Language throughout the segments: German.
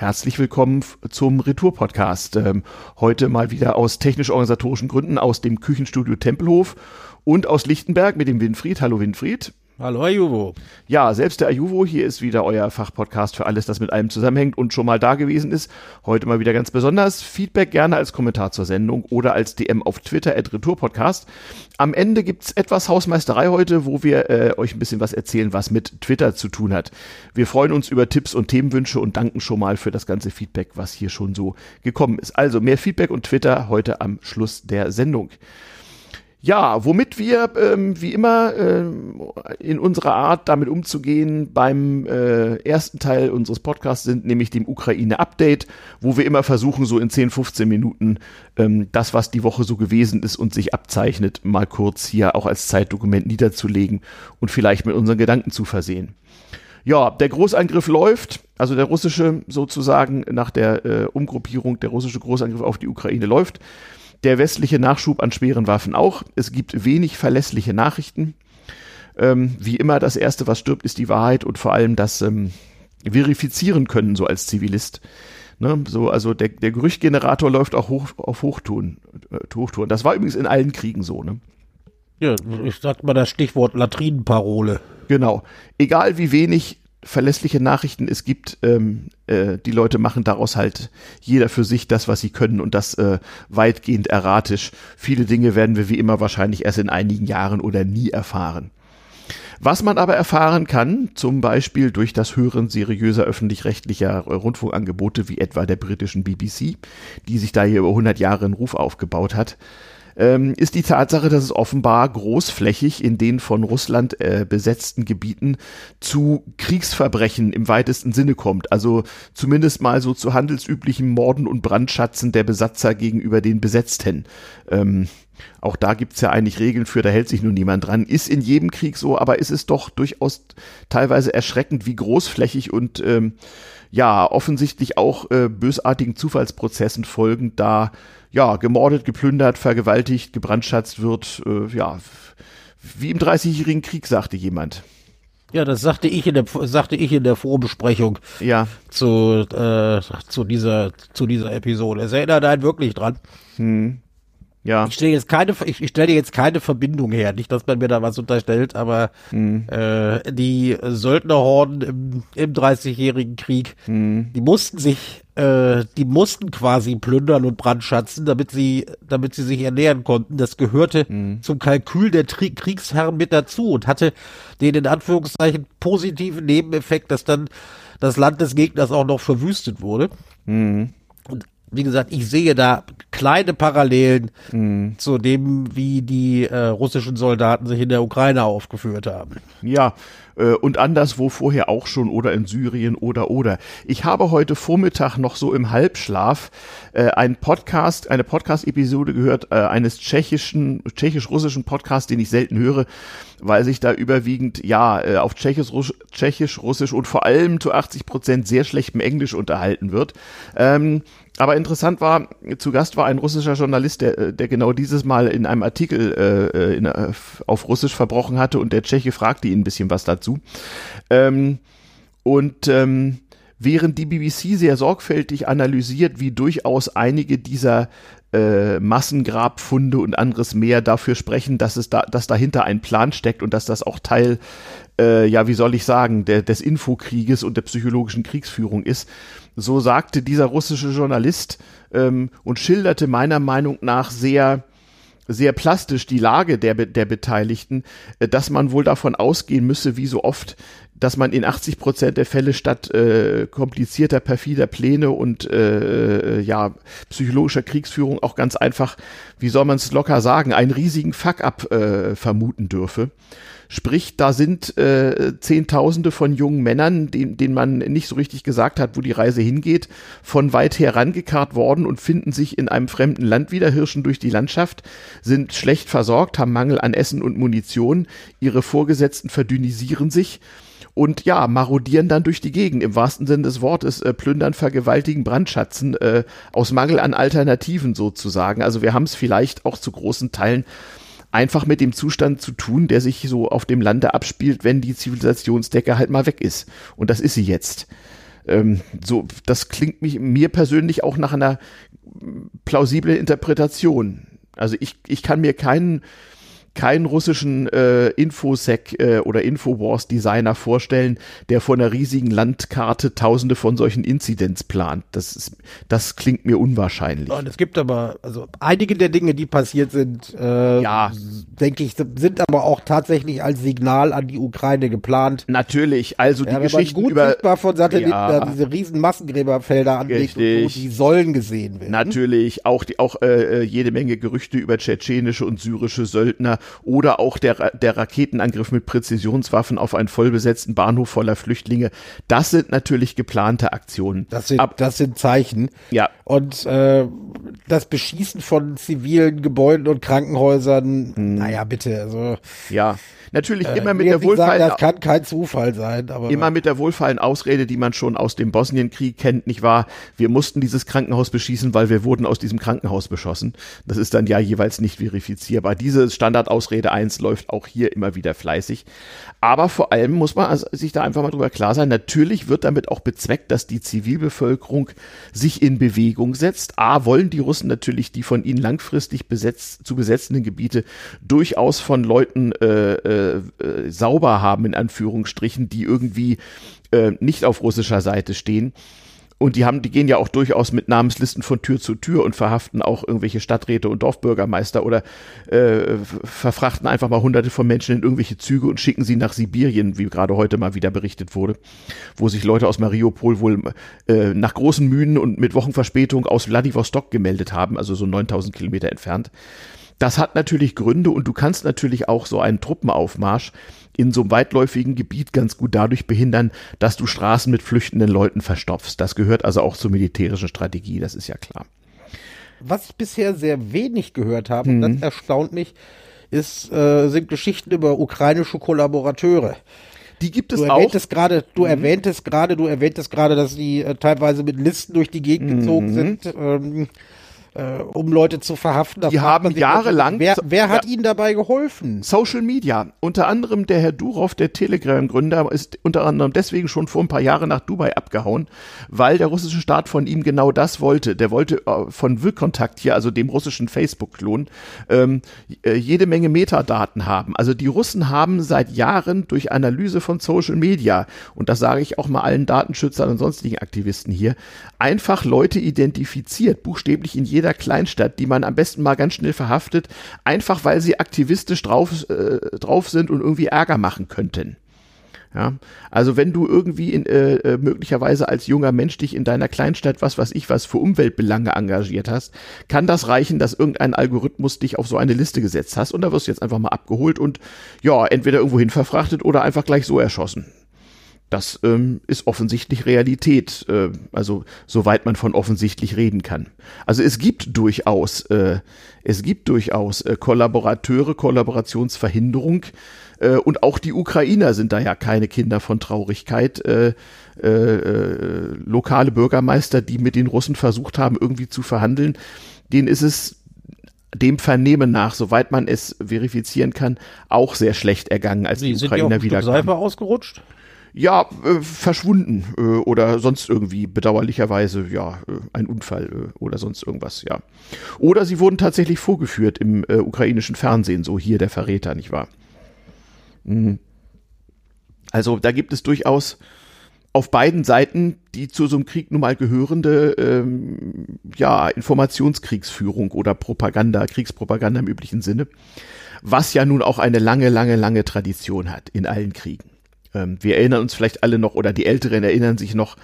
Herzlich willkommen zum Retour-Podcast. Ähm, heute mal wieder aus technisch-organisatorischen Gründen aus dem Küchenstudio Tempelhof und aus Lichtenberg mit dem Winfried. Hallo Winfried. Hallo Ajuvo. Ja, selbst der Ajuvo, hier ist wieder euer Fachpodcast für alles, das mit allem zusammenhängt und schon mal da gewesen ist. Heute mal wieder ganz besonders. Feedback gerne als Kommentar zur Sendung oder als DM auf Twitter at Retourpodcast. Am Ende gibt's etwas Hausmeisterei heute, wo wir äh, euch ein bisschen was erzählen, was mit Twitter zu tun hat. Wir freuen uns über Tipps und Themenwünsche und danken schon mal für das ganze Feedback, was hier schon so gekommen ist. Also mehr Feedback und Twitter heute am Schluss der Sendung. Ja, womit wir ähm, wie immer äh, in unserer Art damit umzugehen beim äh, ersten Teil unseres Podcasts sind, nämlich dem Ukraine-Update, wo wir immer versuchen, so in 10, 15 Minuten ähm, das, was die Woche so gewesen ist und sich abzeichnet, mal kurz hier auch als Zeitdokument niederzulegen und vielleicht mit unseren Gedanken zu versehen. Ja, der Großangriff läuft, also der russische sozusagen nach der äh, Umgruppierung, der russische Großangriff auf die Ukraine läuft der westliche Nachschub an schweren Waffen auch. Es gibt wenig verlässliche Nachrichten. Ähm, wie immer, das Erste, was stirbt, ist die Wahrheit und vor allem das ähm, Verifizieren können, so als Zivilist. Ne, so, also der, der Gerüchtgenerator läuft auch hoch, auf Hochtouren, äh, Hochtouren. Das war übrigens in allen Kriegen so. Ne? Ja, ich sag mal das Stichwort Latrinenparole. Genau. Egal wie wenig verlässliche Nachrichten es gibt, ähm, äh, die Leute machen daraus halt jeder für sich das, was sie können und das äh, weitgehend erratisch. Viele Dinge werden wir wie immer wahrscheinlich erst in einigen Jahren oder nie erfahren. Was man aber erfahren kann, zum Beispiel durch das Hören seriöser öffentlich-rechtlicher Rundfunkangebote wie etwa der britischen BBC, die sich da hier über 100 Jahre einen Ruf aufgebaut hat, ähm, ist die Tatsache, dass es offenbar großflächig in den von Russland äh, besetzten Gebieten zu Kriegsverbrechen im weitesten Sinne kommt. Also zumindest mal so zu handelsüblichen Morden und Brandschatzen der Besatzer gegenüber den Besetzten. Ähm, auch da gibt's ja eigentlich Regeln für, da hält sich nur niemand dran. Ist in jedem Krieg so, aber ist es doch durchaus teilweise erschreckend, wie großflächig und ähm, ja, offensichtlich auch äh, bösartigen Zufallsprozessen folgend da ja, gemordet, geplündert, vergewaltigt, gebrandschatzt wird, äh, ja, wie im Dreißigjährigen Krieg, sagte jemand. Ja, das sagte ich in der sagte ich in der Vorbesprechung. Ja. Zu äh, zu dieser zu dieser Episode. Es erinnert einen wirklich dran. Hm. Ja. Ich stelle jetzt keine, ich, ich stelle jetzt keine Verbindung her, nicht, dass man mir da was unterstellt, aber mhm. äh, die Söldnerhorden im, im 30-jährigen Krieg, mhm. die mussten sich, äh, die mussten quasi plündern und brandschatzen, damit sie, damit sie sich ernähren konnten. Das gehörte mhm. zum Kalkül der Tri Kriegsherren mit dazu und hatte den in Anführungszeichen positiven Nebeneffekt, dass dann das Land des Gegners auch noch verwüstet wurde. Mhm. Und wie gesagt, ich sehe da kleine Parallelen mhm. zu dem, wie die äh, russischen Soldaten sich in der Ukraine aufgeführt haben. Ja, äh, und anderswo vorher auch schon oder in Syrien oder oder. Ich habe heute Vormittag noch so im Halbschlaf äh, einen Podcast, eine Podcast-Episode gehört äh, eines tschechischen, tschechisch-russischen Podcasts, den ich selten höre, weil sich da überwiegend ja äh, auf Tschechisch, Russ Tschechisch, Russisch und vor allem zu 80 Prozent sehr schlechtem Englisch unterhalten wird. Ähm, aber interessant war, zu Gast war ein russischer Journalist, der, der genau dieses Mal in einem Artikel äh, in, äh, auf Russisch verbrochen hatte und der Tscheche fragte ihn ein bisschen was dazu. Ähm, und ähm, während die BBC sehr sorgfältig analysiert, wie durchaus einige dieser äh, Massengrabfunde und anderes mehr dafür sprechen, dass es da, dass dahinter ein Plan steckt und dass das auch Teil, äh, ja, wie soll ich sagen, der, des Infokrieges und der psychologischen Kriegsführung ist, so sagte dieser russische Journalist ähm, und schilderte meiner Meinung nach sehr sehr plastisch die Lage der, der Beteiligten, äh, dass man wohl davon ausgehen müsse, wie so oft, dass man in 80 Prozent der Fälle statt äh, komplizierter, perfider Pläne und äh, äh, ja psychologischer Kriegsführung auch ganz einfach, wie soll man es locker sagen, einen riesigen Fuck-up äh, vermuten dürfe. Sprich, da sind äh, Zehntausende von jungen Männern, denen, denen man nicht so richtig gesagt hat, wo die Reise hingeht, von weit her rangekarrt worden und finden sich in einem fremden Land wieder, hirschen durch die Landschaft, sind schlecht versorgt, haben Mangel an Essen und Munition, ihre Vorgesetzten verdünnisieren sich und ja, marodieren dann durch die Gegend, im wahrsten Sinne des Wortes, äh, plündern, vergewaltigen, brandschatzen, äh, aus Mangel an Alternativen sozusagen. Also wir haben es vielleicht auch zu großen Teilen einfach mit dem Zustand zu tun, der sich so auf dem Lande abspielt, wenn die Zivilisationsdecke halt mal weg ist. Und das ist sie jetzt. ähm, so, das klingt mich, mir persönlich auch nach einer plausiblen Interpretation. Also ich, ich kann mir keinen keinen russischen äh, Infosec äh, oder Infowars-Designer vorstellen, der vor einer riesigen Landkarte tausende von solchen Incidents plant. Das, ist, das klingt mir unwahrscheinlich. Und es gibt aber, also einige der Dinge, die passiert sind, äh, ja. denke ich, sind aber auch tatsächlich als Signal an die Ukraine geplant. Natürlich, also die ja, Geschichten gut über von Satelliten ja. diese riesen Massengräberfelder anlegt so, die sollen gesehen werden. Natürlich, auch die auch äh, äh, jede Menge Gerüchte über tschetschenische und syrische Söldner oder auch der, der Raketenangriff mit Präzisionswaffen auf einen vollbesetzten Bahnhof voller Flüchtlinge. Das sind natürlich geplante Aktionen. Das sind, Ab, das sind Zeichen. Ja. Und äh, das Beschießen von zivilen Gebäuden und Krankenhäusern, hm. naja, bitte. Also, ja. Natürlich äh, immer mit der wohlfeilen. das kann kein Zufall sein, aber. Immer mit der wohlfeilen Ausrede, die man schon aus dem Bosnienkrieg kennt, nicht wahr? Wir mussten dieses Krankenhaus beschießen, weil wir wurden aus diesem Krankenhaus beschossen. Das ist dann ja jeweils nicht verifizierbar. Diese Standardausrede 1 läuft auch hier immer wieder fleißig. Aber vor allem muss man sich da einfach mal drüber klar sein. Natürlich wird damit auch bezweckt, dass die Zivilbevölkerung sich in Bewegung setzt. A, wollen die Russen natürlich die von ihnen langfristig besetzt, zu besetzenden Gebiete durchaus von Leuten äh, äh, sauber haben, in Anführungsstrichen, die irgendwie äh, nicht auf russischer Seite stehen. Und die haben, die gehen ja auch durchaus mit Namenslisten von Tür zu Tür und verhaften auch irgendwelche Stadträte und Dorfbürgermeister oder äh, verfrachten einfach mal hunderte von Menschen in irgendwelche Züge und schicken sie nach Sibirien, wie gerade heute mal wieder berichtet wurde, wo sich Leute aus Mariupol wohl äh, nach großen Mühen und mit Wochenverspätung aus Vladivostok gemeldet haben, also so 9000 Kilometer entfernt. Das hat natürlich Gründe und du kannst natürlich auch so einen Truppenaufmarsch in so einem weitläufigen Gebiet ganz gut dadurch behindern, dass du Straßen mit flüchtenden Leuten verstopfst. Das gehört also auch zur militärischen Strategie, das ist ja klar. Was ich bisher sehr wenig gehört habe, hm. das erstaunt mich, ist, äh, sind Geschichten über ukrainische Kollaborateure. Die gibt es du auch. Grade, du mhm. erwähntest gerade, du erwähntest gerade, dass sie äh, teilweise mit Listen durch die Gegend gezogen mhm. sind. Ähm, äh, um Leute zu verhaften. die haben jahrelang. Wer, wer hat ja, ihnen dabei geholfen? Social Media. Unter anderem der Herr Durov, der Telegram-Gründer, ist unter anderem deswegen schon vor ein paar Jahren nach Dubai abgehauen, weil der russische Staat von ihm genau das wollte. Der wollte äh, von Willkontakt hier, also dem russischen Facebook-Klon, ähm, äh, jede Menge Metadaten haben. Also die Russen haben seit Jahren durch Analyse von Social Media, und das sage ich auch mal allen Datenschützern und sonstigen Aktivisten hier, einfach Leute identifiziert, buchstäblich in jeder Kleinstadt, die man am besten mal ganz schnell verhaftet, einfach weil sie aktivistisch drauf, äh, drauf sind und irgendwie Ärger machen könnten. Ja, also wenn du irgendwie in, äh, äh, möglicherweise als junger Mensch dich in deiner Kleinstadt was was ich was für Umweltbelange engagiert hast, kann das reichen, dass irgendein Algorithmus dich auf so eine Liste gesetzt hast und da wirst du jetzt einfach mal abgeholt und ja, entweder irgendwo hin verfrachtet oder einfach gleich so erschossen. Das ähm, ist offensichtlich Realität, äh, also soweit man von offensichtlich reden kann. Also es gibt durchaus, äh, es gibt durchaus äh, Kollaborateure, Kollaborationsverhinderung äh, und auch die Ukrainer sind da ja keine Kinder von Traurigkeit. Äh, äh, äh, lokale Bürgermeister, die mit den Russen versucht haben, irgendwie zu verhandeln, denen ist es dem Vernehmen nach, soweit man es verifizieren kann, auch sehr schlecht ergangen, als Sie, die Ukrainer wieder Seife ausgerutscht? Ja, äh, verschwunden äh, oder sonst irgendwie bedauerlicherweise, ja, äh, ein Unfall äh, oder sonst irgendwas, ja. Oder sie wurden tatsächlich vorgeführt im äh, ukrainischen Fernsehen, so hier der Verräter, nicht wahr? Mhm. Also da gibt es durchaus auf beiden Seiten die zu so einem Krieg nun mal gehörende ähm, ja, Informationskriegsführung oder Propaganda, Kriegspropaganda im üblichen Sinne, was ja nun auch eine lange, lange, lange Tradition hat in allen Kriegen. Ähm, wir erinnern uns vielleicht alle noch, oder die Älteren erinnern sich noch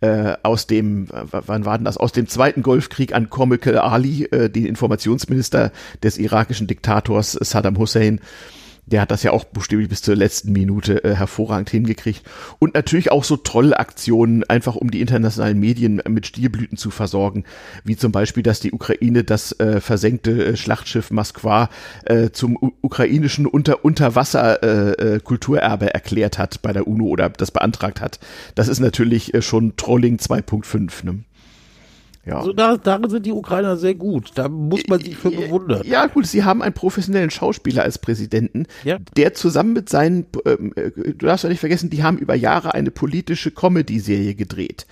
äh, aus dem, wann war denn das, aus dem zweiten Golfkrieg an Comical Ali, äh, den Informationsminister des irakischen Diktators Saddam Hussein, der hat das ja auch buchstäblich bis zur letzten Minute äh, hervorragend hingekriegt. Und natürlich auch so Trollaktionen, einfach um die internationalen Medien mit Stilblüten zu versorgen, wie zum Beispiel, dass die Ukraine das äh, versenkte äh, Schlachtschiff Moskwa äh, zum ukrainischen Unter Unterwasser äh, äh, Kulturerbe erklärt hat bei der UNO oder das beantragt hat. Das ist natürlich äh, schon Trolling 2.5. Ne? Ja. Also da, darin sind die Ukrainer sehr gut. Da muss man sich für bewundern. Ja, gut, sie haben einen professionellen Schauspieler als Präsidenten, Ja. der zusammen mit seinen, ähm, äh, du darfst ja nicht vergessen, die haben über Jahre eine politische Comedy-Serie gedreht.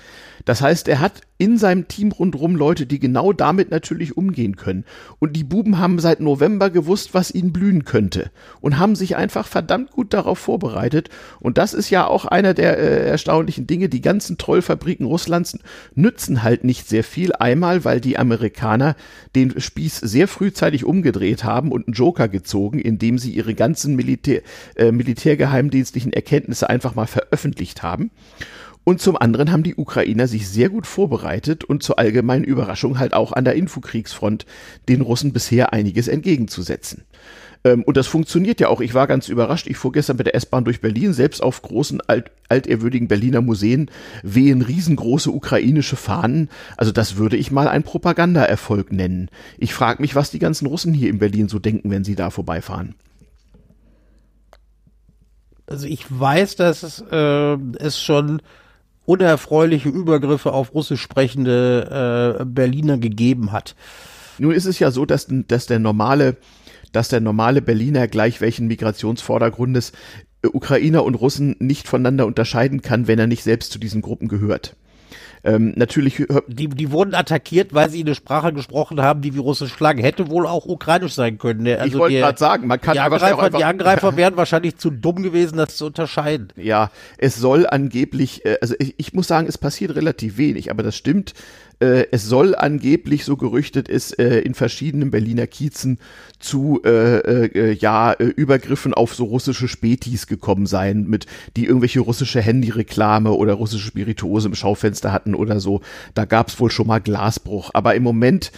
Das heißt, er hat in seinem Team rundherum Leute, die genau damit natürlich umgehen können. Und die Buben haben seit November gewusst, was ihnen blühen könnte und haben sich einfach verdammt gut darauf vorbereitet. Und das ist ja auch einer der äh, erstaunlichen Dinge. Die ganzen Trollfabriken Russlands nützen halt nicht sehr viel. Einmal, weil die Amerikaner den Spieß sehr frühzeitig umgedreht haben und einen Joker gezogen, indem sie ihre ganzen Militär, äh, militärgeheimdienstlichen Erkenntnisse einfach mal veröffentlicht haben. Und zum anderen haben die Ukrainer sich sehr gut vorbereitet und zur allgemeinen Überraschung halt auch an der Infokriegsfront den Russen bisher einiges entgegenzusetzen. Ähm, und das funktioniert ja auch. Ich war ganz überrascht. Ich fuhr gestern mit der S-Bahn durch Berlin. Selbst auf großen, alt, altehrwürdigen Berliner Museen wehen riesengroße ukrainische Fahnen. Also das würde ich mal einen Propagandaerfolg nennen. Ich frage mich, was die ganzen Russen hier in Berlin so denken, wenn sie da vorbeifahren. Also ich weiß, dass es, äh, es schon unerfreuliche Übergriffe auf russisch sprechende äh, Berliner gegeben hat. Nun ist es ja so, dass, dass der normale, dass der normale Berliner gleich welchen Migrationsvordergrundes äh, Ukrainer und Russen nicht voneinander unterscheiden kann, wenn er nicht selbst zu diesen Gruppen gehört. Ähm, natürlich Die, die wurden attackiert, weil sie eine Sprache gesprochen haben, die wie Russisch klang. Hätte wohl auch ukrainisch sein können. Ich Also wollte die, gerade sagen, man kann die Angreifer, einfach, die Angreifer wären wahrscheinlich zu dumm gewesen, das zu unterscheiden. Ja, es soll angeblich, äh, also ich, ich muss sagen, es passiert relativ wenig, aber das stimmt. Äh, es soll angeblich, so gerüchtet ist, äh, in verschiedenen Berliner Kiezen zu äh, äh, ja äh, Übergriffen auf so russische Spätis gekommen sein, mit die irgendwelche russische Handyreklame oder russische Spirituose im Schaufenster hatten oder so. Da gab es wohl schon mal Glasbruch. Aber im Moment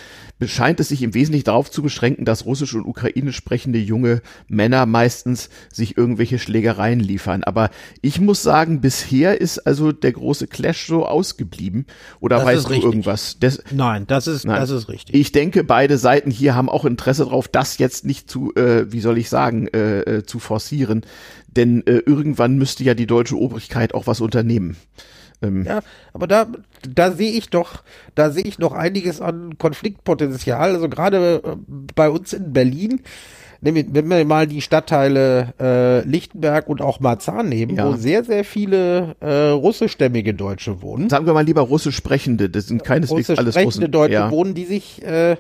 scheint es sich im Wesentlichen darauf zu beschränken, dass russisch und ukrainisch sprechende junge Männer meistens sich irgendwelche Schlägereien liefern. Aber ich muss sagen, bisher ist also der große Clash so ausgeblieben. Oder Das weißt du richtig. Irgendwas? Das, Nein, das ist, Nein. das ist richtig. ich denke, beide Seiten hier haben auch Interesse darauf, das jetzt nicht zu, äh, wie soll ich sagen, äh, äh, zu forcieren. Denn äh, irgendwann müsste ja die deutsche Obrigkeit auch was unternehmen. Ähm, Ja, aber da, da sehe ich doch, da sehe ich noch einiges an Konfliktpotenzial. Also gerade äh, bei uns in Berlin, wir- wenn wir mal die Stadtteile äh, Lichtenberg und auch Marzahn nehmen, Ja. wo sehr, sehr viele äh, russischstämmige Deutsche wohnen. Sagen wir mal lieber russisch sprechende, das sind keineswegs Russisch alles sprechende Russen. Deutsche ja. wohnen, die sich äh,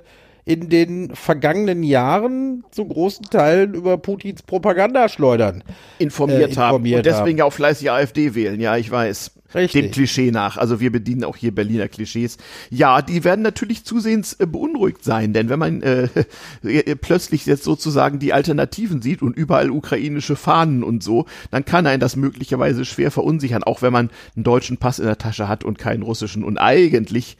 in den vergangenen Jahren zu großen Teilen über Putins Propaganda schleudern. informiert, äh, haben informiert und deswegen ja auch fleißig AfD wählen. Ja, ich weiß. Richtig. Dem Klischee nach. Also wir bedienen auch hier Berliner Klischees. Ja, die werden natürlich zusehends äh, beunruhigt sein, denn wenn man äh, äh, plötzlich jetzt sozusagen die Alternativen sieht und überall ukrainische Fahnen und so, dann kann einen das möglicherweise schwer verunsichern, auch wenn man einen deutschen Pass in der Tasche hat und keinen russischen und eigentlich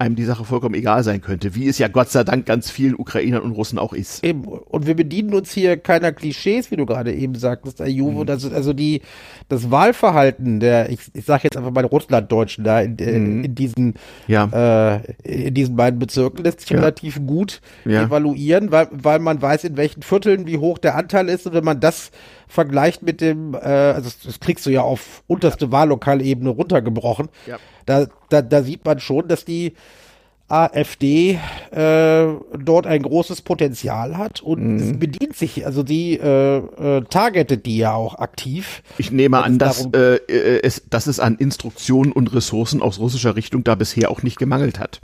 einem die Sache vollkommen egal sein könnte, wie es ja Gott sei Dank ganz vielen Ukrainern und Russen auch ist. Eben. Und wir bedienen uns hier keiner Klischees, wie du gerade eben sagtest, Ayuvo. Das ist also die, das Wahlverhalten der, ich, ich sage jetzt einfach mal Russlanddeutschen da in, äh, in diesen, Ja. äh, in diesen beiden Bezirken lässt sich Ja. relativ gut Ja. evaluieren, weil, weil man weiß, in welchen Vierteln wie hoch der Anteil ist. Und wenn man das vergleicht mit dem, äh, also das, das kriegst du ja auf unterste Wahllokalebene runtergebrochen, Ja. da, da, da sieht man schon, dass die AfD äh, dort ein großes Potenzial hat und Mhm. bedient sich, also die äh, äh, targetet die ja auch aktiv. Ich nehme an, dass, äh, äh, es, dass es an Instruktionen und Ressourcen aus russischer Richtung da bisher auch nicht gemangelt hat.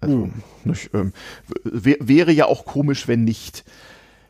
Also, nicht, ähm, wär, wäre ja auch komisch, wenn nicht.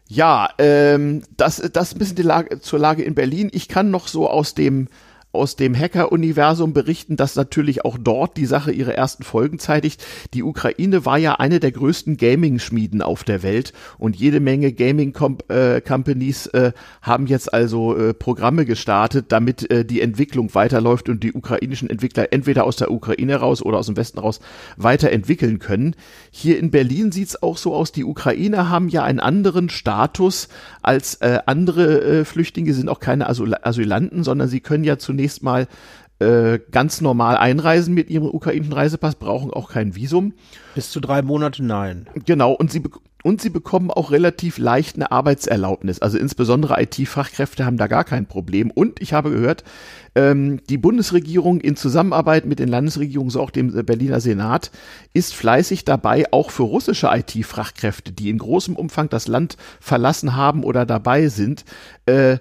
Ja, ähm, das, das ist ein bisschen die Lage, zur Lage in Berlin. Ich kann noch so aus dem aus dem Hacker-Universum berichten, dass natürlich auch dort die Sache ihre ersten Folgen zeitigt. Die Ukraine war ja eine der größten Gaming-Schmieden auf der Welt und jede Menge Gaming-Companies äh, haben jetzt also äh, Programme gestartet, damit äh, die Entwicklung weiterläuft und die ukrainischen Entwickler entweder aus der Ukraine raus oder aus dem Westen raus weiterentwickeln können. Hier in Berlin sieht's auch so aus, die Ukrainer haben ja einen anderen Status als äh, andere äh, Flüchtlinge, sind auch keine Asyl Asylanten, sondern sie können ja zunächst mal äh, ganz normal einreisen mit ihrem ukrainischen Reisepass, brauchen auch kein Visum. Bis zu drei Monate nein. Genau, und sie, und sie bekommen auch relativ leicht eine Arbeitserlaubnis. Also insbesondere IT-Fachkräfte haben da gar kein Problem. Und ich habe gehört, ähm, die Bundesregierung in Zusammenarbeit mit den Landesregierungen, so auch dem Berliner Senat, ist fleißig dabei, auch für russische IT-Fachkräfte, die in großem Umfang das Land verlassen haben oder dabei sind, äh,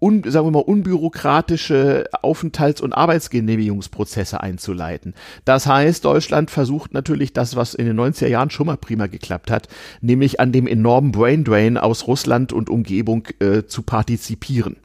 un, sagen wir mal, unbürokratische Aufenthalts- und Arbeitsgenehmigungsprozesse einzuleiten. Das heißt, Deutschland versucht natürlich das, was in den 90er Jahren schon mal prima geklappt hat, nämlich an dem enormen Braindrain aus Russland und Umgebung äh, zu partizipieren.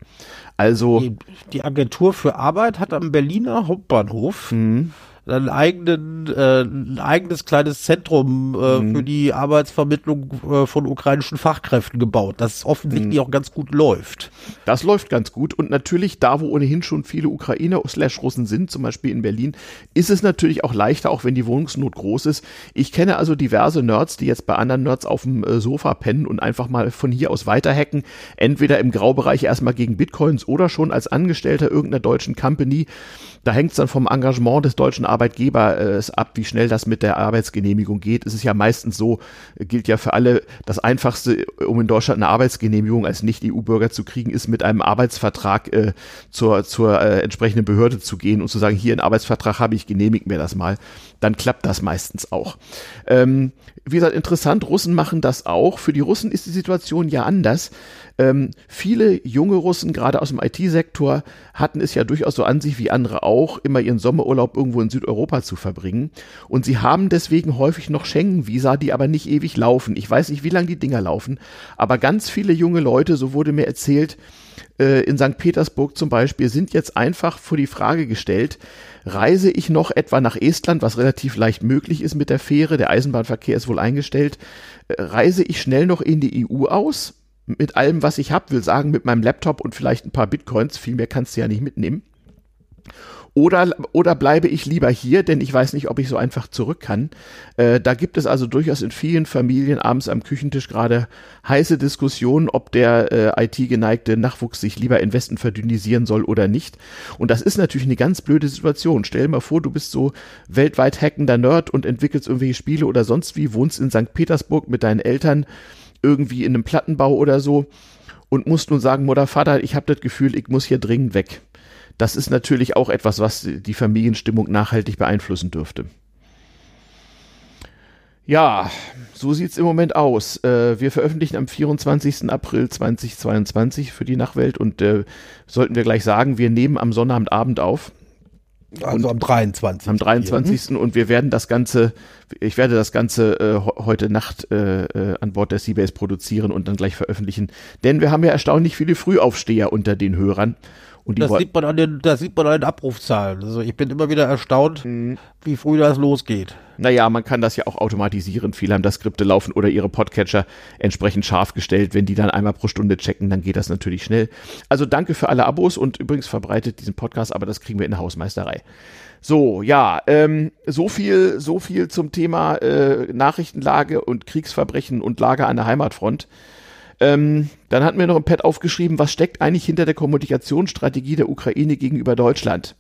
Also die, die, Agentur für Arbeit hat am Berliner Hauptbahnhof mhm einen eigenen, äh, ein eigenes kleines Zentrum äh, mhm. für die Arbeitsvermittlung äh, von ukrainischen Fachkräften gebaut, das offensichtlich mhm. auch ganz gut läuft. Das läuft ganz gut und natürlich da, wo ohnehin schon viele Ukrainer slash Russen sind, zum Beispiel in Berlin, ist es natürlich auch leichter, auch wenn die Wohnungsnot groß ist. Ich kenne also diverse Nerds, die jetzt bei anderen Nerds auf dem äh, Sofa pennen und einfach mal von hier aus weiterhacken, entweder im Graubereich erstmal gegen Bitcoins oder schon als Angestellter irgendeiner deutschen Company da hängt es dann vom Engagement des deutschen Arbeitgebers äh, ab, wie schnell das mit der Arbeitsgenehmigung geht. Es ist ja meistens so, gilt ja für alle, das Einfachste, um in Deutschland eine Arbeitsgenehmigung als Nicht-EU-Bürger zu kriegen, ist mit einem Arbeitsvertrag äh, zur, zur äh, entsprechenden Behörde zu gehen und zu sagen, hier ein Arbeitsvertrag habe ich, genehmigt mir das mal. Dann klappt das meistens auch. Ähm, wie gesagt, interessant, Russen machen das auch. Für die Russen ist die Situation ja anders. Ähm, viele junge Russen, gerade aus dem IT-Sektor, hatten es ja durchaus so an sich wie andere auch, immer ihren Sommerurlaub irgendwo in Südeuropa zu verbringen. Und sie haben deswegen häufig noch Schengen-Visa, die aber nicht ewig laufen. Ich weiß nicht, wie lange die Dinger laufen, aber ganz viele junge Leute, so wurde mir erzählt, äh, in St. Petersburg zum Beispiel, sind jetzt einfach vor die Frage gestellt, reise ich noch etwa nach Estland, was relativ leicht möglich ist mit der Fähre, der Eisenbahnverkehr ist wohl eingestellt, äh, reise ich schnell noch in die EU aus? mit allem, was ich habe, will sagen, mit meinem Laptop und vielleicht ein paar Bitcoins, viel mehr kannst du ja nicht mitnehmen. Oder, oder bleibe ich lieber hier, denn ich weiß nicht, ob ich so einfach zurück kann. Äh, da gibt es also durchaus in vielen Familien abends am Küchentisch gerade heiße Diskussionen, ob der äh, IT-geneigte Nachwuchs sich lieber in Westen verdünnisieren soll oder nicht. Und das ist natürlich eine ganz blöde Situation. Stell dir mal vor, du bist so weltweit hackender Nerd und entwickelst irgendwelche Spiele oder sonst wie, wohnst in St. Petersburg mit deinen Eltern irgendwie in einem Plattenbau oder so und musst nun sagen, Mutter, Vater, ich habe das Gefühl, ich muss hier dringend weg. Das ist natürlich auch etwas, was die Familienstimmung nachhaltig beeinflussen dürfte. Ja, so sieht's im Moment aus. Äh, wir veröffentlichen am 24. April 2022 für die Nachwelt und äh, sollten wir gleich sagen, wir nehmen am Sonnabendabend auf. Also am 23. Am 23. Hier. Und wir werden das Ganze, ich werde das Ganze äh, heute Nacht äh, äh, an Bord der Seabase produzieren und dann gleich veröffentlichen. Denn wir haben ja erstaunlich viele Frühaufsteher unter den Hörern. Und das sieht man an den, das sieht man an den Abrufzahlen. Also ich bin immer wieder erstaunt, mhm. wie früh das losgeht. Naja, man kann das ja auch automatisieren. Viele haben da Skripte laufen oder ihre Podcatcher entsprechend scharf gestellt. Wenn die dann einmal pro Stunde checken, dann geht das natürlich schnell. Also danke für alle Abos und übrigens verbreitet diesen Podcast, aber das kriegen wir in der Hausmeisterei. So, ja, ähm, so viel, so viel zum Thema äh, Nachrichtenlage und Kriegsverbrechen und Lage an der Heimatfront. Ähm, dann hatten wir noch im Pad aufgeschrieben, was steckt eigentlich hinter der Kommunikationsstrategie der Ukraine gegenüber Deutschland?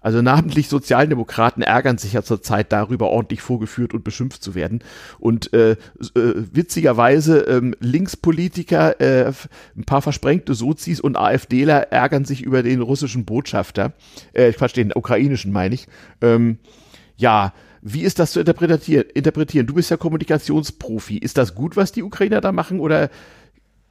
Also namentlich Sozialdemokraten ärgern sich ja zurzeit darüber, ordentlich vorgeführt und beschimpft zu werden. Und äh, äh, witzigerweise ähm, Linkspolitiker, äh, ein paar versprengte Sozis und AfDler ärgern sich über den russischen Botschafter. Äh, Quatsch, den ukrainischen meine ich. Ähm, ja, wie ist das zu interpretieren? interpretieren? Du bist ja Kommunikationsprofi. Ist das gut, was die Ukrainer da machen oder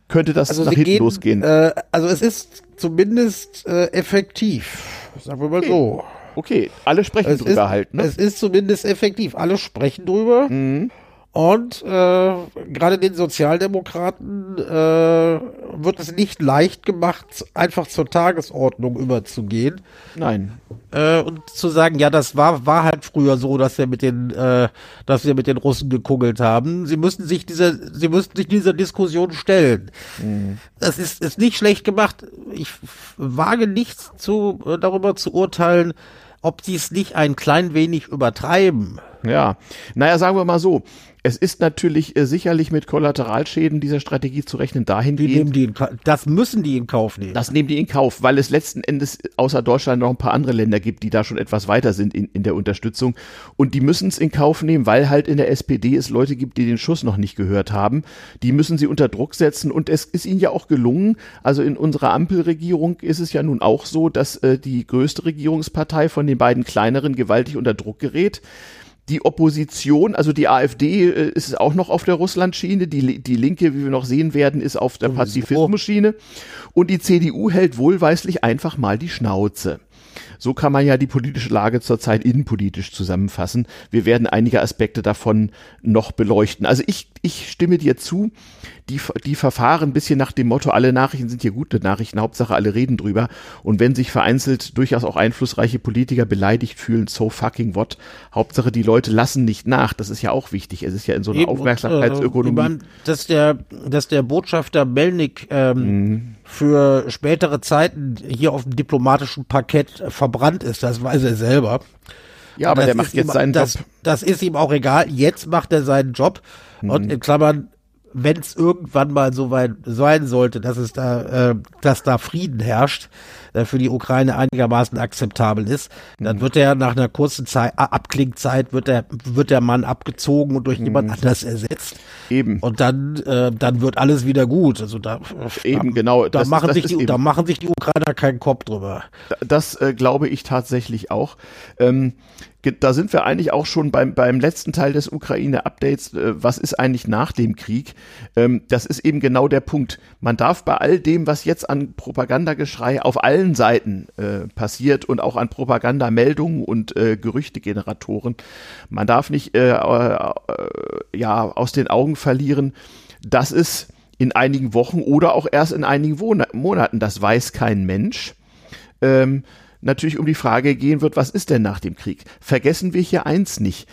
könnte das also nach hinten gehen, losgehen. Äh, also es ist zumindest äh, effektiv, sagen wir mal okay. so. Okay, alle sprechen es drüber ist, halt. Ne? Es ist zumindest effektiv. Alle sprechen drüber. Mhm. Und äh, gerade den Sozialdemokraten äh, wird es nicht leicht gemacht, einfach zur Tagesordnung überzugehen. Nein. Äh, und zu sagen, ja, das war, war halt früher so, dass wir mit den, äh, dass wir mit den Russen gekungelt haben. Sie müssen sich dieser, sie müssten sich dieser Diskussion stellen. Mhm. Das ist, ist nicht schlecht gemacht. Ich wage nichts zu, äh, darüber zu urteilen, ob sie es nicht ein klein wenig übertreiben. Ja, naja, sagen wir mal so. Es ist natürlich äh, sicherlich mit Kollateralschäden dieser Strategie zu rechnen dahingehend. Die nehmen die in, das müssen die in Kauf nehmen. Das nehmen die in Kauf, weil es letzten Endes außer Deutschland noch ein paar andere Länder gibt, die da schon etwas weiter sind in, in der Unterstützung. Und die müssen es in Kauf nehmen, weil halt in der SPD es Leute gibt, die den Schuss noch nicht gehört haben. Die müssen sie unter Druck setzen. Und es ist ihnen ja auch gelungen. Also in unserer Ampelregierung ist es ja nun auch so, dass äh, die größte Regierungspartei von den beiden kleineren gewaltig unter Druck gerät die Opposition, also die AfD äh, ist auch noch auf der Russlandschiene, die, die Linke, wie wir noch sehen werden, ist auf der Pazifismus-Schiene. Und die CDU hält wohlweislich einfach mal die Schnauze. So kann man ja die politische Lage zurzeit innenpolitisch zusammenfassen. Wir werden einige Aspekte davon noch beleuchten. Also ich, ich stimme dir zu, die, die verfahren ein bisschen nach dem Motto, alle Nachrichten sind hier gute Nachrichten, Hauptsache alle reden drüber. Und wenn sich vereinzelt durchaus auch einflussreiche Politiker beleidigt fühlen, so fucking what, Hauptsache die Leute lassen nicht nach. Das ist ja auch wichtig. Es ist ja in so einer Eben, Aufmerksamkeitsökonomie. Und, äh, dass der, dass der Botschafter Melnik ähm, mhm. Für spätere Zeiten hier auf dem diplomatischen Parkett verbrannt ist, das weiß er selber. Ja, aber der macht jetzt ihm, seinen das, Job. Das ist ihm auch egal. Jetzt macht er seinen Job. Mhm. Und in Klammern, wenn es irgendwann mal so weit sein sollte, dass es da, äh, dass da Frieden herrscht, äh, für die Ukraine einigermaßen akzeptabel ist, dann mhm. wird er nach einer kurzen Zeit, Abklingzeit wird der, wird der Mann abgezogen und durch mhm. jemand anders ersetzt. Eben. Und dann, äh, dann wird alles wieder gut. Also da, eben genau. Da das machen ist, sich die, da machen sich die Ukrainer keinen Kopf drüber. Das äh, glaube ich tatsächlich auch. Ähm, da sind wir eigentlich auch schon beim, beim letzten Teil des Ukraine-Updates. Äh, was ist eigentlich nach dem Krieg? Ähm, das ist eben genau der Punkt. Man darf bei all dem, was jetzt an Propagandageschrei auf allen Seiten äh, passiert und auch an Propagandameldungen und äh, Gerüchtegeneratoren, man darf nicht ja aus den Augen verlieren, dass es in einigen Wochen oder auch erst in einigen Monaten, das weiß kein Mensch, ähm, natürlich um die Frage gehen wird, was ist denn nach dem Krieg? Vergessen wir hier eins nicht.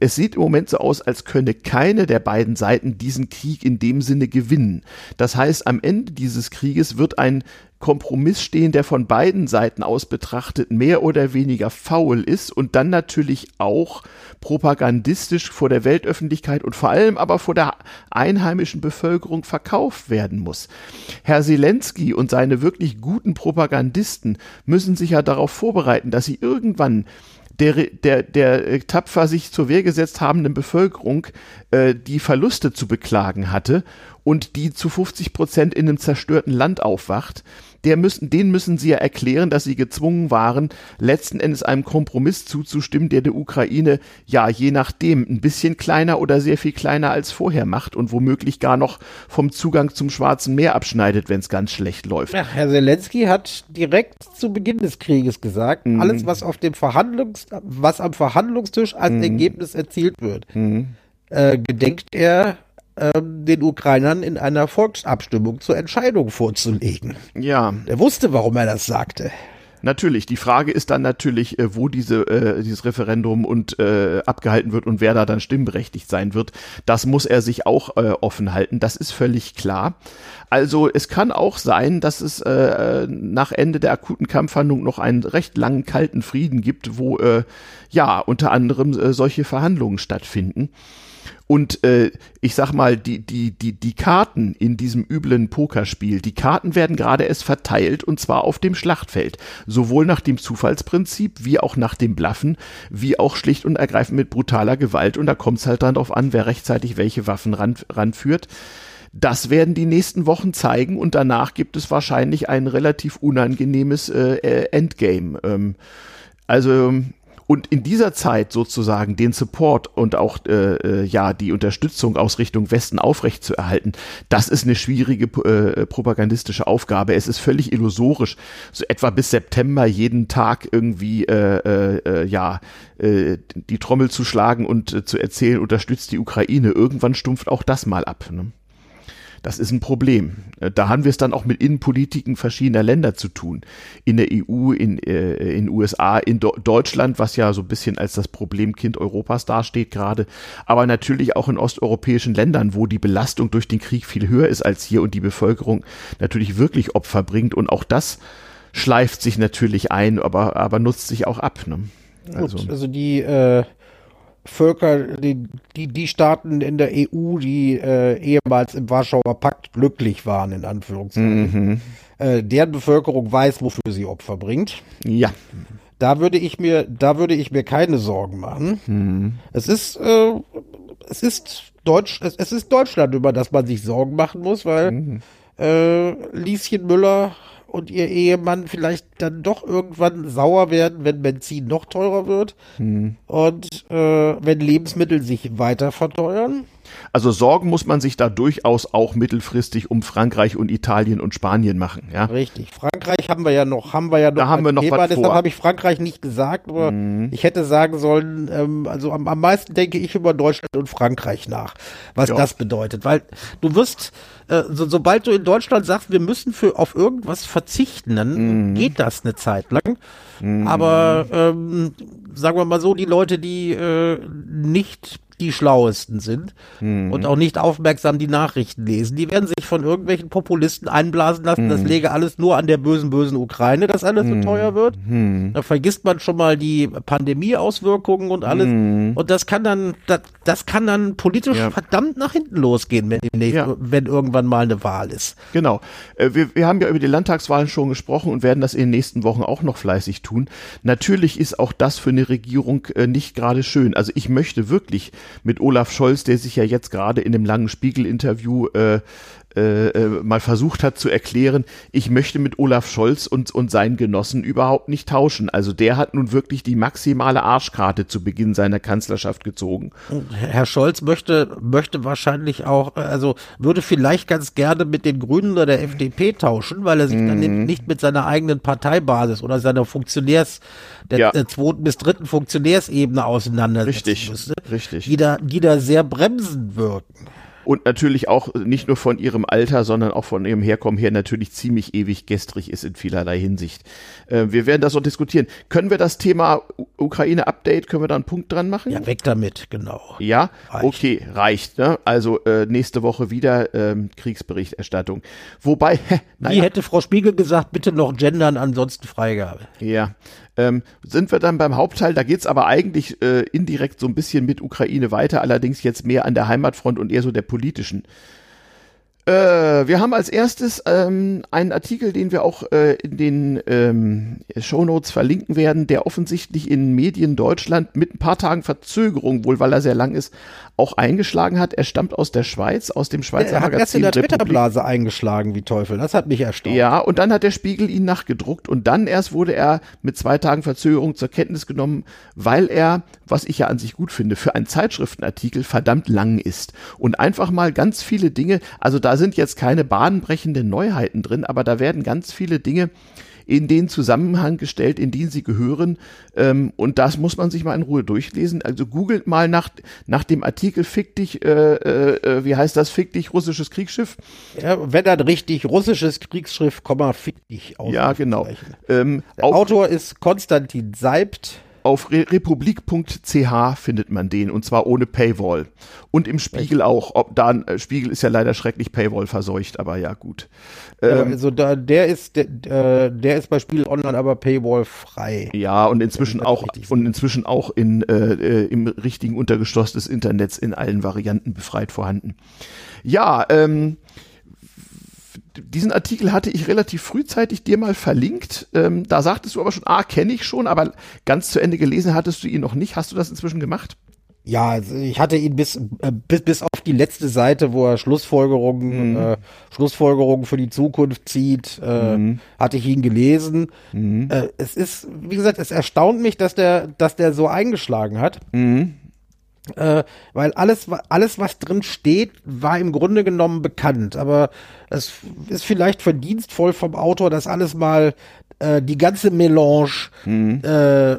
Es sieht im Moment so aus, als könne keine der beiden Seiten diesen Krieg in dem Sinne gewinnen. Das heißt, am Ende dieses Krieges wird ein Kompromiss stehen, der von beiden Seiten aus betrachtet mehr oder weniger faul ist und dann natürlich auch propagandistisch vor der Weltöffentlichkeit und vor allem aber vor der einheimischen Bevölkerung verkauft werden muss. Herr Zelensky und seine wirklich guten Propagandisten müssen sich ja darauf vorbereiten, dass sie irgendwann der, der, der tapfer sich zur Wehr gesetzt habenden Bevölkerung äh, die Verluste zu beklagen hatte und die zu 50 Prozent in einem zerstörten Land aufwacht der müssen, den müssen sie ja erklären, dass sie gezwungen waren, letzten Endes einem Kompromiss zuzustimmen, der der Ukraine ja je nachdem ein bisschen kleiner oder sehr viel kleiner als vorher macht und womöglich gar noch vom Zugang zum Schwarzen Meer abschneidet, wenn es ganz schlecht läuft. Ja, Herr Zelensky hat direkt zu Beginn des Krieges gesagt, mhm. alles was auf dem Verhandlungs, was am Verhandlungstisch als mhm. Ergebnis erzielt wird, mhm. äh, gedenkt er ähm, den Ukrainern in einer Volksabstimmung zur Entscheidung vorzulegen. Ja. Er wusste, warum er das sagte. Natürlich. Die Frage ist dann natürlich, äh, wo diese, äh, dieses Referendum und äh, abgehalten wird und wer da dann stimmberechtigt sein wird. Das muss er sich auch äh, offen halten. Das ist völlig klar. Also es kann auch sein, dass es äh, nach Ende der akuten Kampfhandlung noch einen recht langen kalten Frieden gibt, wo äh, ja unter anderem äh, solche Verhandlungen stattfinden. Und äh, ich sag mal, die, die, die, die Karten in diesem üblen Pokerspiel, die Karten werden gerade erst verteilt und zwar auf dem Schlachtfeld. Sowohl nach dem Zufallsprinzip, wie auch nach dem Blaffen, wie auch schlicht und ergreifend mit brutaler Gewalt. Und da kommt es halt dann drauf an, wer rechtzeitig welche Waffen ran, ranführt. Das werden die nächsten Wochen zeigen und danach gibt es wahrscheinlich ein relativ unangenehmes äh Endgame. Ähm, also und in dieser Zeit sozusagen den Support und auch äh, äh, ja die Unterstützung aus Richtung Westen aufrechtzuerhalten, das ist eine schwierige äh, propagandistische Aufgabe. Es ist völlig illusorisch, so etwa bis September jeden Tag irgendwie äh, äh, äh ja äh, die Trommel zu schlagen und äh, zu erzählen, unterstützt die Ukraine. Irgendwann stumpft auch das mal ab. Ne? Das ist ein Problem. Äh, da haben wir es dann auch mit Innenpolitiken verschiedener Länder zu tun. In der EU, in äh, in USA, in Do Deutschland, was ja so ein bisschen als das Problemkind Europas dasteht gerade, aber natürlich auch in osteuropäischen Ländern, wo die Belastung durch den Krieg viel höher ist als hier und die Bevölkerung natürlich wirklich Opfer bringt und auch das schleift sich natürlich ein, aber aber nutzt sich auch ab. Ne? Also. Gut, also die äh Völker, die, die, die Staaten in der EU, die äh, ehemals im Warschauer Pakt glücklich waren, in Anführungszeichen, mhm. äh, deren Bevölkerung weiß, wofür sie Opfer bringt. Ja. Da würde ich mir, da würde ich mir keine Sorgen machen. Mhm. Es ist, äh, es ist Deutsch, es, es, ist Deutschland, über das man sich Sorgen machen muss, weil mhm. äh, Lieschen Müller und ihr Ehemann vielleicht dann doch irgendwann sauer werden, wenn Benzin noch teurer wird hm. und äh, wenn Lebensmittel sich weiter verteuern. Also Sorgen muss man sich da durchaus auch mittelfristig um Frankreich und Italien und Spanien machen. Ja? Richtig. Frankreich haben wir ja noch, haben wir ja noch. Da haben wir noch Thema, was Deshalb habe ich Frankreich nicht gesagt, aber mhm. ich hätte sagen sollen, ähm, also am, am meisten denke ich über Deutschland und Frankreich nach, was ja. das bedeutet. Weil du wirst, äh, so, sobald du in Deutschland sagst, wir müssen für auf irgendwas verzichten, dann mhm. geht das eine Zeit lang. Mhm. Aber ähm, sagen wir mal so, die Leute, die äh, nicht die Schlauesten sind mhm. und auch nicht aufmerksam die Nachrichten lesen. Die werden sich von irgendwelchen Populisten einblasen lassen, mhm. das läge alles nur an der bösen, bösen Ukraine, dass alles mhm. so teuer wird. Mhm. Da vergisst man schon mal die Pandemie-Auswirkungen und alles. Mhm. Und das kann dann, das, das kann dann politisch ja. verdammt nach hinten losgehen, wenn, ja. wenn irgendwann mal eine Wahl ist. Genau. Äh, wir, wir haben ja über die Landtagswahlen schon gesprochen und werden das in den nächsten Wochen auch noch fleißig tun. Natürlich ist auch das für eine Regierung äh, nicht gerade schön. Also ich möchte wirklich mit Olaf Scholz, der sich ja jetzt gerade in dem langen Spiegel-Interview äh, äh, äh, mal versucht hat zu erklären, ich möchte mit Olaf Scholz und, und seinen Genossen überhaupt nicht tauschen. Also der hat nun wirklich die maximale Arschkarte zu Beginn seiner Kanzlerschaft gezogen. Herr Scholz möchte, möchte wahrscheinlich auch, also würde vielleicht ganz gerne mit den Grünen oder der FDP tauschen, weil er sich mhm. dann nicht mit seiner eigenen Parteibasis oder seiner Funktionärs, der, ja. zweiten bis dritten Funktionärsebene auseinandersetzen richtig, müsste. Richtig. Die da, die da sehr bremsen wirken und natürlich auch nicht nur von ihrem Alter, sondern auch von ihrem Herkommen her natürlich ziemlich ewig gestrig ist in vielerlei Hinsicht. Äh, wir werden das noch diskutieren. Können wir das Thema Ukraine-Update, können wir da einen Punkt dran machen? Ja, weg damit, genau. Ja, reicht. okay, reicht. Ne? Also äh, nächste Woche wieder ähm, Kriegsberichterstattung. Wobei, naja. Wie hätte Frau Spiegel gesagt, bitte noch gendern, ansonsten Freigabe. Ja, ähm, sind wir dann beim Hauptteil, da geht's aber eigentlich äh, indirekt so ein bisschen mit Ukraine weiter, allerdings jetzt mehr an der Heimatfront und eher so der politischen. Äh, wir haben als erstes ähm, einen Artikel, den wir auch äh, in den ähm, Shownotes verlinken werden, der offensichtlich in Medien Deutschland mit ein paar Tagen Verzögerung, wohl weil er sehr lang ist, auch eingeschlagen hat. Er stammt aus der Schweiz, aus dem Schweizer er hat Magazin. Er hat in der Twitterblase eingeschlagen, wie Teufel. Das hat mich erstaunt. Ja, und dann hat der Spiegel ihn nachgedruckt und dann erst wurde er mit zwei Tagen Verzögerung zur Kenntnis genommen, weil er, was ich ja an sich gut finde, für einen Zeitschriftenartikel verdammt lang ist und einfach mal ganz viele Dinge, also da sind jetzt keine bahnbrechenden Neuheiten drin, aber da werden ganz viele Dinge in den Zusammenhang gestellt, in den sie gehören. Ähm, und das muss man sich mal in Ruhe durchlesen. Also googelt mal nach, nach dem Artikel Fick dich, äh, äh, wie heißt das, Fick dich, russisches Kriegsschiff. Ja, wenn dann richtig, russisches Kriegsschiff, Fick dich aus. Ja, genau. Ähm, Autor ist Konstantin Seibt. Auf republik.ch findet man den und zwar ohne Paywall. Und im Spiegel Echt? auch. Ob da äh, Spiegel ist ja leider schrecklich Paywall verseucht, aber ja gut. Ähm, also da, der ist der, äh, der ist bei Spiegel Online aber Paywall frei. Ja und inzwischen auch und inzwischen auch in äh, im richtigen Untergeschoss des Internets in allen Varianten befreit vorhanden. Ja, ähm, diesen Artikel hatte ich relativ frühzeitig dir mal verlinkt. Ähm, da sagtest du aber schon, ah, kenne ich schon, aber ganz zu Ende gelesen hattest du ihn noch nicht. Hast du das inzwischen gemacht? Ja, also ich hatte ihn bis, äh, bis, bis auf die letzte Seite, wo er Schlussfolgerungen, mhm. äh, Schlussfolgerungen für die Zukunft zieht, äh, mhm. hatte ich ihn gelesen. Mhm. Äh, es ist, wie gesagt, es erstaunt mich, dass der, dass der so eingeschlagen hat. Mhm. Äh, weil alles, alles, was drin steht, war im Grunde genommen bekannt. Aber es ist vielleicht verdienstvoll vom Autor, das alles mal äh, die ganze Melange mhm. äh,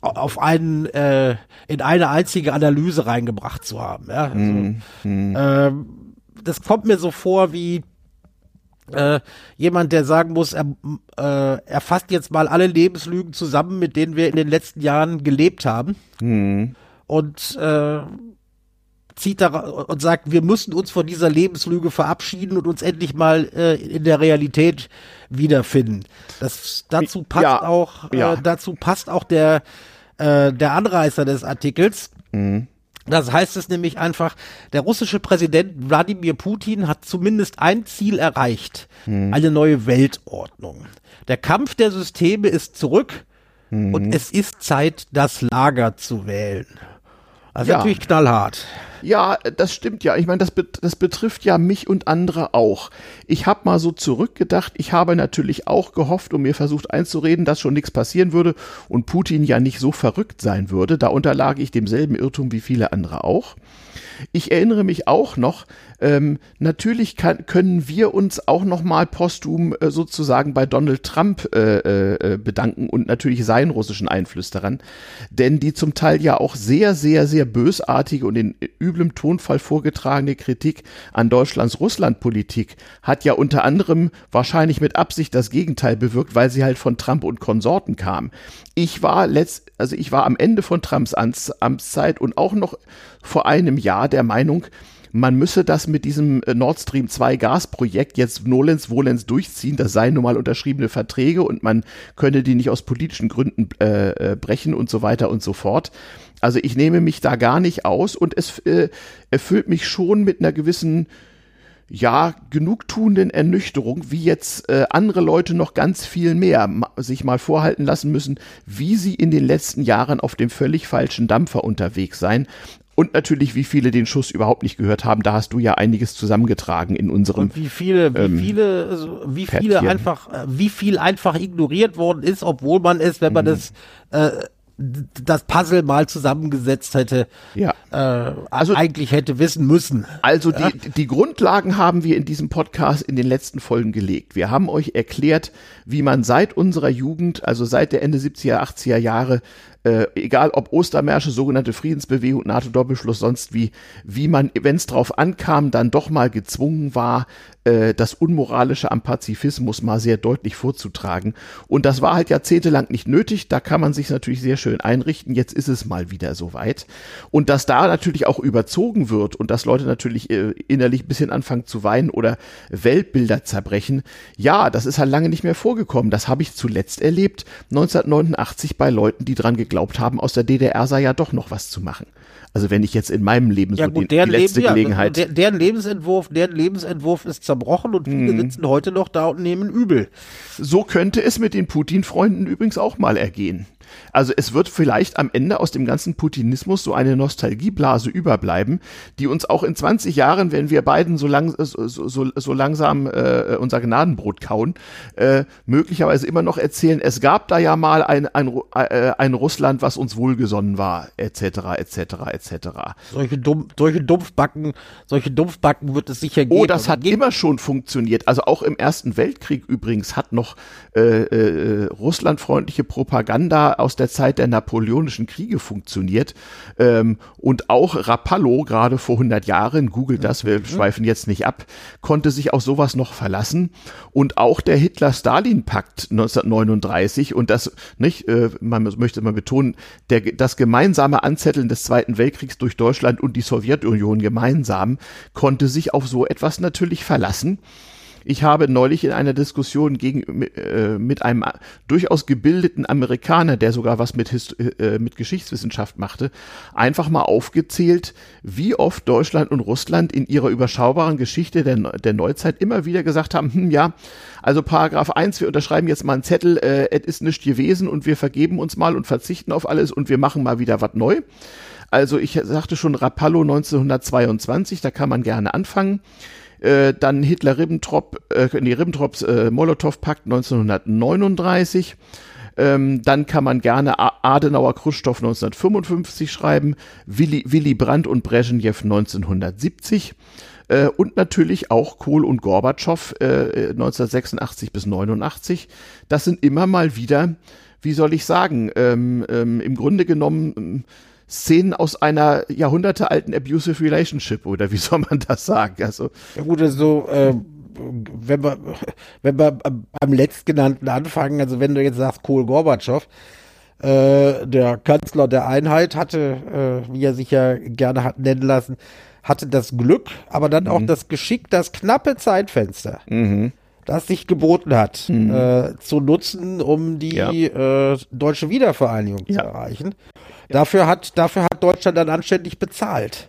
auf einen äh, in eine einzige Analyse reingebracht zu haben. Ja? Also, mhm. ähm, das kommt mir so vor wie äh, jemand, der sagen muss, er, äh, er fasst jetzt mal alle Lebenslügen zusammen, mit denen wir in den letzten Jahren gelebt haben. Mhm und äh, zieht da und sagt, wir müssen uns von dieser Lebenslüge verabschieden und uns endlich mal äh, in der Realität wiederfinden. Das dazu passt ja, auch äh, ja. dazu passt auch der äh, der Anreißer des Artikels. Mhm. Das heißt es nämlich einfach, der russische Präsident Wladimir Putin hat zumindest ein Ziel erreicht, hm. eine neue Weltordnung. Der Kampf der Systeme ist zurück hm. und es ist Zeit, das Lager zu wählen. Also ja. natürlich knallhart. Ja, das stimmt ja. Ich meine, das, das betrifft ja mich und andere auch. Ich habe mal so zurückgedacht, ich habe natürlich auch gehofft und mir versucht einzureden, dass schon nichts passieren würde und Putin ja nicht so verrückt sein würde. Da unterlag ich demselben Irrtum wie viele andere auch. Ich erinnere mich auch noch, ähm, natürlich kann, können wir uns auch noch mal posthum äh, sozusagen bei Donald Trump äh, äh, bedanken und natürlich seinen russischen Einfluss daran, denn die zum Teil ja auch sehr, sehr, sehr bösartige und in üblem Tonfall vorgetragene Kritik an Deutschlands Russlandpolitik hat ja unter anderem wahrscheinlich mit Absicht das Gegenteil bewirkt, weil sie halt von Trump und Konsorten kam. Ich war letzt, also ich war am Ende von Trumps Amtszeit und auch noch vor einem Jahr der Meinung, man müsse das mit diesem äh, Nord Stream 2 Gasprojekt jetzt nolens volens durchziehen. Das seien nun mal unterschriebene Verträge und man könne die nicht aus politischen Gründen äh, äh, brechen und so weiter und so fort. Also ich nehme mich da gar nicht aus und es äh, erfüllt mich schon mit einer gewissen ja, genugtuenden Ernüchterung, wie jetzt äh, andere Leute noch ganz viel mehr ma sich mal vorhalten lassen müssen, wie sie in den letzten Jahren auf dem völlig falschen Dampfer unterwegs seien. Und natürlich, wie viele den Schuss überhaupt nicht gehört haben, da hast du ja einiges zusammengetragen in unserem. Und wie viele, wie ähm, viele, also wie viele Pärtchen. einfach, äh, wie viel einfach ignoriert worden ist, obwohl man es, wenn man mhm. das äh, das Puzzle mal zusammengesetzt hätte, ja. äh, also eigentlich hätte wissen müssen. Also ja? die, die Grundlagen haben wir in diesem Podcast in den letzten Folgen gelegt. Wir haben euch erklärt, wie man seit unserer Jugend, also seit der Ende 70er, 80er Jahre, äh, egal ob Ostermärsche, sogenannte Friedensbewegung, NATO-Doppelschluss, sonst wie, wie man, wenn es drauf ankam, dann doch mal gezwungen war, äh, das Unmoralische am Pazifismus mal sehr deutlich vorzutragen. Und das war halt jahrzehntelang nicht nötig. Da kann man sich natürlich sehr schön einrichten. Jetzt ist es mal wieder soweit. Und dass da natürlich auch überzogen wird und dass Leute natürlich äh, innerlich ein bisschen anfangen zu weinen oder Weltbilder zerbrechen, ja, das ist halt lange nicht mehr vorgekommen. Das habe ich zuletzt erlebt, 1989 bei Leuten, die dran geglaubt haben, aus der DDR sei ja doch noch was zu machen. Also wenn ich jetzt in meinem Leben ja, so gut, die, die letzte Leben, Gelegenheit. Ja, der, deren Lebensentwurf, deren Lebensentwurf ist zerbrochen und viele hm. sitzen heute noch da und nehmen übel. So könnte es mit den Putin-Freunden übrigens auch mal ergehen. Also es wird vielleicht am Ende aus dem ganzen Putinismus so eine Nostalgieblase überbleiben, die uns auch in 20 Jahren, wenn wir beiden so, lang, so, so, so langsam äh, unser Gnadenbrot kauen, äh, möglicherweise immer noch erzählen, es gab da ja mal ein, ein, äh, ein Russland, was uns wohlgesonnen war, etc., etc., etc. Solche, Dumm, solche Dumpfbacken, solche Dumpfbacken wird es sicher geben. Oh, das hat immer schon funktioniert. Also auch im Ersten Weltkrieg übrigens hat noch äh, äh, russlandfreundliche Propaganda aus der Zeit der napoleonischen Kriege funktioniert. Ähm, und auch Rapallo, gerade vor 100 Jahren, googelt das, wir mhm. schweifen jetzt nicht ab, konnte sich auf sowas noch verlassen. Und auch der Hitler-Stalin-Pakt 1939 und das, nicht, äh, man möchte mal betonen, der, das gemeinsame Anzetteln des Zweiten Weltkriegs durch Deutschland und die Sowjetunion gemeinsam konnte sich auf so etwas natürlich verlassen. Ich habe neulich in einer Diskussion gegen, äh, mit einem durchaus gebildeten Amerikaner, der sogar was mit, Hist äh, mit Geschichtswissenschaft machte, einfach mal aufgezählt, wie oft Deutschland und Russland in ihrer überschaubaren Geschichte der, der Neuzeit immer wieder gesagt haben, hm, ja, also Paragraph 1, wir unterschreiben jetzt mal einen Zettel, äh, es ist nicht gewesen und wir vergeben uns mal und verzichten auf alles und wir machen mal wieder was neu. Also ich sagte schon Rapallo 1922, da kann man gerne anfangen. Äh, dann Hitler-Ribbentrop, äh, nee, Ribbentrops äh, Molotow-Pakt 1939. Ähm, dann kann man gerne Adenauer Khrushchev 1955 schreiben, Willy, Willy Brandt und Brezhnev 1970 äh, und natürlich auch Kohl und Gorbatschow äh, 1986 bis 89. Das sind immer mal wieder, wie soll ich sagen, ähm, ähm, im Grunde genommen Szenen aus einer jahrhundertealten abusive relationship oder wie soll man das sagen? Also ja gut, also äh, wenn wir wenn wir beim letztgenannten anfangen, also wenn du jetzt sagst Kohl Gorbatschow, äh, der Kanzler der Einheit hatte, äh, wie er sich ja gerne hat nennen lassen, hatte das Glück, aber dann mhm. auch das Geschick, das knappe Zeitfenster. Mhm das sich geboten hat, mhm. äh, zu nutzen, um die ja. äh, deutsche Wiedervereinigung ja. zu erreichen. Dafür hat, dafür hat Deutschland dann anständig bezahlt.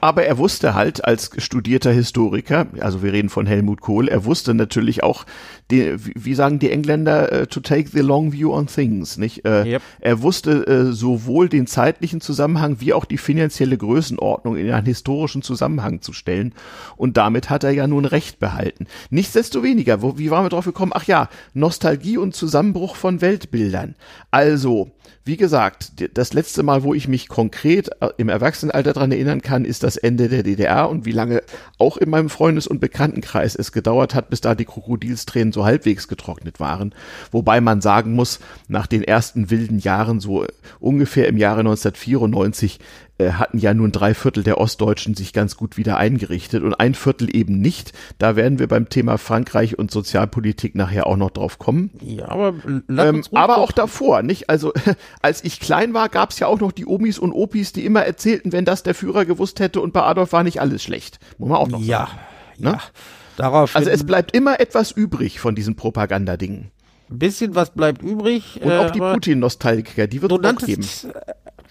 Aber er wusste halt als studierter Historiker, also wir reden von Helmut Kohl, er wusste natürlich auch, die, wie sagen die Engländer, uh, to take the long view on things, nicht? Uh, yep. Er wusste uh, sowohl den zeitlichen Zusammenhang wie auch die finanzielle Größenordnung in einen historischen Zusammenhang zu stellen. Und damit hat er ja nun Recht behalten. Nichtsdestoweniger, wo, wie waren wir drauf gekommen? Ach ja, Nostalgie und Zusammenbruch von Weltbildern. Also, wie gesagt, das letzte Mal, wo ich mich konkret äh, im Erwachsenenalter daran erinnern kann, ist das Ende der DDR und wie lange auch in meinem Freundes- und Bekanntenkreis es gedauert hat, bis da die Krokodilstränen so halbwegs getrocknet waren. Wobei man sagen muss, nach den ersten wilden Jahren, so ungefähr im Jahre 1994, äh, hatten ja nun drei Viertel der Ostdeutschen sich ganz gut wieder eingerichtet und ein Viertel eben nicht. Da werden wir beim Thema Frankreich und Sozialpolitik nachher auch noch drauf kommen. Ja, aber ähm, aber auch davor, nicht? Also als ich klein war, gab es ja auch noch die Omis und Opis, die immer erzählten, wenn das der Führer gewusst hätte und bei Adolf war nicht alles schlecht. Muss man auch noch ja, sagen. Ne? Ja. Darauf also es bleibt immer etwas übrig von diesen Propagandadingen. Ein bisschen was bleibt übrig. Und auch die äh, Putin-Nostalgiker, die wird es geben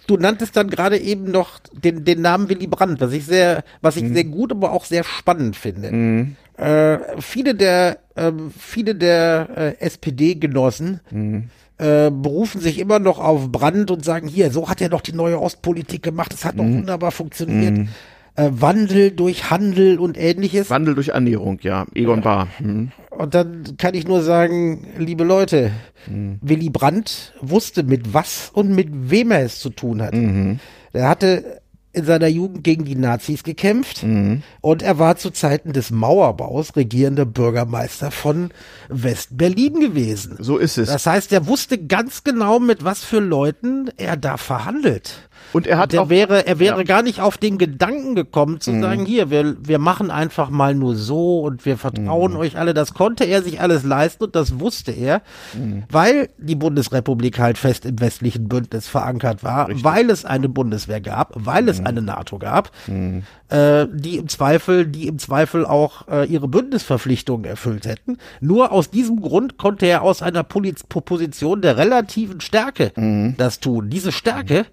du nanntest dann gerade eben noch den, den Namen Willy Brandt, was ich sehr, was ich mhm. sehr gut, aber auch sehr spannend finde. Mhm. Äh, viele der, äh, viele der äh, SPD-Genossen mhm. äh, berufen sich immer noch auf Brandt und sagen, hier, so hat er doch die neue Ostpolitik gemacht, es hat doch mhm. wunderbar funktioniert. Äh, Wandel durch Handel und ähnliches. Wandel durch Annäherung, ja. Egon Bahr. Mhm. Und dann kann ich nur sagen, liebe Leute, mhm. Willy Brandt wusste, mit was und mit wem er es zu tun hat. Mhm. Er hatte in seiner Jugend gegen die Nazis gekämpft mhm. und er war zu Zeiten des Mauerbaus regierender Bürgermeister von West-Berlin gewesen. So ist es. Das heißt, er wusste ganz genau, mit was für Leuten er da verhandelt. Und er hat der auch, wäre, er wäre ja. gar nicht auf den Gedanken gekommen zu mhm. sagen, hier, wir, wir machen einfach mal nur so und wir vertrauen mhm. euch alle. Das konnte er sich alles leisten und das wusste er, mhm. weil die Bundesrepublik halt fest im westlichen Bündnis verankert war, Richtig. weil es eine Bundeswehr gab, weil es mhm. eine NATO gab, mhm. äh, die im Zweifel, die im Zweifel auch äh, ihre Bündnisverpflichtungen erfüllt hätten. Nur aus diesem Grund konnte er aus einer Poliz Position der relativen Stärke mhm. das tun. Diese Stärke,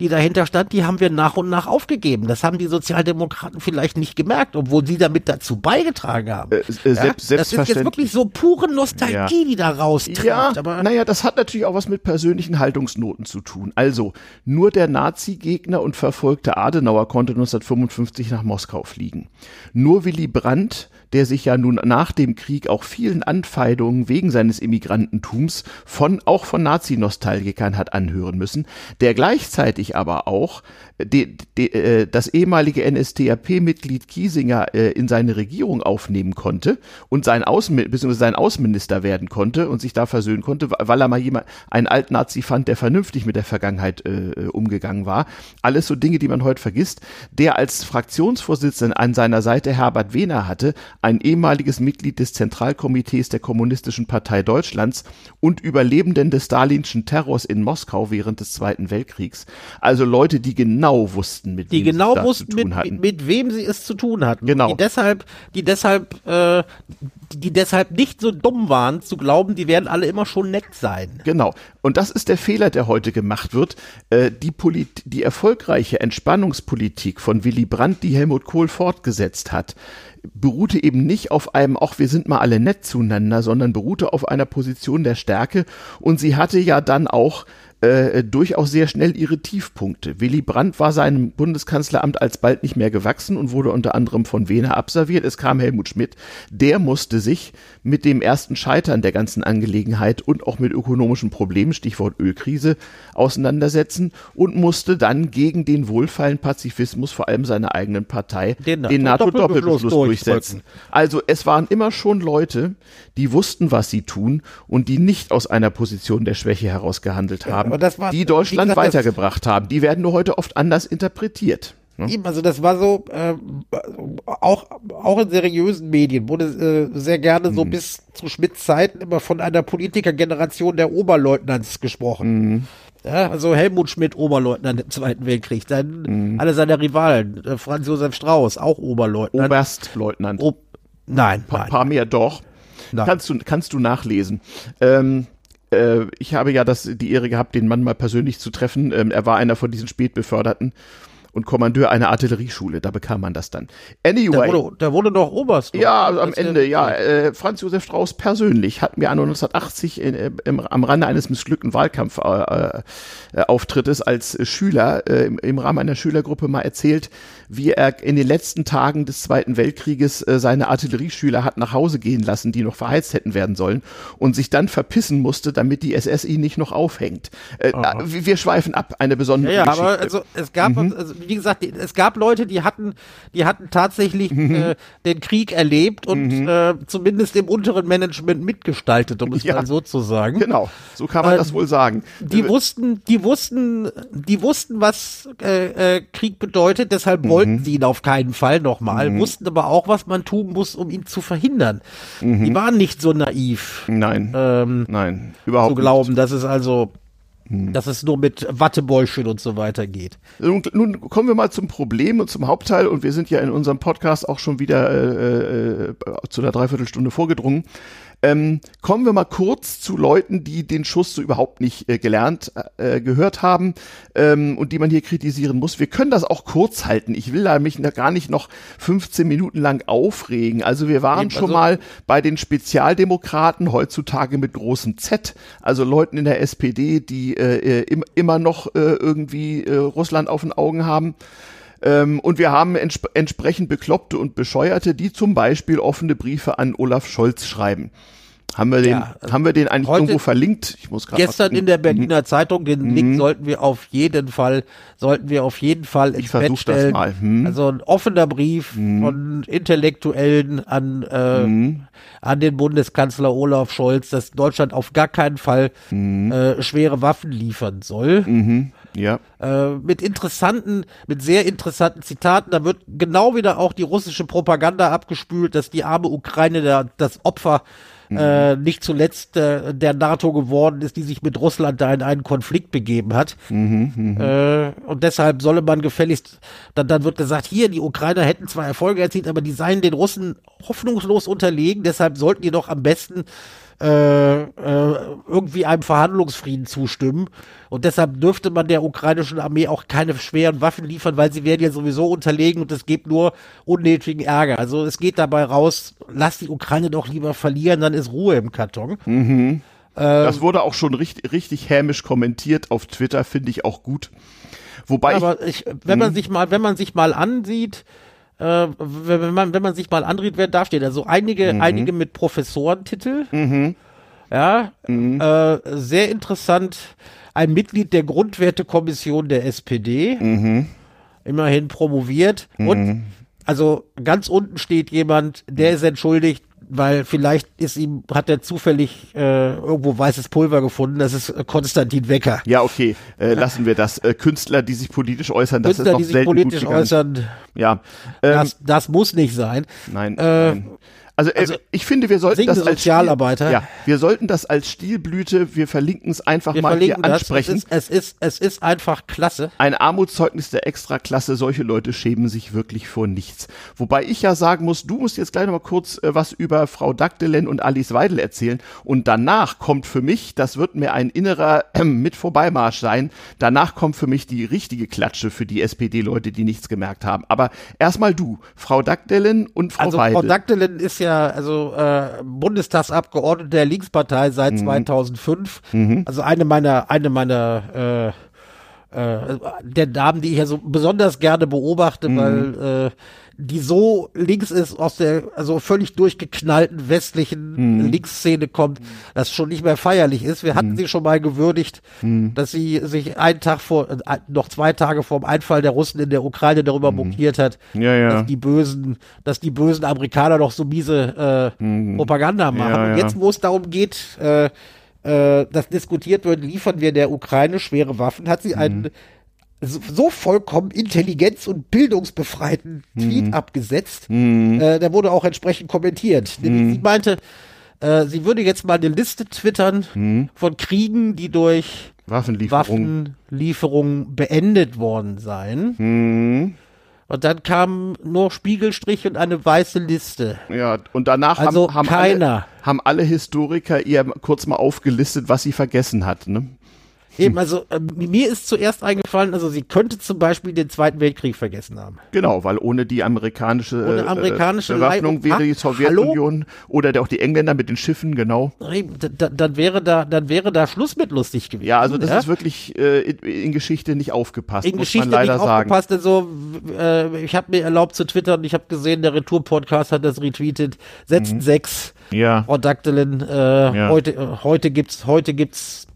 die dahinter stand, die haben wir nach und nach aufgegeben. Das haben die Sozialdemokraten vielleicht nicht gemerkt, obwohl sie damit dazu beigetragen haben. Äh, äh, ja? Das ist jetzt wirklich so pure Nostalgie, ja. die da raustritt. Ja, aber naja, das hat natürlich auch was mit persönlichen Haltungsnoten zu tun. Also, nur der Nazi-Gegner und verfolgte Adenauer konnte 1955 nach Moskau fliegen. Nur Willy Brandt der sich ja nun nach dem Krieg auch vielen Anfeindungen wegen seines Immigrantentums von, auch von Nazi-Nostalgikern hat anhören müssen, der gleichzeitig aber auch die, die, äh, das ehemalige NSDAP-Mitglied Kiesinger äh, in seine Regierung aufnehmen konnte und sein Außen, sein Außenminister werden konnte und sich da versöhnen konnte, weil er mal jemand, einen Altnazi fand, der vernünftig mit der Vergangenheit äh, umgegangen war. Alles so Dinge, die man heute vergisst. Der als Fraktionsvorsitzender an seiner Seite Herbert Wehner hatte, ein ehemaliges Mitglied des Zentralkomitees der Kommunistischen Partei Deutschlands und Überlebenden des stalinschen Terrors in Moskau während des Zweiten Weltkriegs. Also Leute, die genau wussten, mit die wem genau sie wussten, zu tun mit, hatten. Mit, mit wem sie es zu tun hatten. Genau. Die deshalb, die deshalb, äh, die deshalb nicht so dumm waren, zu glauben, die werden alle immer schon nett sein. Genau. Und das ist der Fehler, der heute gemacht wird. Äh, die, Polit die erfolgreiche Entspannungspolitik von Willy Brandt, die Helmut Kohl fortgesetzt hat, beruhte eben nicht auf einem, auch wir sind mal alle nett zueinander, sondern beruhte auf einer Position der Stärke und sie hatte ja dann auch äh, durchaus sehr schnell ihre Tiefpunkte. Willy Brandt war seinem Bundeskanzleramt alsbald nicht mehr gewachsen und wurde unter anderem von Wehner abserviert. Es kam Helmut Schmidt. Der musste sich mit dem ersten Scheitern der ganzen Angelegenheit und auch mit ökonomischen Problemen, Stichwort Ölkrise, auseinandersetzen und musste dann gegen den wohlfeilen Pazifismus vor allem seiner eigenen Partei den, den NATO-Doppelbeschluss NATO durchsetzen. Also es waren immer schon Leute, die wussten, was sie tun und die nicht aus einer Position der Schwäche heraus gehandelt haben war, die Deutschland gesagt, weitergebracht haben. Die werden nur heute oft anders interpretiert. Ne? Eben, also das war so, äh, auch, auch in seriösen Medien wurde äh, sehr gerne mhm. so bis zu Schmidts Zeiten immer von einer Politikergeneration der Oberleutnants gesprochen. Mhm. Ja, also Helmut Schmidt, Oberleutnant im Zweiten Weltkrieg. Dann mhm. alle seine Rivalen, äh, Franz Josef Strauß, auch Oberleutnant. Oberstleutnant. Ob nein, pa nein. paar mehr doch. Na. Kannst du, kannst du nachlesen. Ähm, äh, ich habe ja das, die Ehre gehabt, den Mann mal persönlich zu treffen. Ähm, er war einer von diesen Spätbeförderten und Kommandeur einer Artillerieschule. Da bekam man das dann. Anyway. Der wurde, der wurde noch Oberst. Ja, am Ende, ja. Äh, Franz Josef Strauß persönlich hat mir an 1980 in, äh, im, am Rande eines missglückten Wahlkampfauftrittes äh, äh, als Schüler äh, im, im Rahmen einer Schülergruppe mal erzählt, wie er in den letzten Tagen des Zweiten Weltkrieges äh, seine Artillerieschüler hat nach Hause gehen lassen, die noch verheizt hätten werden sollen und sich dann verpissen musste, damit die SS ihn nicht noch aufhängt. Äh, wir schweifen ab, eine besondere ja, ja, Geschichte. aber also es gab mhm. also, wie gesagt, es gab Leute, die hatten, die hatten tatsächlich mhm. äh, den Krieg erlebt und mhm. äh, zumindest im unteren Management mitgestaltet, um es ja, mal so zu sagen. Genau, so kann man das wohl sagen. Die wussten, die wussten, die wussten, was äh, Krieg bedeutet, deshalb mhm. Wollten sie ihn auf keinen Fall nochmal, mhm. wussten aber auch, was man tun muss, um ihn zu verhindern. Mhm. Die waren nicht so naiv. Nein, ähm, nein, überhaupt zu glauben, nicht. dass es also dass es nur mit Wattebäuschen und so weiter geht. Nun, nun, kommen wir mal zum Problem und zum Hauptteil und wir sind ja in unserem Podcast auch schon wieder äh, äh, zu einer Dreiviertelstunde vorgedrungen. Ähm, kommen wir mal kurz zu Leuten, die den Schuss so überhaupt nicht äh, gelernt, äh, gehört haben ähm, und die man hier kritisieren muss. Wir können das auch kurz halten. Ich will da mich da gar nicht noch 15 Minuten lang aufregen. Also wir waren also, schon mal bei den Spezialdemokraten, heutzutage mit großem Z, also Leuten in der SPD, die äh, äh, im, immer noch äh, irgendwie äh, Russland auf den Augen haben. Ähm, und wir haben entsp entsprechend Bekloppte und Bescheuerte, die zum Beispiel offene Briefe an Olaf Scholz schreiben. Haben wir den, ja, haben wir den eigentlich irgendwo verlinkt? Ich muss gerade gestern in der Berliner mhm. Zeitung den mhm. Link sollten wir auf jeden Fall, sollten wir auf jeden Fall ins ich Bett stellen. Das mal. Mhm. Also ein offener Brief mhm. von Intellektuellen an äh, mhm. an den Bundeskanzler Olaf Scholz, dass Deutschland auf gar keinen Fall mhm. äh, schwere Waffen liefern soll. Ja. Äh, mit interessanten, mit sehr interessanten Zitaten. Da wird genau wieder auch die russische Propaganda abgespült, dass die arme Ukraine der, das Opfer mhm. äh, nicht zuletzt äh, der NATO geworden ist, die sich mit Russland da in einen Konflikt begeben hat. Mhm, mh. äh, und deshalb solle man gefälligst, dann, dann wird gesagt, hier, die Ukrainer hätten zwar Erfolge erzielt, aber die seien den Russen hoffnungslos unterlegen, deshalb sollten die doch am besten äh, äh, irgendwie einem Verhandlungsfrieden zustimmen. Und deshalb dürfte man der ukrainischen Armee auch keine schweren Waffen liefern, weil sie werden ja sowieso unterlegen und es gibt nur unnötigen Ärger. Also es geht dabei raus, lass die Ukraine doch lieber verlieren, dann ist Ruhe im Karton. Mhm. das wurde auch schon richtig, richtig hämisch kommentiert auf Twitter, finde ich auch gut. Wobei aber ich, wenn man hm? sich mal, wenn man sich mal ansieht, äh, wenn, man, wenn man sich mal anriet, wer da steht. Also einige, mhm. einige mit Professorentitel. Mhm. Ja, mhm. Äh, sehr interessant. Ein Mitglied der Grundwertekommission der SPD. Mhm. Immerhin promoviert. Und mhm. also ganz unten steht jemand, der ist entschuldigt, weil vielleicht ist ihm, hat er zufällig äh, irgendwo weißes Pulver gefunden, das ist äh, Konstantin Wecker. Ja, okay, äh, lassen wir das. Äh, Künstler, die sich politisch äußern, das Künstler, ist noch die sich politisch äußern, ja. Ähm, das, das muss nicht sein. Nein, äh, nein. Also, äh, also ich finde, wir sollten das als Sozialarbeiter. Stil, ja, wir sollten das als Stilblüte, wir verlinken es einfach wir mal hier ansprechen. Es ist, es ist, es ist einfach klasse. Ein Armutszeugnis der Extraklasse. Solche Leute schämen sich wirklich vor nichts. Wobei ich ja sagen muss, du musst jetzt gleich noch mal kurz äh, was über Frau Dagdelen und Alice Weidel erzählen. Und danach kommt für mich, das wird mir ein innerer äh, mit Vorbeimarsch sein. Danach kommt für mich die richtige Klatsche für die SPD-Leute, die nichts gemerkt haben. Aber erstmal du, Frau Dagdelen und Frau also, Weidel. Frau Dagdelen ist ja also äh, Bundestagsabgeordnete der Linkspartei seit mhm. 2005. Mhm. Also eine meiner, eine meiner äh, äh, der Damen, die ich ja so besonders gerne beobachte, mhm. weil äh, die so links ist, aus der also völlig durchgeknallten westlichen mhm. Linksszene kommt, das schon nicht mehr feierlich ist. Wir hatten mhm. sie schon mal gewürdigt, mhm. dass sie sich einen Tag vor, äh, noch zwei Tage vor dem Einfall der Russen in der Ukraine darüber mokiert mhm. hat, ja, ja. dass die bösen, dass die bösen Amerikaner doch so miese äh, mhm. Propaganda machen. Ja, Und jetzt, wo es darum geht, äh, äh, dass diskutiert wird, liefern wir der Ukraine schwere Waffen, hat sie einen so vollkommen intelligenz- und bildungsbefreiten Tweet mhm. abgesetzt. Mhm. Äh, der wurde auch entsprechend kommentiert. Mhm. Sie meinte, äh, sie würde jetzt mal eine Liste twittern mhm. von Kriegen, die durch Waffenlieferungen Waffenlieferung beendet worden seien. Mhm. Und dann kam nur Spiegelstrich und eine weiße Liste. Ja, und danach Also haben, haben, keiner. Alle, haben alle Historiker ihr kurz mal aufgelistet, was sie vergessen hat. Ne? Eben, also äh, mir ist zuerst eingefallen, also sie könnte zum Beispiel den Zweiten Weltkrieg vergessen haben. Genau, weil ohne die amerikanische, Ohne amerikanische äh, Bewaffnung wäre die Sowjetunion oder der, auch die Engländer mit den Schiffen, genau. Eben, da- da- Dann wäre da, dann wäre da Schluss mit lustig gewesen. Ja, also das ja? ist wirklich äh, in, in Geschichte nicht aufgepasst, in muss Geschichte man leider nicht sagen. aufgepasst. Also, äh, ich habe mir erlaubt zu twittern, ich habe gesehen, der Retour-Podcast hat das retweetet. Setzen sechs. Ja, Frau Dagdelin, äh, Mhm. Ja. Mhm. heute, äh, heute gibt's, heute gibt's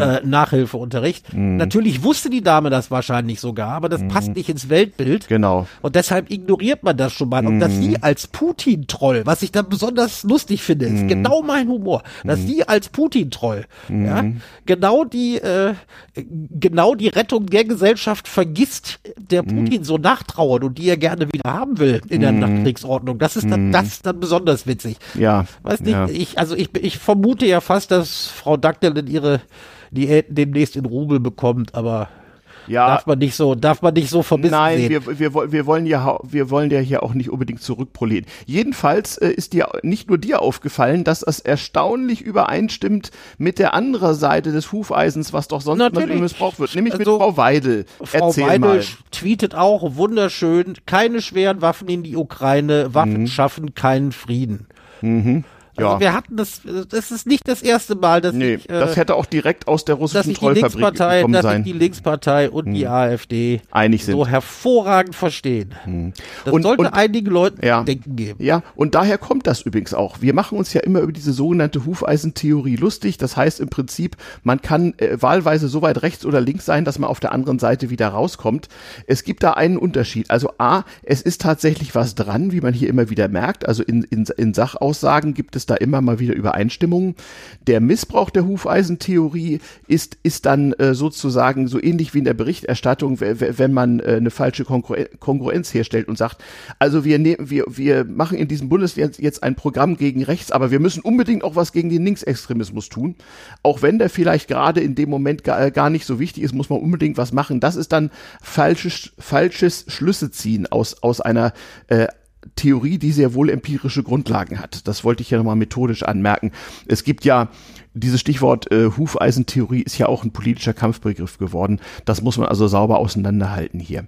äh, Nachhilfeunterricht. Natürlich wusste die Dame das wahrscheinlich sogar, aber das passt nicht ins Weltbild. genau. Und deshalb ignoriert man das schon mal. Und dass Mhm. sie als Putin-Troll, was ich dann besonders lustig finde, ist Mhm. genau mein Humor, dass sie als Putin-Troll, ja, genau die, äh, genau die Rettung der Gesellschaft vergisst, der Mhm. Putin so nachtrauert und die er gerne wieder haben will in der Nachkriegsordnung. Das ist dann, das dann besonders witzig. Ja. Weiß nicht, Mhm. ja. ich, also ich, ich vermute ja fast, dass Frau Dagdelin ihre Diäten demnächst in Rubel bekommt, aber ja. darf man nicht so, darf man nicht so verbissen Nein, sehen. wir, wir, wir wollen ja, wir wollen ja hier auch nicht unbedingt zurückproleten. Jedenfalls äh, ist dir nicht nur dir aufgefallen, dass das erstaunlich übereinstimmt mit der anderen Seite des Hufeisens, was doch sonst Natürlich. immer missbraucht wird, nämlich Also, mit Frau Weidel. Frau Erzähl Weidel mal. tweetet auch wunderschön, keine schweren Waffen in die Ukraine, Waffen Mhm. schaffen keinen Frieden. Also Ja. wir hatten das, das ist nicht das erste Mal, dass Nee, ich, äh, das hätte auch direkt aus der dass russischen die Trollfabrik Linkspartei, gekommen dass sich die Linkspartei und die AfD Einig sind. so hervorragend verstehen. Das Und- sollte und- einigen Leuten Ja. denken geben. Ja, und daher kommt das übrigens auch. Wir machen uns ja immer über diese sogenannte Hufeisentheorie lustig. Das heißt im Prinzip, man kann äh, wahlweise so weit rechts oder links sein, dass man auf der anderen Seite wieder rauskommt. Es gibt da einen Unterschied. Also A, es ist tatsächlich was dran, wie man hier immer wieder merkt. Also in, in, in Sachaussagen gibt es da immer mal wieder Übereinstimmungen. Der Missbrauch der Hufeisentheorie ist, ist dann äh, sozusagen so ähnlich wie in der Berichterstattung, wenn man äh, eine falsche Kongruenz herstellt und sagt, also wir, nehmen, wir, wir machen in diesem Bundesland jetzt ein Programm gegen rechts, aber wir müssen unbedingt auch was gegen den Linksextremismus tun. Auch wenn der vielleicht gerade in dem Moment gar, gar nicht so wichtig ist, muss man unbedingt was machen. Das ist dann falsches, falsches Schlüsse ziehen aus, aus einer äh, Theorie, die sehr wohl empirische Grundlagen hat. Das wollte ich ja nochmal methodisch anmerken. Es gibt ja dieses Stichwort äh, Hufeisentheorie ist ja auch ein politischer Kampfbegriff geworden. Das muss man also sauber auseinanderhalten hier.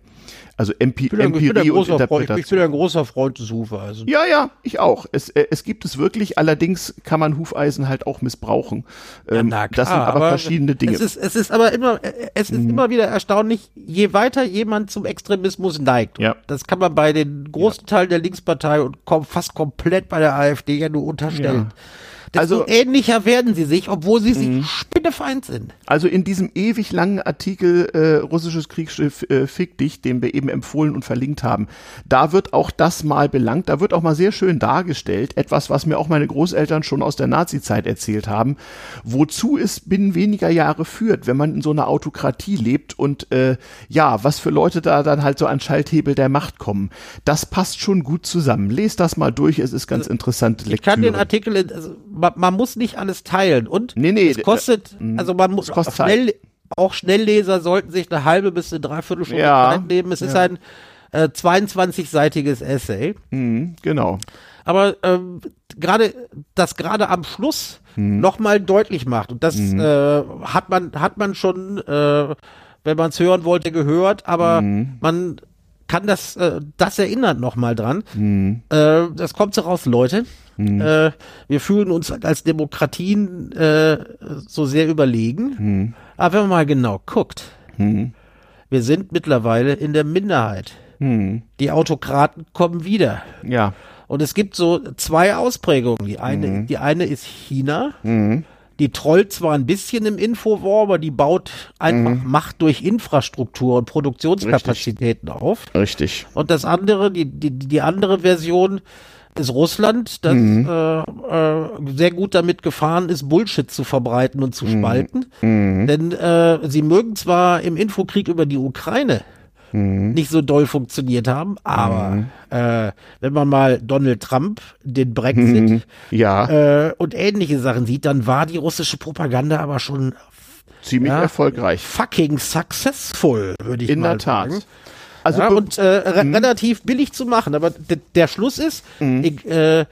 Also Empi Empirie und großer Freund, ich Interpretation. bin ein großer Freund des Hufeisens. Ja, ja, ich auch. Es, äh, es gibt es wirklich, allerdings kann man Hufeisen halt auch missbrauchen. Ähm, Na das sind klar, aber, verschiedene Dinge. Es ist, es ist aber immer, es ist immer wieder erstaunlich, je weiter jemand zum Extremismus neigt. Ja. Das kann man bei den großen Teilen der Linkspartei und kom fast komplett bei der AfD ja nur unterstellen. Desto Also- Mhm. ähnlicher werden sie sich, obwohl sie sich spinnefeind sind. Also in diesem ewig langen Artikel äh, russisches Kriegsschiff äh, Fick dich, den wir eben empfohlen und verlinkt haben, da wird auch das mal belangt, da wird auch mal sehr schön dargestellt, etwas, was mir auch meine Großeltern schon aus der Nazi-Zeit erzählt haben, wozu es binnen weniger Jahre führt, wenn man in so einer Autokratie lebt und äh, ja, was für Leute da dann halt so an Schalthebel der Macht kommen. Das passt schon gut zusammen. Lest das mal durch, es ist ganz interessante Also Ich kann den Artikel, also, man, man muss nicht alles teilen und Nee, nee, es kostet, also man muss schnell, auch Schnellleser sollten sich eine halbe bis eine Dreiviertelstunde Ja. Zeit nehmen. Es ist ein äh, 22-seitiges Essay. Mhm, genau. aber ähm, gerade das gerade am Schluss noch mal deutlich macht und das äh, hat man hat man schon, äh, wenn man es hören wollte, gehört, aber man kann das äh, das erinnert noch mal dran. Äh, das kommt so raus, Leute. Äh, wir fühlen uns als Demokratien äh, so sehr überlegen, aber wenn man mal genau guckt, wir sind mittlerweile in der Minderheit. Die Autokraten kommen wieder. Ja. Und es gibt so zwei Ausprägungen. Die eine, die eine ist China. Die trollt zwar ein bisschen im Infowar, aber die baut einfach Macht durch Infrastruktur und Produktionskapazitäten auf. Richtig. Und das andere, die, die, die andere Version ist Russland, das äh, äh, sehr gut damit gefahren ist, Bullshit zu verbreiten und zu spalten. Denn äh, sie mögen zwar im Infokrieg über die Ukraine nicht so doll funktioniert haben, aber äh, wenn man mal Donald Trump, den Brexit Ja. äh, und ähnliche Sachen sieht, dann war die russische Propaganda aber schon ziemlich Ja. erfolgreich. fucking successful, würde ich In mal der Tat. sagen. Also ja, und äh, re mhm. relativ billig zu machen. Aber der Schluss ist, mhm. ich, äh,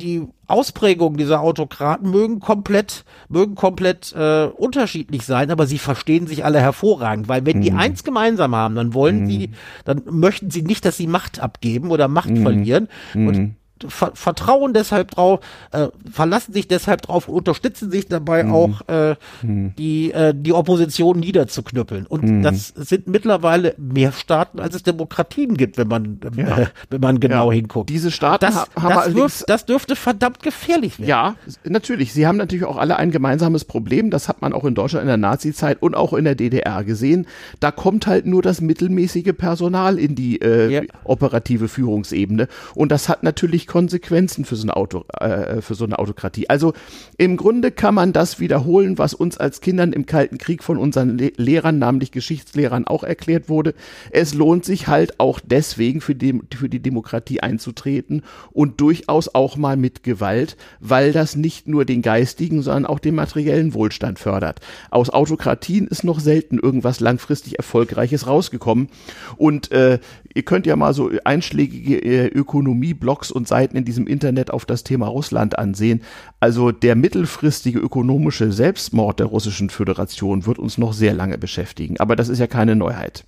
die Ausprägungen dieser Autokraten mögen komplett, mögen komplett äh, unterschiedlich sein, aber sie verstehen sich alle hervorragend, weil wenn mhm. die eins gemeinsam haben, dann wollen mhm. sie, dann möchten sie nicht, dass sie Macht abgeben oder Macht mhm. verlieren. Und mhm ver vertrauen deshalb drauf, äh, verlassen sich deshalb drauf und unterstützen sich dabei mhm. auch äh, mhm. die äh, die Opposition niederzuknüppeln. Und mhm. das sind mittlerweile mehr Staaten, als es Demokratien gibt, wenn man ja. äh, wenn man genau ja. hinguckt. Diese Staaten das, haben das, dürf, das dürfte verdammt gefährlich werden. Ja, natürlich. Sie haben natürlich auch alle ein gemeinsames Problem. Das hat man auch in Deutschland in der Nazi-Zeit und auch in der DDR gesehen. Da kommt halt nur das mittelmäßige Personal in die äh, ja. operative Führungsebene und das hat natürlich Konsequenzen für so eine, Auto, äh, für so eine Autokratie. Also im Grunde kann man das wiederholen, was uns als Kindern im Kalten Krieg von unseren Le Lehrern, namentlich Geschichtslehrern, auch erklärt wurde. Es lohnt sich halt auch deswegen für die, für die Demokratie einzutreten und durchaus auch mal mit Gewalt, weil das nicht nur den geistigen, sondern auch den materiellen Wohlstand fördert. Aus Autokratien ist noch selten irgendwas langfristig Erfolgreiches rausgekommen. Und äh, ihr könnt ja mal so einschlägige äh, Ökonomie-Blogs und Seiten in diesem Internet auf das Thema Russland ansehen. Also der mittelfristige ökonomische Selbstmord der russischen Föderation wird uns noch sehr lange beschäftigen. Aber das ist ja keine Neuheit.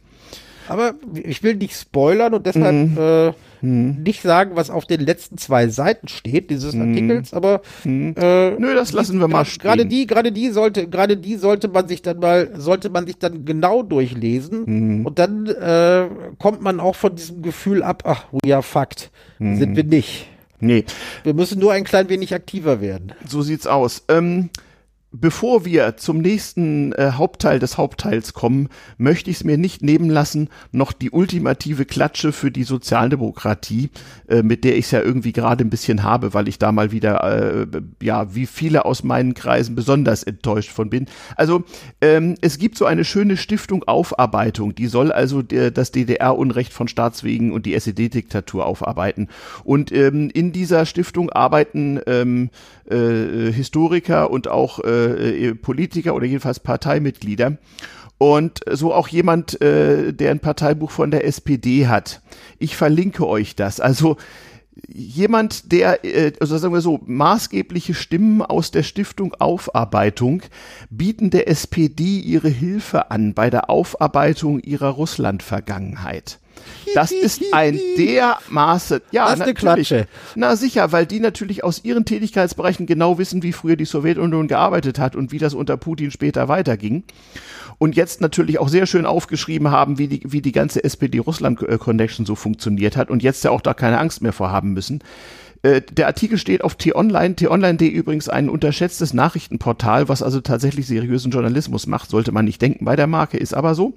Aber ich will nicht spoilern und deshalb mhm. Äh, mhm. nicht sagen, was auf den letzten zwei Seiten steht dieses mhm. Artikels, aber mhm. äh, nö, das lassen wir mal stehen. Gerade die, gerade die sollte, gerade die sollte man sich dann mal, sollte man sich dann genau durchlesen mhm. und dann äh, kommt man auch von diesem Gefühl ab, ach, we are fucked, sind wir nicht. Nee. Wir müssen nur ein klein wenig aktiver werden. So sieht's aus. Ähm, Bevor wir zum nächsten äh, Hauptteil des Hauptteils kommen, möchte ich es mir nicht nehmen lassen, noch die ultimative Klatsche für die Sozialdemokratie, äh, mit der ich es ja irgendwie gerade ein bisschen habe, weil ich da mal wieder, äh, ja, wie viele aus meinen Kreisen besonders enttäuscht von bin. Also ähm, es gibt so eine schöne Stiftung Aufarbeitung, die soll also der, das DDR-Unrecht von Staatswegen und die SED-Diktatur aufarbeiten. Und ähm, in dieser Stiftung arbeiten ähm, äh, Historiker und auch äh, äh, Politiker oder jedenfalls Parteimitglieder. Und so auch jemand, äh, der ein Parteibuch von der SPD hat. Ich verlinke euch das. Also jemand, der, äh, also sagen wir so, maßgebliche Stimmen aus der Stiftung Aufarbeitung bieten der SPD ihre Hilfe an bei der Aufarbeitung ihrer Russland-Vergangenheit. Das ist ein dermaßen, ja, das ist eine Klatsche. Na sicher, weil die natürlich aus ihren Tätigkeitsbereichen genau wissen, wie früher die Sowjetunion gearbeitet hat und wie das unter Putin später weiterging. Und jetzt natürlich auch sehr schön aufgeschrieben haben, wie die, wie die ganze SPD-Russland-Connection so funktioniert hat und jetzt ja auch da keine Angst mehr vorhaben müssen. Äh, der Artikel steht auf T-Online. T-Online.de übrigens ein unterschätztes Nachrichtenportal, was also tatsächlich seriösen Journalismus macht, sollte man nicht denken bei der Marke, ist aber so.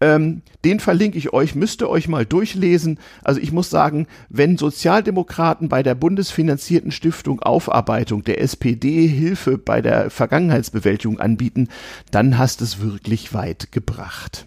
Ähm, den verlinke ich euch, müsst ihr euch mal durchlesen. Also ich muss sagen, wenn Sozialdemokraten bei der bundesfinanzierten Stiftung Aufarbeitung der SPD Hilfe bei der Vergangenheitsbewältigung anbieten, dann hast es wirklich weit gebracht.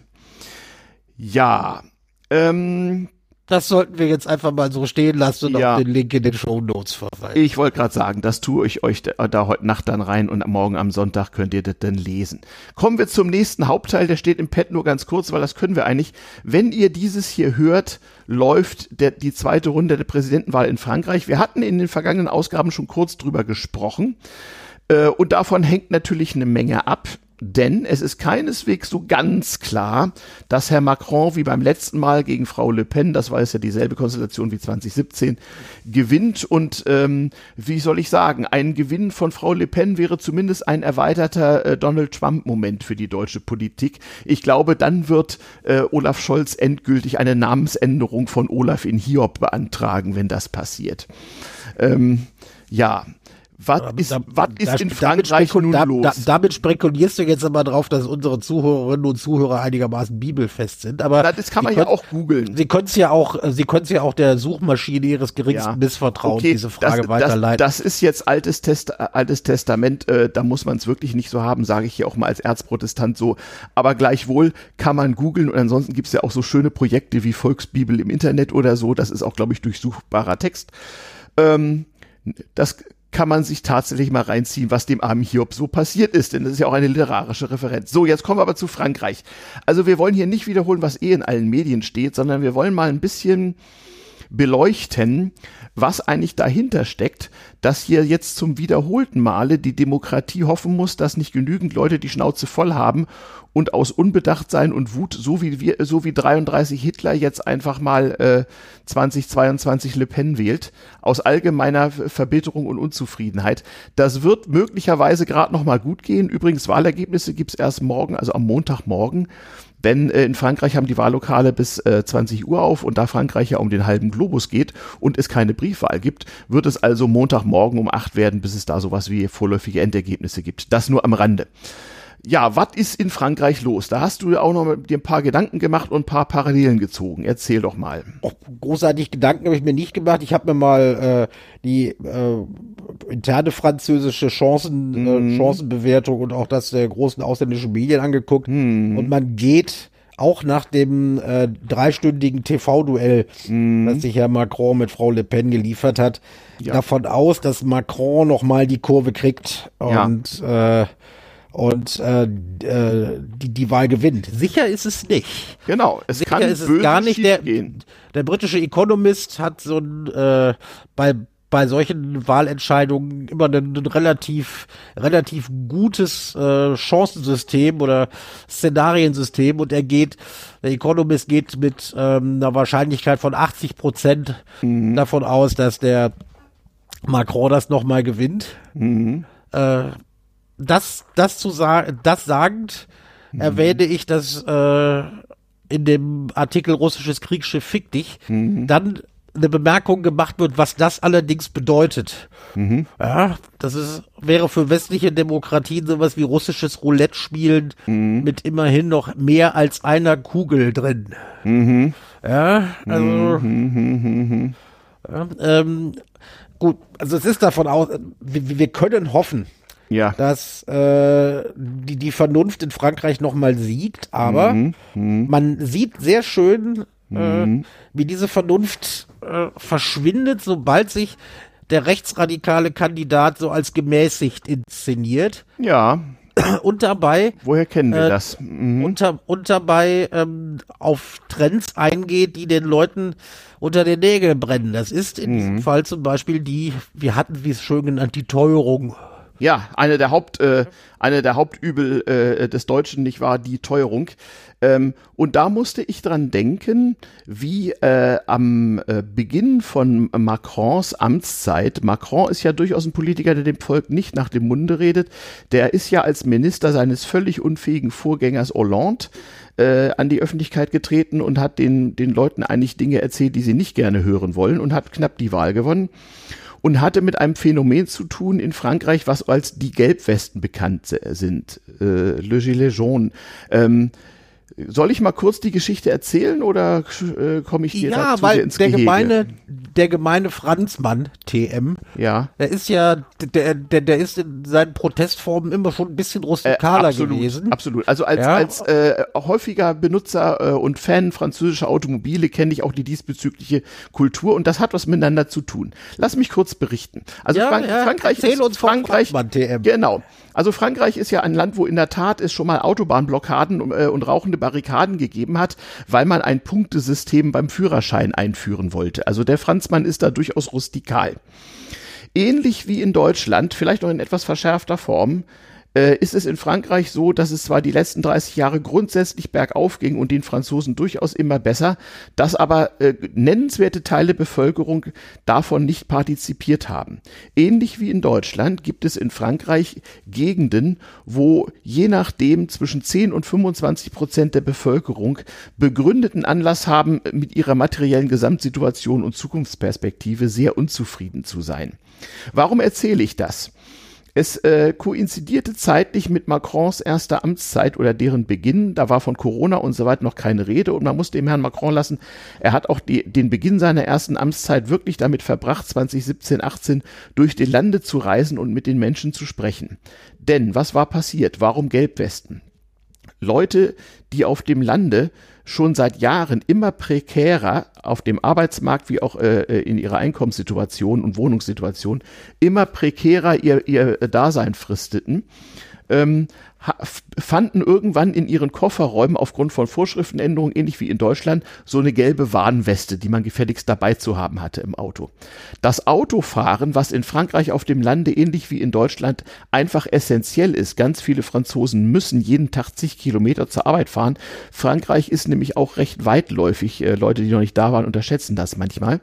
Ja, ähm, das sollten wir jetzt einfach mal so stehen lassen und ja. auf den Link in den Show Notes verweisen. Ich wollte gerade sagen, das tue ich euch da, da, heute Nacht dann rein und morgen am Sonntag könnt ihr das dann lesen. Kommen wir zum nächsten Hauptteil, der steht im Pad nur ganz kurz, weil das können wir eigentlich. Wenn ihr dieses hier hört, läuft der, die zweite Runde der Präsidentenwahl in Frankreich. Wir hatten in den vergangenen Ausgaben schon kurz drüber gesprochen. Äh, und davon hängt natürlich eine Menge ab. Denn es ist keineswegs so ganz klar, dass Herr Macron wie beim letzten Mal gegen Frau Le Pen, das war jetzt ja dieselbe Konstellation wie 2017, gewinnt. Und ähm, wie soll ich sagen, ein Gewinn von Frau Le Pen wäre zumindest ein erweiterter äh, Donald Trump-Moment für die deutsche Politik. Ich glaube, dann wird äh, Olaf Scholz endgültig eine Namensänderung von Olaf in Hiob beantragen, wenn das passiert. Ähm, ja, was ist, da, was ist da, in Frankreich nun da, los? Da, damit spekulierst du jetzt aber drauf, dass unsere Zuhörerinnen und Zuhörer einigermaßen bibelfest sind. Aber das kann man ja auch googeln. Sie können es ja auch, Sie können es ja auch der Suchmaschine Ihres geringsten ja. Missvertrauens okay, diese Frage das, weiterleiten. Das, das, ist jetzt altes, Test, altes Testament. Äh, da muss man es wirklich nicht so haben, sage ich hier auch mal als Erzprotestant so. Aber gleichwohl kann man googeln und ansonsten gibt es ja auch so schöne Projekte wie Volksbibel im Internet oder so. Das ist auch, glaube ich, durchsuchbarer Text. Ähm, das kann man sich tatsächlich mal reinziehen, was dem armen Hiob so passiert ist, denn das ist ja auch eine literarische Referenz. So, jetzt kommen wir aber zu Frankreich. Also wir wollen hier nicht wiederholen, was eh in allen Medien steht, sondern wir wollen mal ein bisschen beleuchten, was eigentlich dahinter steckt, dass hier jetzt zum wiederholten Male die Demokratie hoffen muss, dass nicht genügend Leute die Schnauze voll haben und aus Unbedachtsein und Wut, so wie wir, so wie 33 Hitler jetzt einfach mal äh, 2022 Le Pen wählt, aus allgemeiner Verbitterung und Unzufriedenheit. Das wird möglicherweise gerade noch mal gut gehen. Übrigens, Wahlergebnisse gibt's erst morgen, also am Montagmorgen. Denn äh, in Frankreich haben die Wahllokale bis äh, 20 Uhr auf und da Frankreich ja um den halben Globus geht und es keine Briefwahl gibt, wird es also Montagmorgen um acht werden, bis es da sowas wie vorläufige Endergebnisse gibt. Das nur am Rande. Ja, was ist in Frankreich los? Da hast du auch noch dir ein paar Gedanken gemacht und ein paar Parallelen gezogen. Erzähl doch mal. Oh, großartig Gedanken habe ich mir nicht gemacht. Ich habe mir mal äh, die äh, interne französische Chancen, äh, mhm. äh, Chancenbewertung und auch das der großen ausländischen Medien angeguckt. Mhm. Und man geht auch nach dem äh, dreistündigen TV-Duell, mhm. das sich Herr Macron mit Frau Le Pen geliefert hat, ja. davon aus, dass Macron noch mal die Kurve kriegt und ja. äh, und äh, äh, die, die Wahl gewinnt. Sicher ist es nicht. Genau, es Sicher kann ist es gar nicht. Der, der britische Economist hat so ein äh, bei bei solchen Wahlentscheidungen immer ein, ein relativ relativ gutes äh, Chancensystem oder Szenariensystem und er geht der Economist geht mit ähm, einer Wahrscheinlichkeit von 80 Prozent mhm. davon aus, dass der Macron das nochmal gewinnt. Mhm. Äh, das, das zu sagen, das sagend mhm. erwähne ich, dass äh, in dem Artikel russisches Kriegsschiff fick dich, mhm. dann eine Bemerkung gemacht wird, was das allerdings bedeutet. Mhm. Ja, das ist, wäre für westliche Demokratien sowas wie russisches Roulette spielen mhm. mit immerhin noch mehr als einer Kugel drin. Mhm. Ja, also, mhm, mhm, mhm, ja, ähm, gut, also es ist davon aus, wir, wir können hoffen, ja. dass äh, die, die Vernunft in Frankreich nochmal siegt, aber mhm. Mhm. man sieht sehr schön, äh, mhm. wie diese Vernunft äh, verschwindet, sobald sich der rechtsradikale Kandidat so als gemäßigt inszeniert. Ja. Und dabei. Woher kennen wir äh, das? Mhm. Und, und dabei ähm, auf Trends eingeht, die den Leuten unter den Nägeln brennen. Das ist in mhm. diesem Fall zum Beispiel die, wir hatten, wie es schön genannt, die Teuerung ja, eine der Haupt, äh, eine der Hauptübel äh, des Deutschen, nicht wahr, die Teuerung. Ähm, und da musste ich dran denken, wie äh, am äh, Beginn von Macrons Amtszeit, Macron ist ja durchaus ein Politiker, der dem Volk nicht nach dem Munde redet, der ist ja als Minister seines völlig unfähigen Vorgängers Hollande äh, an die Öffentlichkeit getreten und hat den, den Leuten eigentlich Dinge erzählt, die sie nicht gerne hören wollen und hat knapp die Wahl gewonnen und hatte mit einem Phänomen zu tun in Frankreich, was als die Gelbwesten bekannt sind, äh, Le Gilet jaune. Ähm, soll ich mal kurz die Geschichte erzählen oder äh, komme ich dir ja, weil ins der Gehege? gemeine der gemeine Franzmann TM, ja, der ist ja der der der ist in seinen Protestformen immer schon ein bisschen rustikaler äh, absolut, gewesen. Absolut. Also als ja. als äh, häufiger Benutzer äh, und Fan französischer Automobile kenne ich auch die diesbezügliche Kultur und das hat was miteinander zu tun. Lass mich kurz berichten. Also ja, Frank ja, Frankreich ist uns Frankreich TM. Genau. Also Frankreich ist ja ein Land, wo in der Tat es schon mal Autobahnblockaden und, äh, und rauchende Barrikaden gegeben hat, weil man ein Punktesystem beim Führerschein einführen wollte. Also der Franzmann ist da durchaus rustikal. Ähnlich wie in Deutschland, vielleicht noch in etwas verschärfter Form, äh, ist es in Frankreich so, dass es zwar die letzten 30 Jahre grundsätzlich bergauf ging und den Franzosen durchaus immer besser, dass aber äh, nennenswerte Teile Bevölkerung davon nicht partizipiert haben. Ähnlich wie in Deutschland gibt es in Frankreich Gegenden, wo je nachdem zwischen 10 und 25 Prozent der Bevölkerung begründeten Anlass haben, mit ihrer materiellen Gesamtsituation und Zukunftsperspektive sehr unzufrieden zu sein. Warum erzähle ich das? Es äh, koinzidierte zeitlich mit Macrons erster Amtszeit oder deren Beginn. Da war von Corona und so weiter noch keine Rede und man musste dem Herrn Macron lassen. Er hat auch die, den Beginn seiner ersten Amtszeit wirklich damit verbracht, 2017, 18 durch die Lande zu reisen und mit den Menschen zu sprechen. Denn was war passiert? Warum Gelbwesten? Leute, die auf dem Lande schon seit Jahren immer prekärer auf dem Arbeitsmarkt wie auch äh, äh in ihrer Einkommenssituation und Wohnungssituation immer prekärer ihr, ihr Dasein fristeten, ähm, fanden irgendwann in ihren Kofferräumen aufgrund von Vorschriftenänderungen, ähnlich wie in Deutschland, so eine gelbe Warnweste, die man gefälligst dabei zu haben hatte im Auto. Das Autofahren, was in Frankreich auf dem Lande ähnlich wie in Deutschland einfach essentiell ist. Ganz viele Franzosen müssen jeden Tag zig Kilometer zur Arbeit fahren. Frankreich ist nämlich auch recht weitläufig. Äh, Leute, die noch nicht da waren, unterschätzen das manchmal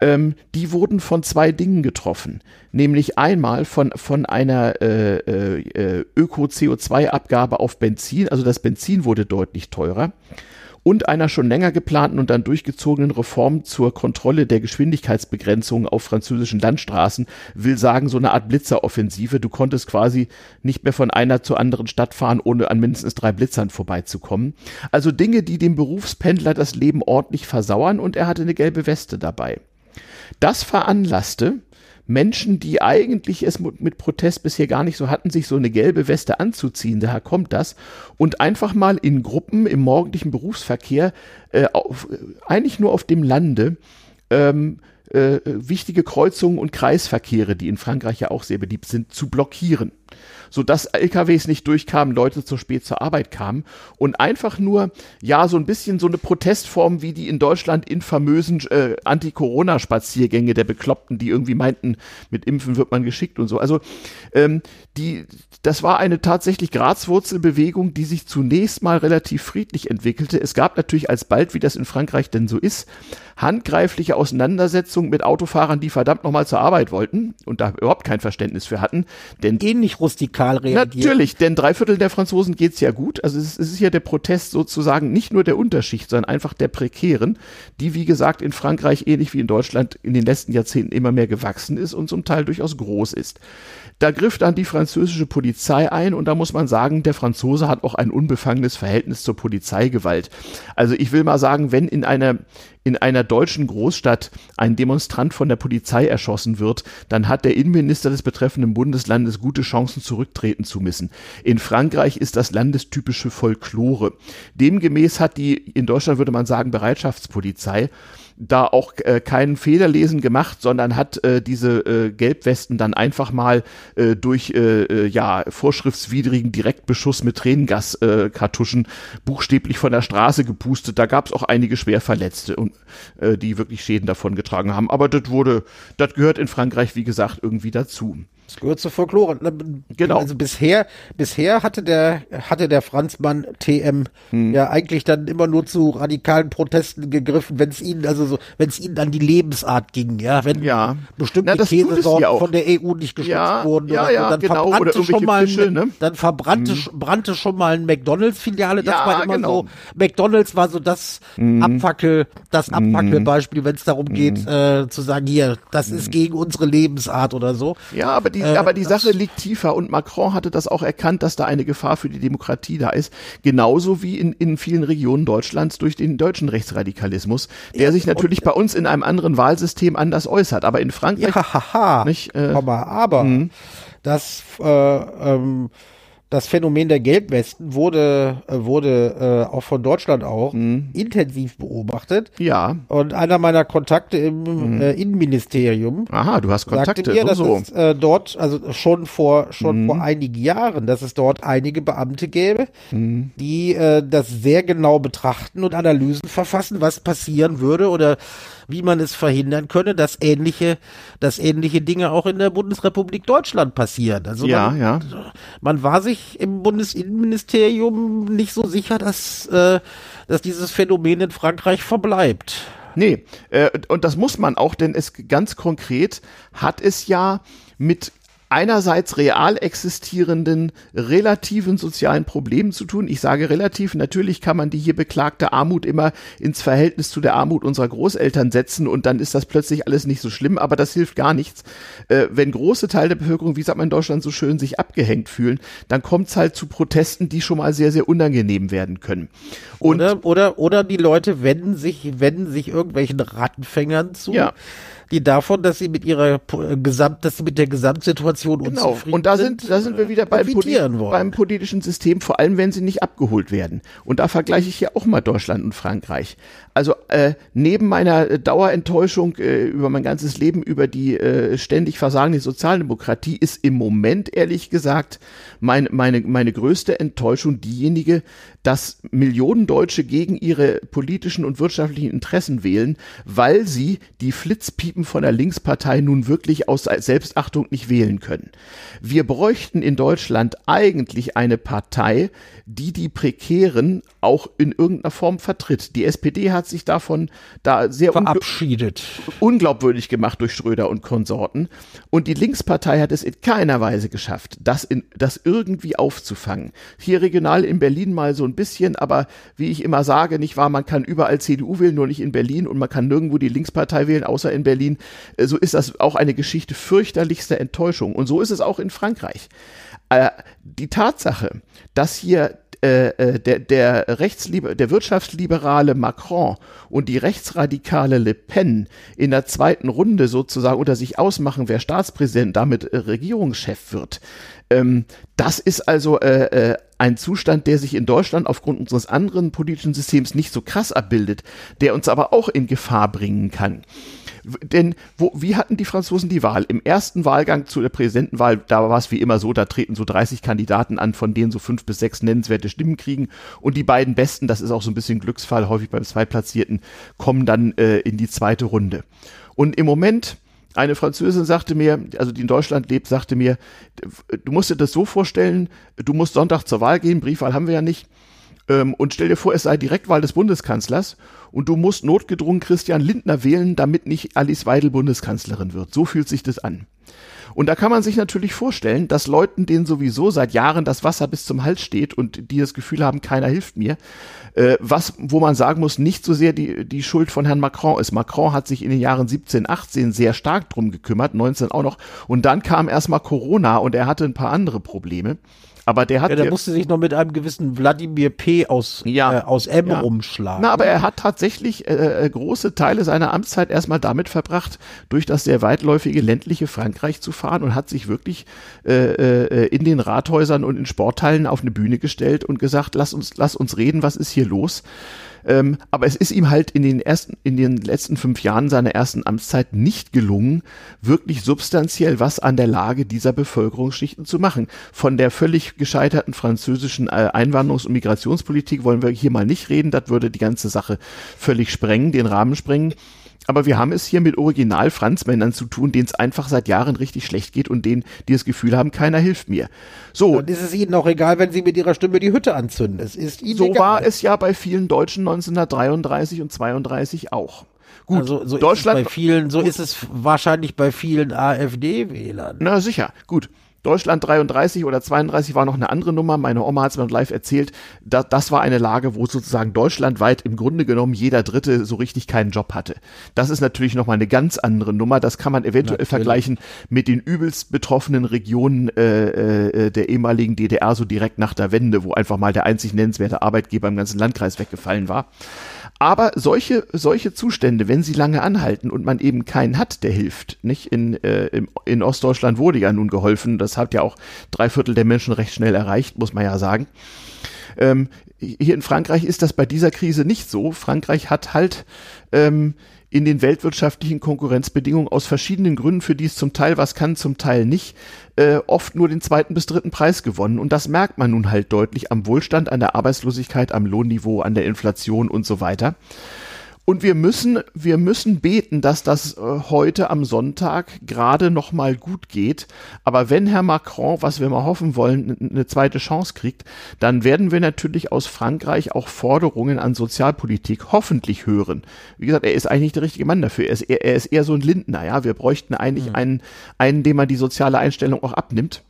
ähm, die wurden von zwei Dingen getroffen. Nämlich einmal von, von einer äh, äh, Öko-CO2-Abgabe auf Benzin, also das Benzin wurde deutlich teurer und einer schon länger geplanten und dann durchgezogenen Reform zur Kontrolle der Geschwindigkeitsbegrenzung auf französischen Landstraßen will sagen, so eine Art Blitzeroffensive. Du konntest quasi nicht mehr von einer zur anderen Stadt fahren, ohne an mindestens drei Blitzern vorbeizukommen. Also Dinge, die dem Berufspendler das Leben ordentlich versauern und er hatte eine gelbe Weste dabei. Das veranlasste Menschen, die eigentlich es mit Protest bisher gar nicht so hatten, sich so eine gelbe Weste anzuziehen, daher kommt das, und einfach mal in Gruppen im morgendlichen Berufsverkehr, äh, auf, eigentlich nur auf dem Lande, ähm, äh, wichtige Kreuzungen und Kreisverkehre, die in Frankreich ja auch sehr beliebt sind, zu blockieren sodass LKWs nicht durchkamen, Leute zu spät zur Arbeit kamen und einfach nur, ja, so ein bisschen so eine Protestform wie die in Deutschland infamösen äh, Anti-Corona-Spaziergänge der Bekloppten, die irgendwie meinten, mit Impfen wird man geschickt und so. Also ähm, die, das war eine tatsächlich Grazwurzelbewegung, die sich zunächst mal relativ friedlich entwickelte. Es gab natürlich alsbald, wie das in Frankreich denn so ist, handgreifliche Auseinandersetzungen mit Autofahrern, die verdammt nochmal zur Arbeit wollten und da überhaupt kein Verständnis für hatten. Denn ähnlich rustikal reagiert. Natürlich, denn drei Viertel der Franzosen geht's ja gut. Also es ist ja der Protest sozusagen nicht nur der Unterschicht, sondern einfach der Prekären, die wie gesagt in Frankreich ähnlich wie in Deutschland in den letzten Jahrzehnten immer mehr gewachsen ist und zum Teil durchaus groß ist. Da griff dann die französische Polizei ein und da muss man sagen, der Franzose hat auch ein unbefangenes Verhältnis zur Polizeigewalt. Also ich will mal sagen, wenn in einer in einer deutschen Großstadt ein Demonstrant von der Polizei erschossen wird, dann hat der Innenminister des betreffenden Bundeslandes gute Chancen zurücktreten zu müssen. In Frankreich ist das landestypische Folklore. Demgemäß hat die, in Deutschland würde man sagen, Bereitschaftspolizei da auch äh, keinen Federlesen gemacht, sondern hat äh, diese äh, Gelbwesten dann einfach mal äh, durch äh, äh, ja vorschriftswidrigen Direktbeschuss mit Tränengaskartuschen äh, buchstäblich von der Straße gepustet. Da gab es auch einige Schwerverletzte und äh, die wirklich Schäden davon getragen haben. Aber das wurde, das gehört in Frankreich wie gesagt irgendwie dazu. Das gehört zur Folklore. Genau. Also bisher, bisher hatte der, hatte der Franzmann TM hm. ja eigentlich dann immer nur zu radikalen Protesten gegriffen, wenn es ihnen, also so, wenn es ihnen an die Lebensart ging, ja, wenn ja. bestimmte Na, Käsesorten von der EU nicht geschützt ja, wurden, ja, ja, dann genau, verbrannte schon mal, Fische, ne? dann verbrannte, hm. brannte schon mal ein McDonalds-Filiale, das war immer genau. so, McDonalds war so das hm. Abfackel, das hm. Abfackelbeispiel, wenn es darum geht, hm. äh, zu sagen, hier, das ist hm. gegen unsere Lebensart oder so. Ja, aber die, äh, aber die Sache liegt tiefer und Macron hatte das auch erkannt, dass da eine Gefahr für die Demokratie da ist. Genauso wie in, in vielen Regionen Deutschlands durch den deutschen Rechtsradikalismus, der sich natürlich bei uns in einem anderen Wahlsystem anders äußert. Aber in Frankreich. Ja, haha, nicht, äh, aber mh. das äh, ähm, das Phänomen der Gelbwesten wurde, äh, wurde äh, auch von Deutschland auch mhm. intensiv beobachtet. Ja. Und einer meiner Kontakte im mhm. äh, Innenministerium. Aha, du hast Kontakte. Sagte mir, dass so. es äh, dort, also schon vor schon mhm. vor einigen Jahren, dass es dort einige Beamte gäbe, mhm. die äh, das sehr genau betrachten und Analysen verfassen, was passieren würde oder wie man es verhindern könne, dass ähnliche, dass ähnliche Dinge auch in der Bundesrepublik Deutschland passieren. Also ja, man, ja. man war sich im Bundesinnenministerium nicht so sicher, dass, äh, dass dieses Phänomen in Frankreich verbleibt. Nee, äh, und das muss man auch, denn es ganz konkret hat es ja mit einerseits real existierenden relativen sozialen Problemen zu tun. Ich sage relativ, natürlich kann man die hier beklagte Armut immer ins Verhältnis zu der Armut unserer Großeltern setzen und dann ist das plötzlich alles nicht so schlimm, aber das hilft gar nichts. Äh, wenn große Teile der Bevölkerung, wie sagt man in Deutschland so schön, sich abgehängt fühlen, dann kommt es halt zu Protesten, die schon mal sehr, sehr unangenehm werden können. Und oder, oder, oder die Leute wenden sich, wenden sich irgendwelchen Rattenfängern zu. Ja die davon, dass sie mit ihrer Gesamt, dass sie mit der Gesamtsituation Situation genau. Und da sind, da sind wir wieder beim, Poli beim politischen System, vor allem wenn sie nicht abgeholt werden. Und da vergleiche ich hier auch mal Deutschland und Frankreich. Also äh, neben meiner Dauerenttäuschung äh, über mein ganzes Leben über die äh, ständig versagende Sozialdemokratie ist im Moment ehrlich gesagt mein, meine, meine größte Enttäuschung diejenige, dass Millionen Deutsche gegen ihre politischen und wirtschaftlichen Interessen wählen, weil sie die Flitzpiepen von der Linkspartei nun wirklich aus Selbstachtung nicht wählen können. Wir bräuchten in Deutschland eigentlich eine Partei, die die Prekären auch in irgendeiner Form vertritt. Die SPD hat sich davon da sehr verabschiedet. unglaubwürdig gemacht durch Schröder und Konsorten. Und die Linkspartei hat es in keiner Weise geschafft, das, in, das irgendwie aufzufangen. Hier regional in Berlin mal so ein bisschen, aber wie ich immer sage, nicht wahr, man kann überall CDU wählen, nur nicht in Berlin und man kann nirgendwo die Linkspartei wählen, außer in Berlin. Äh, so ist das auch eine Geschichte fürchterlichster Enttäuschung. Und so ist es auch in Frankreich. Äh, die Tatsache, dass hier äh, äh, der, der, Rechtsliber der wirtschaftsliberale Macron und die rechtsradikale Le Pen in der zweiten Runde sozusagen unter sich ausmachen, wer Staatspräsident, damit äh, Regierungschef wird. Ähm, das ist also äh, ein Zustand, der sich in Deutschland aufgrund unseres anderen politischen Systems nicht so krass abbildet, der uns aber auch in Gefahr bringen kann. Denn wo, wie hatten die Franzosen die Wahl? Im ersten Wahlgang zu der Präsidentenwahl, da war es wie immer so, da treten so 30 Kandidaten an, von denen so fünf bis sechs nennenswerte Stimmen kriegen. Und die beiden Besten, das ist auch so ein bisschen Glücksfall, häufig beim Zweitplatzierten, kommen dann äh, in die zweite Runde. Und im Moment, eine Französin sagte mir, also die in Deutschland lebt, sagte mir, du musst dir das so vorstellen, du musst Sonntag zur Wahl gehen, Briefwahl haben wir ja nicht, ähm, und stell dir vor, es sei Direktwahl des Bundeskanzlers und du musst notgedrungen Christian Lindner wählen, damit nicht Alice Weidel Bundeskanzlerin wird. So fühlt sich das an. Und da kann man sich natürlich vorstellen, dass Leuten, denen sowieso seit Jahren das Wasser bis zum Hals steht und die das Gefühl haben, keiner hilft mir, äh, was, wo man sagen muss, nicht so sehr die, die Schuld von Herrn Macron ist. Macron hat sich in den Jahren 17, 18 sehr stark drum gekümmert, 19 auch noch. Und dann kam erstmal Corona und er hatte ein paar andere Probleme. Aber der hat. Ja, der musste sich noch mit einem gewissen Wladimir P. aus, ja, äh, aus M ja. rumschlagen. Na, aber er hat tatsächlich äh, äh, große Teile seiner Amtszeit erstmal damit verbracht, durch das sehr weitläufige ländliche Frankreich zu fahren und hat sich wirklich äh, äh, in den Rathäusern und in Sporthallen auf eine Bühne gestellt und gesagt, lass uns, lass uns reden, was ist hier los? Ähm, aber es ist ihm halt in den ersten, in den letzten fünf Jahren seiner ersten Amtszeit nicht gelungen, wirklich substanziell was an der Lage dieser Bevölkerungsschichten zu machen. Von der völlig gescheiterten französischen äh, Einwanderungs- und Migrationspolitik wollen wir hier mal nicht reden. Das würde die ganze Sache völlig sprengen, den Rahmen sprengen. Aber wir haben es hier mit Original-Franzmännern zu tun, denen es einfach seit Jahren richtig schlecht geht und denen, die das Gefühl haben, keiner hilft mir. So. Dann ist es ihnen auch egal, wenn sie mit ihrer Stimme die Hütte anzünden. Es ist ihnen so egal. war es ja bei vielen Deutschen 1933 und 32 auch. Gut, also so Deutschland. Ist es bei vielen, so ist es wahrscheinlich bei vielen AfD-Wählern. Na sicher, gut. Deutschland 33 oder 32 war noch eine andere Nummer. Meine Oma hat es mir live erzählt. Da, das war eine Lage, wo sozusagen deutschlandweit im Grunde genommen jeder Dritte so richtig keinen Job hatte. Das ist natürlich nochmal eine ganz andere Nummer. Das kann man eventuell natürlich. vergleichen mit den übelst betroffenen Regionen äh, äh, der ehemaligen DDR, so direkt nach der Wende, wo einfach mal der einzig nennenswerte Arbeitgeber im ganzen Landkreis weggefallen war. Aber solche, solche Zustände, wenn sie lange anhalten und man eben keinen hat, der hilft, nicht? In, äh, in, in Ostdeutschland wurde ja nun geholfen, das hat ja auch drei Viertel der Menschen recht schnell erreicht, muss man ja sagen. Ähm, hier in Frankreich ist das bei dieser Krise nicht so. Frankreich hat halt ähm, in den weltwirtschaftlichen Konkurrenzbedingungen aus verschiedenen Gründen, für die es zum Teil was kann, zum Teil nicht, äh, oft nur den zweiten bis dritten Preis gewonnen. Und das merkt man nun halt deutlich am Wohlstand, an der Arbeitslosigkeit, am Lohnniveau, an der Inflation und so weiter. Und wir müssen, wir müssen beten, dass das äh, heute am Sonntag gerade noch mal gut geht. Aber wenn Herr Macron, was wir mal hoffen wollen, eine zweite Chance kriegt, dann werden wir natürlich aus Frankreich auch Forderungen an Sozialpolitik hoffentlich hören. Wie gesagt, er ist eigentlich nicht der richtige Mann dafür. Er ist eher, er ist eher so ein Lindner. Ja, wir bräuchten eigentlich mhm. einen, einen, dem man die soziale Einstellung auch abnimmt.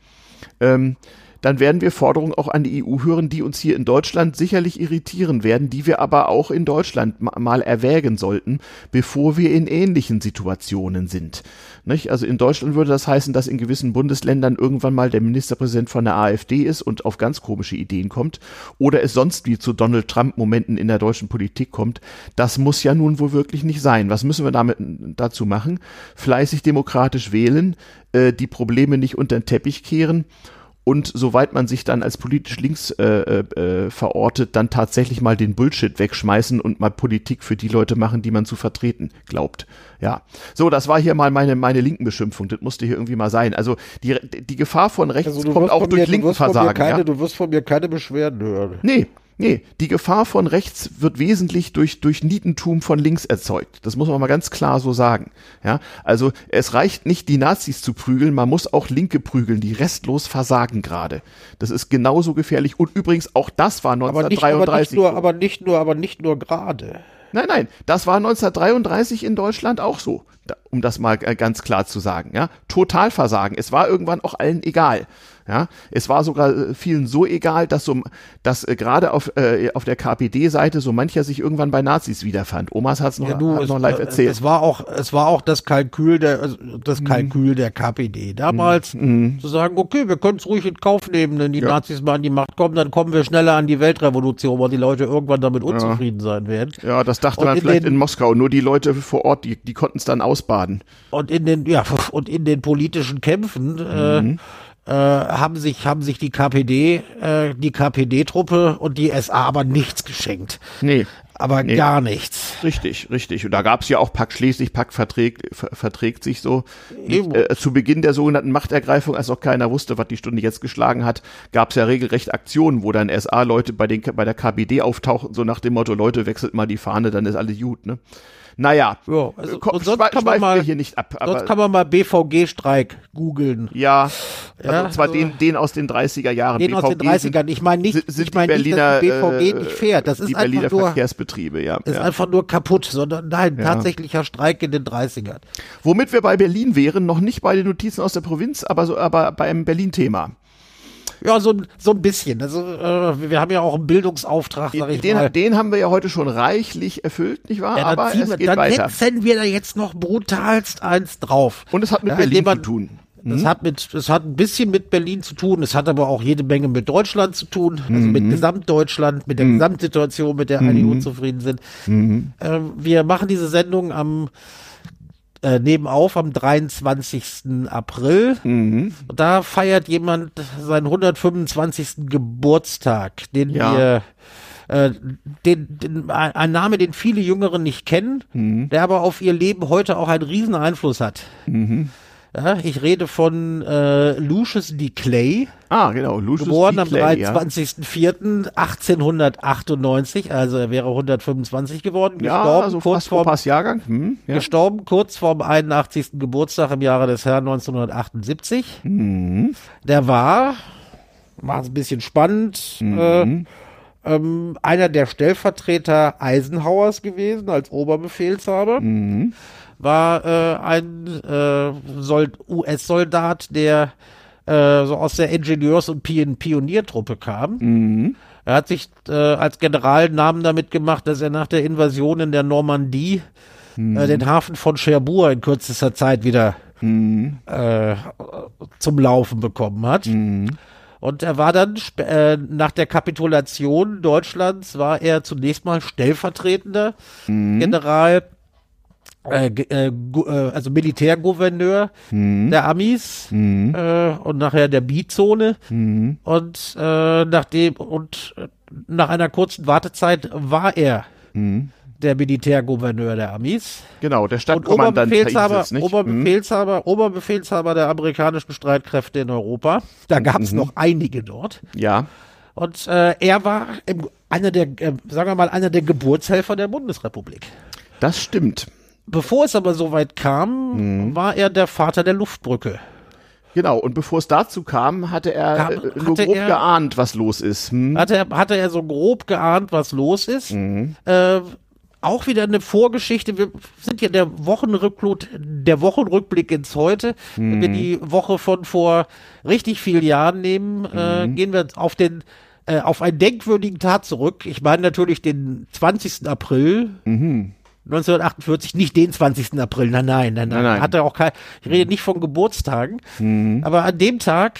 Ähm, dann werden wir Forderungen auch an die EU hören, die uns hier in Deutschland sicherlich irritieren werden, die wir aber auch in Deutschland mal erwägen sollten, bevor wir in ähnlichen Situationen sind. Nicht? Also in Deutschland würde das heißen, dass in gewissen Bundesländern irgendwann mal der Ministerpräsident von der AfD ist und auf ganz komische Ideen kommt oder es sonst wie zu Donald Trump Momenten in der deutschen Politik kommt. Das muss ja nun wohl wirklich nicht sein. Was müssen wir damit dazu machen? Fleißig demokratisch wählen, äh, die Probleme nicht unter den Teppich kehren und soweit man sich dann als politisch links äh, äh, äh, verortet, dann tatsächlich mal den Bullshit wegschmeißen und mal Politik für die Leute machen, die man zu vertreten glaubt. Ja, so, das war hier mal meine meine linken Beschimpfung. Das musste hier irgendwie mal sein. Also die die Gefahr von rechts also kommt auch durch linken Versagen. Keine, ja? Du wirst von mir keine Beschwerden hören. Nee, Nee, die Gefahr von rechts wird wesentlich durch, durch Nietentum von links erzeugt. Das muss man mal ganz klar so sagen. Ja, also es reicht nicht, die Nazis zu prügeln, man muss auch Linke prügeln, die restlos versagen gerade. Das ist genauso gefährlich. Und übrigens, auch das war 1933. Aber nicht nur, aber nicht nur, aber nicht nur gerade. Nein, nein, das war 1933 in Deutschland auch so, um das mal äh, ganz klar zu sagen. Ja, Totalversagen. Es war irgendwann auch allen egal. Ja, es war sogar äh, vielen so egal, dass so, dass äh, gerade auf, äh, auf der KPD-Seite so mancher sich irgendwann bei Nazis wiederfand. Omas hat's noch, ja, du, noch live erzählt. Es war auch, es war auch das Kalkül der, also das mhm. Kalkül mhm. der KPD damals, mhm. zu sagen, okay, wir können es ruhig in Kauf nehmen, wenn die ja. Nazis mal an die Macht kommen, dann kommen wir schneller an die Weltrevolution, weil die Leute irgendwann damit unzufrieden ja. sein werden. Ja, das dachte und man in vielleicht den, in Moskau. Nur die Leute vor Ort, die, die konnten es dann ausbaden. Und in den, ja, und in den politischen Kämpfen, äh, mhm. äh, äh, haben sich haben sich die KPD äh, die KPD-Truppe und die SA aber nichts geschenkt. Nee. Aber nee. gar nichts. Richtig, richtig. Und da gab es ja auch Pack schließlich, Pack verträgt, ver verträgt sich so. Nicht, äh, zu Beginn der sogenannten Machtergreifung, als auch keiner wusste, was die Stunde jetzt geschlagen hat, gab es ja regelrecht Aktionen, wo dann SA-Leute bei, den, bei der KPD auftauchen, so nach dem Motto, Leute, wechselt mal die Fahne, dann ist alles gut, ne? Naja, ja, also, Komm, und sonst kann man mal, hier nicht ab. sonst kann man mal BVG-Streik googeln. Ja, also ja, zwar also, den, den aus den 30er Jahren. Den BVG aus den 30ern. Ich meine nicht, sind ich meine nicht, dass die BVG äh, nicht fährt. Das ist Berliner einfach nur, Verkehrsbetriebe, ja. Ist ja. einfach nur kaputt, sondern nein, tatsächlicher Streik in den 30ern. Womit wir bei Berlin wären, noch nicht bei den Notizen aus der Provinz, aber so, aber beim Berlin-Thema. Ja, so, so ein bisschen. Also äh, wir haben ja auch einen Bildungsauftrag, sag ich den, mal. Den haben wir ja heute schon reichlich erfüllt, nicht wahr? Ja, Aber es geht dann weiter. Dann wir da jetzt noch brutalst eins drauf. Und es hat mit ja, Berlin man, zu tun. Das mhm. hat mit, es hat ein bisschen mit Berlin zu tun. Es hat aber auch jede Menge mit Deutschland zu tun, also mhm. mit Gesamtdeutschland, mit der mhm. Gesamtsituation, mit der einige mhm. unzufrieden sind. Mhm. Äh, wir machen diese Sendung am äh, nebenauf am 23. April. Mhm. Da feiert jemand seinen 125. Geburtstag, den ja. wir äh, den, den, ein Name, den viele Jüngeren nicht kennen, mhm. der aber auf ihr Leben heute auch einen riesen Einfluss hat. Mhm. Ja, ich rede von äh, Lucius D. Clay. Ah, genau. Lucius geboren D. Clay, am 23.04.1898, also er wäre 125 geworden. Ja, gestorben also kurz vorm Jahrgang. Hm, ja. Gestorben kurz vorm 81. Geburtstag im Jahre des Herrn 1978. Mhm. Der war, war ein bisschen spannend, mhm. äh, ähm, einer der Stellvertreter Eisenhowers gewesen als Oberbefehlshaber. Mhm war äh, ein äh, US-Soldat, der äh, so aus der Ingenieurs- und Pioniertruppe kam. Mhm. Er hat sich äh, als General Namen damit gemacht, dass er nach der Invasion in der Normandie mhm. äh, den Hafen von Cherbourg in kürzester Zeit wieder mhm. äh, zum Laufen bekommen hat. Mhm. Und er war dann äh, nach der Kapitulation Deutschlands war er zunächst mal stellvertretender mhm. General äh, äh, äh, also Militärgouverneur mhm. der Amis mhm. äh, und nachher der B-Zone mhm. und nachdem und nach einer kurzen Wartezeit war er mhm. der Militärgouverneur der Amis. Genau, der Stadtkommandant. Oberbefehlshaber, Oberbefehlshaber, mhm. Oberbefehlshaber der amerikanischen Streitkräfte in Europa. Da gab es mhm. noch einige dort. Ja. Und er war im, einer der, sagen wir mal, einer der Geburtshelfer der Bundesrepublik. Das stimmt. Bevor es aber so weit kam, mhm. war er der Vater der Luftbrücke. Genau, und bevor es dazu kam, hatte er kam, äh, nur hatte grob er, geahnt, was los ist. Hm? Hatte, er, hatte er so grob geahnt, was los ist. Mhm. Äh, auch wieder eine Vorgeschichte. Wir sind ja der Wochenrückblick, der Wochenrückblick ins Heute. Mhm. Wenn wir die Woche von vor richtig vielen Jahren nehmen, äh, mhm. äh, gehen wir auf den äh, auf einen denkwürdigen Tag zurück. Ich meine natürlich den 20. April. Mhm. 1948, nicht den 20. April, nein, nein, nein, nein. nein. Hatte auch kein, ich rede nicht von Geburtstagen, mhm. aber an dem Tag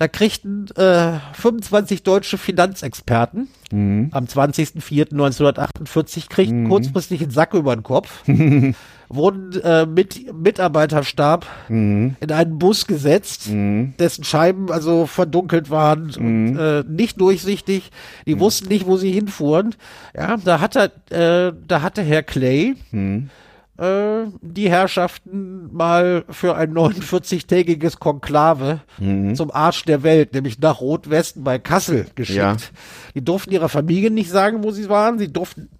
da kriegten äh, 25 deutsche Finanzexperten mhm. am 20.04.1948 kriegten mhm. kurzfristig einen Sack über den Kopf, wurden äh, mit Mitarbeiterstab mhm. in einen Bus gesetzt, mhm. dessen Scheiben also verdunkelt waren und mhm. äh, nicht durchsichtig. Die mhm. wussten nicht, wo sie hinfuhren. Ja, da hatte, äh, da hatte Herr Clay äh, die Herrschaften mal für ein 49-tägiges Konklave mhm. zum Arsch der Welt, nämlich nach Rotwesten bei Kassel geschickt. Ja. Die durften ihrer Familie nicht sagen, wo sie waren. Sie durften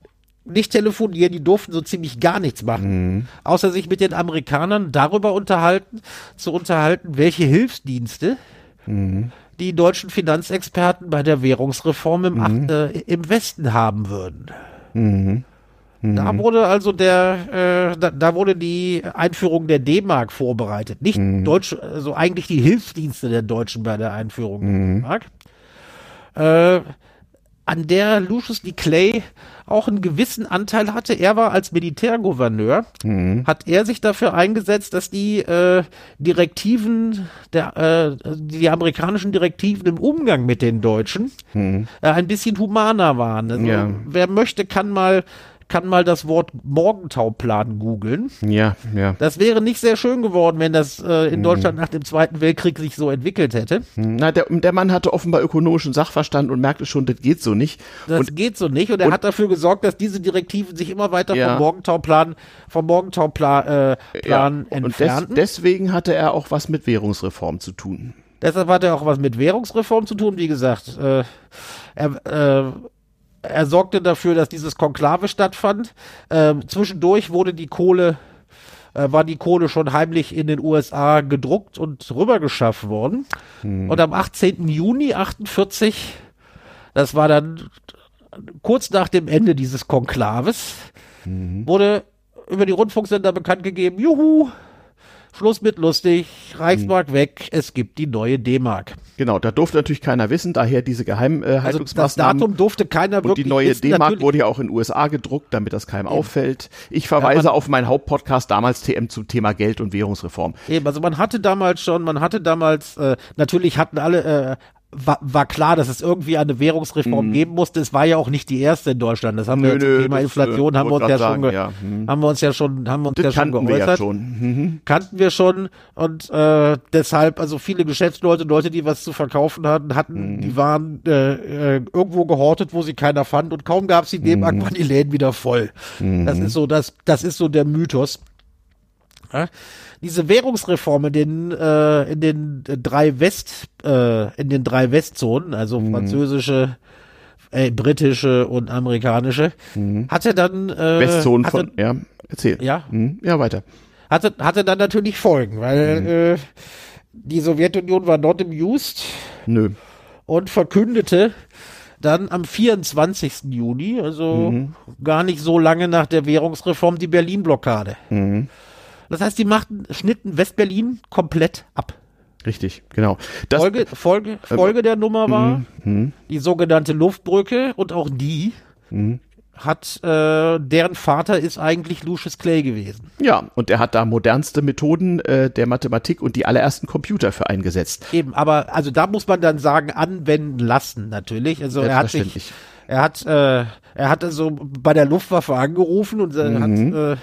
nicht telefonieren, die durften so ziemlich gar nichts machen, mhm. außer sich mit den Amerikanern darüber unterhalten, zu unterhalten, welche Hilfsdienste mhm. die deutschen Finanzexperten bei der Währungsreform im, mhm. äh, im Westen haben würden. Mhm. Da mhm. wurde also der, äh, da, da, wurde die Einführung der D-Mark vorbereitet. Nicht mhm. Deutsch, also eigentlich die Hilfsdienste der Deutschen bei der Einführung mhm. der D-Mark. Äh, an der Lucius D. Clay auch einen gewissen Anteil hatte. Er war als Militärgouverneur, mhm. hat er sich dafür eingesetzt, dass die äh, Direktiven, der, äh, die amerikanischen Direktiven im Umgang mit den Deutschen mhm. äh, ein bisschen humaner waren. Also, ja. wer möchte, kann mal kann mal das Wort Morgentauplan googeln. Ja, ja. Das wäre nicht sehr schön geworden, wenn das äh, in mhm. Deutschland nach dem Zweiten Weltkrieg sich so entwickelt hätte. Mhm. Na, der, der Mann hatte offenbar ökonomischen Sachverstand und merkte schon, das geht so nicht. Das und, geht so nicht und er und, hat dafür gesorgt, dass diese Direktiven sich immer weiter ja. vom Morgentauplan, vom Morgentauplan äh, Plan ja. entfernten. Und des, deswegen hatte er auch was mit Währungsreform zu tun. Deshalb hat er auch was mit Währungsreform zu tun, wie gesagt. Äh, er, äh, er sorgte dafür, dass dieses Konklave stattfand. Ähm, zwischendurch wurde die Kohle, äh, war die Kohle schon heimlich in den USA gedruckt und rübergeschafft worden. Hm. Und am 18. Juni 48, das war dann kurz nach dem Ende dieses Konklaves, hm. wurde über die Rundfunksender bekannt gegeben, juhu, Schluss mit lustig, Reichsmark hm. weg, es gibt die neue D-Mark. Genau, da durfte natürlich keiner wissen, daher diese Geheimhaltungsmaßnahmen. Also das Datum durfte keiner wirklich Und die neue D-Mark wurde ja auch in den USA gedruckt, damit das keinem Eben. auffällt. Ich verweise ja, auf meinen Hauptpodcast damals TM zum Thema Geld und Währungsreform. Eben, also man hatte damals schon, man hatte damals, äh, natürlich hatten alle, äh, war, war klar, dass es irgendwie eine Währungsreform mhm. geben musste. Es war ja auch nicht die erste in Deutschland. Das haben nö, wir nö, zum Thema das, Inflation haben wir uns ja sagen, schon, ja. Hm. haben wir uns ja schon, haben wir uns das ja schon geäußert. Wir ja schon. Mhm. Kannten wir schon und äh, deshalb, also viele Geschäftsleute, Leute, die was zu verkaufen hatten, hatten, mhm. die waren äh, äh, irgendwo gehortet, wo sie keiner fand und kaum gab es die D-Mark, mhm. waren die Läden wieder voll. Das mhm. ist so, das, das ist so der Mythos. Ja? diese Währungsreform in den, äh, in den drei West, äh, in den drei Westzonen, also mhm. französische, äh, britische und amerikanische, mhm. hatte dann äh, Westzonen hatte, von, ja, erzähl. Ja. Mhm. Ja, weiter. Hatte, hatte dann natürlich Folgen, weil mhm. äh, die Sowjetunion war not amused. Nö. Und verkündete, dann am 24. Juni, also mhm. gar nicht so lange nach der Währungsreform, die Berlin-Blockade. Mhm. Das heißt, die machten, schnitten Westberlin komplett ab. Richtig, genau. Das, Folge, Folge, äh, Folge äh, der Nummer war mh, die sogenannte Luftbrücke und auch die mh. hat, äh, deren Vater ist eigentlich Lucius Clay gewesen. Ja, und er hat da modernste Methoden äh, der Mathematik und die allerersten Computer für eingesetzt. Eben, aber also da muss man dann sagen, anwenden lassen natürlich. Also er hat sich, er hat, äh, er hat also bei der Luftwaffe angerufen und äh, mhm. hat äh,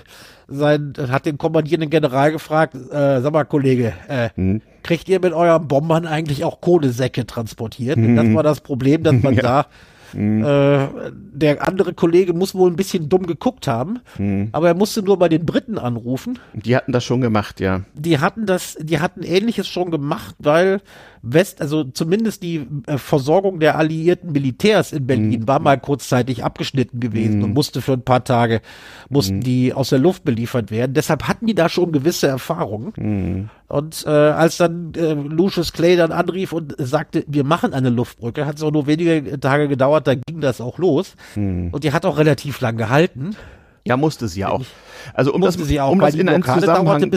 sein, hat den kommandierenden General gefragt, äh, sag mal, Kollege, äh, hm. kriegt ihr mit euren Bombern eigentlich auch Kohlesäcke transportiert? Hm. Das war das Problem, dass man ja. da Mhm. Äh, der andere Kollege muss wohl ein bisschen dumm geguckt haben, mhm. aber er musste nur bei den Briten anrufen. Die hatten das schon gemacht, ja. Die hatten das, die hatten ähnliches schon gemacht, weil West, also zumindest die äh, Versorgung der alliierten Militärs in Berlin mhm. war mal kurzzeitig abgeschnitten gewesen mhm. und musste für ein paar Tage, mussten mhm. die aus der Luft beliefert werden. Deshalb hatten die da schon gewisse Erfahrungen. Mhm. Und äh, als dann äh, Lucius Clay dann anrief und sagte, wir machen eine Luftbrücke, hat es auch nur wenige Tage gedauert, da ging das auch los. Mhm. Und die hat auch relativ lang gehalten. Ja, musste sie ja auch. Also um musste das, sie auch, um weil das in einen Zusammenhang dauerte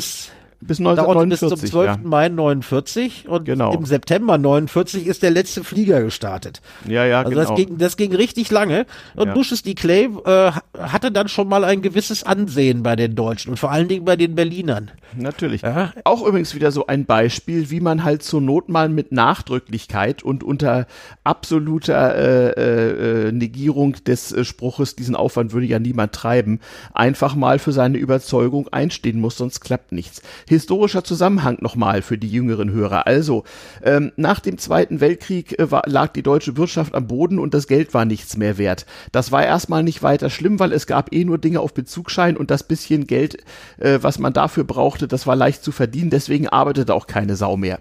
bis bis dauerte bis 1949. zum 12. ja. Mai 49 und Genau. im September 49 ist der letzte Flieger gestartet. ja, ja, Also genau. das ging, das ging richtig lange. Und Ja. Lucius D. Clay äh, hatte dann schon mal ein gewisses Ansehen bei den Deutschen und vor allen Dingen bei den Berlinern. Natürlich. Ja. Auch übrigens wieder so ein Beispiel, wie man halt zur Not mal mit Nachdrücklichkeit und unter absoluter äh, äh, äh, Negierung des äh, Spruches, diesen Aufwand würde ja niemand treiben, einfach mal für seine Überzeugung einstehen muss, sonst klappt nichts. Historischer Zusammenhang nochmal für die jüngeren Hörer. Also, ähm, nach dem Zweiten Weltkrieg äh, war, lag die deutsche Wirtschaft am Boden und das Geld war nichts mehr wert. Das war erstmal nicht weiter schlimm, weil es gab eh nur Dinge auf Bezugsschein und das bisschen Geld, äh, was man dafür brauchte, das war leicht zu verdienen, deswegen arbeitete auch keine Sau mehr.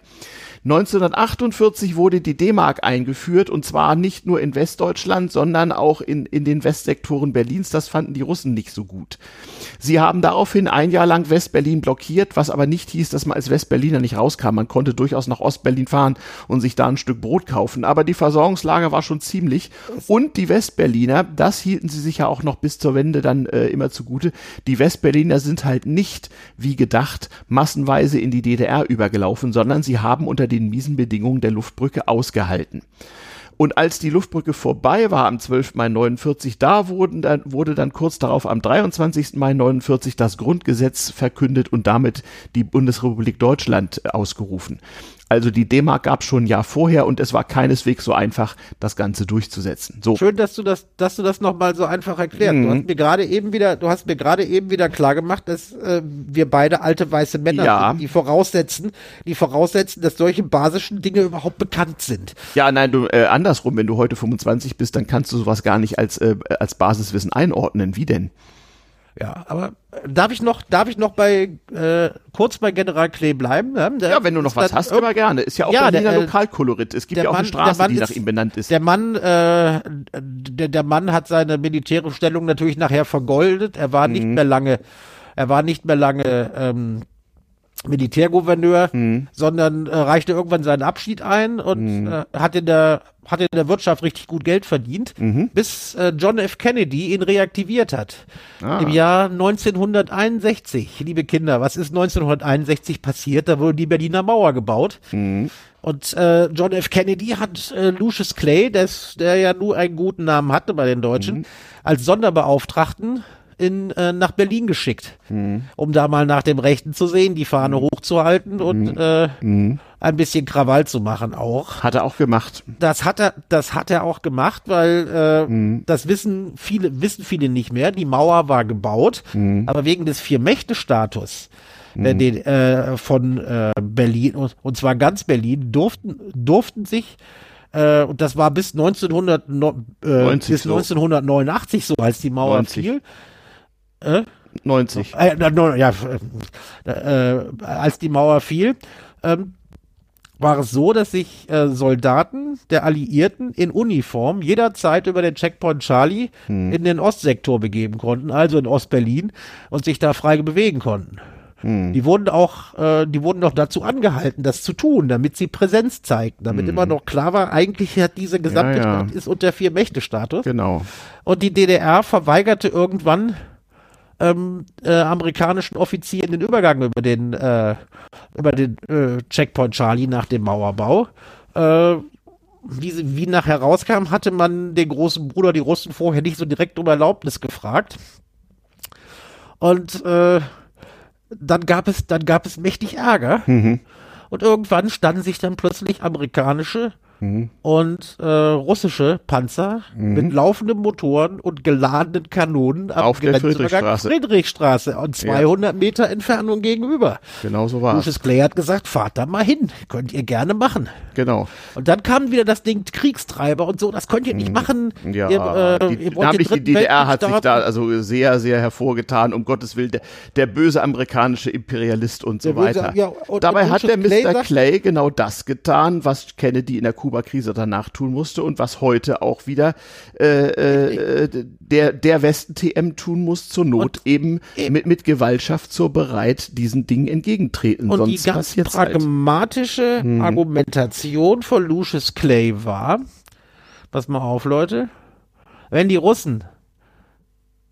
1948 wurde die D-Mark eingeführt und zwar nicht nur in Westdeutschland, sondern auch in, in den Westsektoren Berlins. Das fanden die Russen nicht so gut. Sie haben daraufhin ein Jahr lang Westberlin blockiert, was aber nicht hieß, dass man als Westberliner nicht rauskam. Man konnte durchaus nach Ostberlin fahren und sich da ein Stück Brot kaufen. Aber die Versorgungslage war schon ziemlich. Und die Westberliner, das hielten sie sich ja auch noch bis zur Wende dann äh, immer zugute, die Westberliner sind halt nicht, wie gedacht, massenweise in die DDR übergelaufen, sondern sie haben unter den miesen Bedingungen der Luftbrücke ausgehalten. Und als die Luftbrücke vorbei war am 12. Mai 49, da wurden dann, wurde dann kurz darauf am 23. Mai 49 das Grundgesetz verkündet und damit die Bundesrepublik Deutschland ausgerufen. Also die D-Mark gab schon ein Jahr vorher und es war keineswegs so einfach, das Ganze durchzusetzen. So. Schön, dass du das, dass du das nochmal so einfach erklärst. Mhm. Du hast mir gerade eben wieder, du hast mir gerade eben wieder klar gemacht, dass äh, wir beide alte weiße Männer Ja. sind, die voraussetzen, die voraussetzen, dass solche basischen Dinge überhaupt bekannt sind. Ja, nein, du äh, andersrum, wenn du heute 25 bist, dann kannst du sowas gar nicht als äh, als Basiswissen einordnen. Wie denn? Ja, aber darf ich noch, darf ich noch bei äh, kurz bei General Clay bleiben? Ja, der Ja, wenn du noch was hast, immer gerne. Ist ja auch Ja, Berliner der, äh, Lokalkolorit. Es gibt ja auch Mann- eine Straße, die nach ist- ihm benannt ist. Der Mann, äh, der, der Mann hat seine militärische Stellung natürlich nachher vergoldet. Er war Mhm. nicht mehr lange, er war nicht mehr lange ähm, Militärgouverneur, Mhm. sondern äh, reichte irgendwann seinen Abschied ein und äh, hat in der hat in der Wirtschaft richtig gut Geld verdient, Mhm. bis äh, John F. Kennedy ihn reaktiviert hat. Ah. Im Jahr 1961. Liebe Kinder, was ist 1961 passiert? Da wurde die Berliner Mauer gebaut. Mhm. Und äh, John F. Kennedy hat äh, Lucius Clay, des, der ja nur einen guten Namen hatte bei den Deutschen, als Sonderbeauftragten in, äh, nach Berlin geschickt, um da mal nach dem Rechten zu sehen, die Fahne hochzuhalten und äh, ein bisschen Krawall zu machen auch. Hat er auch gemacht. Das hat er, das hat er auch gemacht, weil äh, das wissen viele, wissen viele nicht mehr. Die Mauer war gebaut, aber wegen des Vier-Mächte-Status den, äh, von äh, Berlin und, und zwar ganz Berlin durften durften sich äh, und das war bis 1900, no- äh, 90 bis so. 1989 so, als die Mauer 90. fiel. 90. Äh, na, no, ja, äh, äh, als die Mauer fiel, ähm, war es so, dass sich äh, Soldaten der Alliierten in Uniform jederzeit über den Checkpoint Charlie in den Ostsektor begeben konnten, also in Ostberlin, und sich da frei bewegen konnten. Die wurden auch, äh, die wurden noch dazu angehalten, das zu tun, damit sie Präsenz zeigten, damit immer noch klar war, eigentlich hat diese gesamte Ja, ja. Stadt ist unter Vier-Mächte-Status. Genau. Und die DDR verweigerte irgendwann ähm, äh, amerikanischen Offizieren den Übergang über den, äh, über den äh, Checkpoint Charlie nach dem Mauerbau. Äh, wie, wie nachher rauskam, hatte man den großen Bruder, die Russen, vorher nicht so direkt um Erlaubnis gefragt. Und äh, dann gab es, dann gab es mächtig Ärger. Und irgendwann standen sich dann plötzlich amerikanische und äh, russische Panzer mit laufenden Motoren und geladenen Kanonen am Auf der Friedrichstraße. Friedrichstraße und 200 Meter Entfernung gegenüber. Genau so war es. Lucius Clay hat gesagt, fahrt da mal hin, könnt ihr gerne machen. Genau. Und dann kam wieder das Ding Kriegstreiber und so, das könnt ihr nicht machen. Mhm. Ja, ihr, äh, die, ihr namentlich die DDR hat sich da also sehr, sehr hervorgetan, um Gottes Willen, der, der böse amerikanische Imperialist und so Der böse- weiter. ja, und- Dabei und hat der Clay Mr. sagt- Clay genau das getan, was Kennedy in der Kuba-Krise danach tun musste und was heute auch wieder äh, äh, der, der Westen TM tun muss, zur Not eben mit, mit Gewaltschaft zur bereit diesen Dingen entgegentreten. Und Sonst die ganz halt. pragmatische Mhm. Argumentation von Lucius Clay war, pass mal auf, Leute, wenn die Russen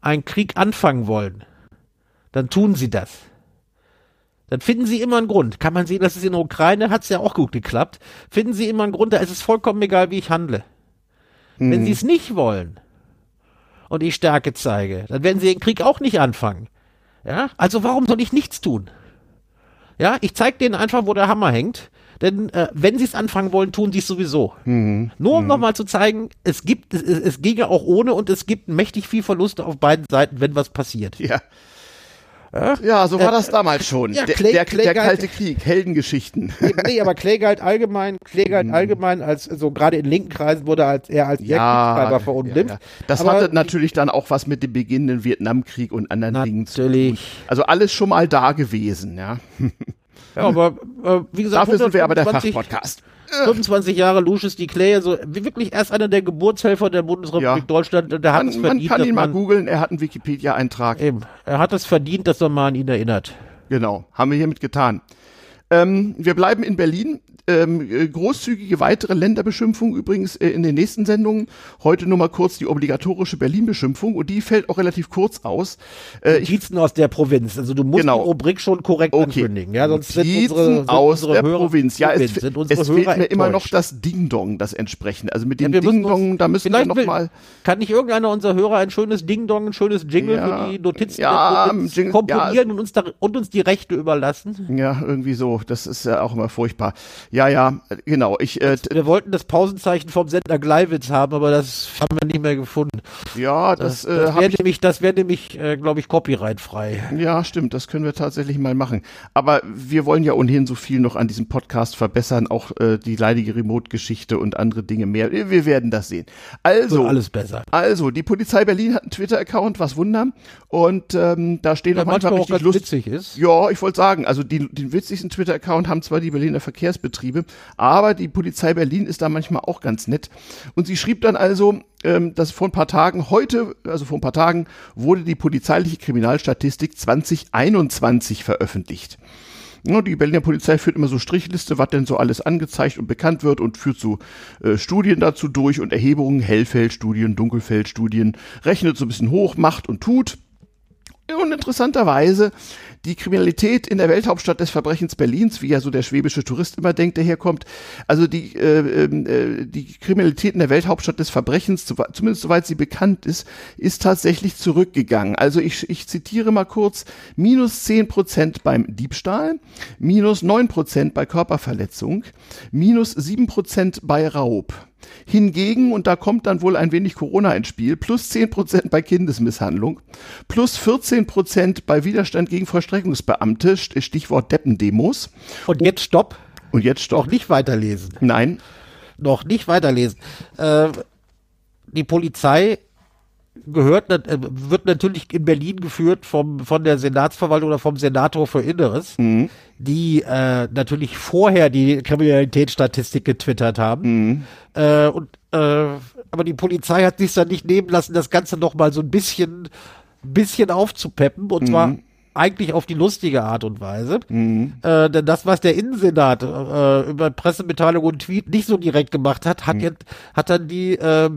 einen Krieg anfangen wollen, dann tun sie das. Dann finden sie immer einen Grund. Kann man sehen, dass es in der Ukraine hat es ja auch gut geklappt. Finden sie immer einen Grund, da ist es vollkommen egal, wie ich handle. Mhm. Wenn sie es nicht wollen und ich Stärke zeige, dann werden sie den Krieg auch nicht anfangen. Ja, also warum soll ich nichts tun? Ja, ich zeige denen einfach, wo der Hammer hängt. Denn äh, wenn sie es anfangen wollen, tun sie es sowieso. Mhm. Nur um mhm. nochmal zu zeigen, es gibt, es, es ginge auch ohne und es gibt mächtig viel Verluste auf beiden Seiten, wenn was passiert. Ja. Ja, so war äh, das damals schon. Ja, Clay, der, der, der Kalte Krieg, Heldengeschichten. Nee, nee, aber Clay galt allgemein, Clay galt mhm. allgemein als, so gerade in linken Kreisen wurde als, er als ja, Kriegstreiber verunglimpft. Ja, ja. Das aber hatte natürlich dann auch was mit dem beginnenden Vietnamkrieg und anderen Dingen zu tun. Also alles schon mal da gewesen, ja. Ja, aber äh, wie gesagt, dafür sind wir aber der Fachpodcast. 25 Jahre Lucius D. Clay, also wirklich erst einer der Geburtshelfer der Bundesrepublik ja. Deutschland. Der hat man, es verdient, man kann ihn mal googeln, er hat einen Wikipedia-Eintrag. Eben, er hat es verdient, dass man mal an ihn erinnert. Genau, haben wir hiermit getan. Ähm, wir bleiben in Berlin. Ähm, äh, großzügige weitere Länderbeschimpfung übrigens äh, in den nächsten Sendungen. Heute nur mal kurz die obligatorische Berlin-Beschimpfung und die fällt auch relativ kurz aus. Äh, Notizen aus der Provinz. Also du musst genau. die Rubrik schon korrekt okay. ankündigen. Ja, sonst Notizen sind unsere, sind aus unsere der Hörer Provinz. Ja, es, sind unsere es Hörer fehlt mir enttäuscht. immer noch das Ding-Dong, das entsprechende. Also mit dem ja, Ding-Dong, da müssen wir noch mal. Kann nicht irgendeiner unserer Hörer ein schönes Ding-Dong, ein schönes Jingle ja, für die Notizen ja, komponieren und uns, da, und uns die Rechte überlassen? Ja, irgendwie so. Das ist ja auch immer furchtbar. Ja, ja, genau. Ich, äh, wir wollten das Pausenzeichen vom Sender Gleiwitz haben, aber das haben wir nicht mehr gefunden. Ja, das, das, das äh, wäre nämlich, das wäre nämlich, äh, glaube ich, copyrightfrei. Ja, stimmt. Das können wir tatsächlich mal machen. Aber wir wollen ja ohnehin so viel noch an diesem Podcast verbessern, auch äh, die leidige Remote-Geschichte und andere Dinge mehr. Wir werden das sehen. Also, Wird alles besser. Also, die Polizei Berlin hat einen Twitter-Account, was Wunder. Und ähm, da stehen ja, auch manchmal richtig auch lustig ist. Ja, ich wollte sagen, also die, den witzigsten Twitter-Account haben zwar die Berliner Verkehrsbetriebe, aber die Polizei Berlin ist da manchmal auch ganz nett. Und sie schrieb dann also, ähm, dass vor ein paar Tagen, heute, also vor ein paar Tagen, wurde die polizeiliche Kriminalstatistik 2021 veröffentlicht. Die Berliner Polizei führt immer so Strichliste, was denn so alles angezeigt und bekannt wird und führt so äh, Studien dazu durch und Erhebungen, Hellfeldstudien, Dunkelfeldstudien, rechnet so ein bisschen hoch, macht und tut. Und interessanterweise die Kriminalität in der Welthauptstadt des Verbrechens Berlins, wie ja so der schwäbische Tourist immer denkt, der herkommt, also die, äh, ähm, äh, die Kriminalität in der Welthauptstadt des Verbrechens, zumindest soweit sie bekannt ist, ist tatsächlich zurückgegangen. Also ich, ich zitiere mal kurz, minus zehn Prozent beim Diebstahl, minus neun Prozent bei Körperverletzung, minus sieben Prozent bei Raub. Hingegen, und da kommt dann wohl ein wenig Corona ins Spiel, plus 10% bei Kindesmisshandlung, plus 14% bei Widerstand gegen Vollstreckungsbeamte, Stichwort Deppendemos. Und jetzt stopp. Und jetzt stopp. Noch nicht weiterlesen. Nein. Noch nicht weiterlesen. Äh, die Polizei gehört, äh, wird natürlich in Berlin geführt vom, von der Senatsverwaltung oder vom Senator für Inneres, mhm. die äh, natürlich vorher die Kriminalitätsstatistik getwittert haben. Mhm. Äh, und, äh, aber die Polizei hat sich dann nicht nehmen lassen, das Ganze noch mal so ein bisschen, bisschen aufzupeppen. Und mhm. zwar eigentlich auf die lustige Art und Weise. Mhm. Äh, denn das, was der Innensenat äh, über Pressemitteilung und Tweet nicht so direkt gemacht hat, hat mhm. jetzt, hat dann die äh,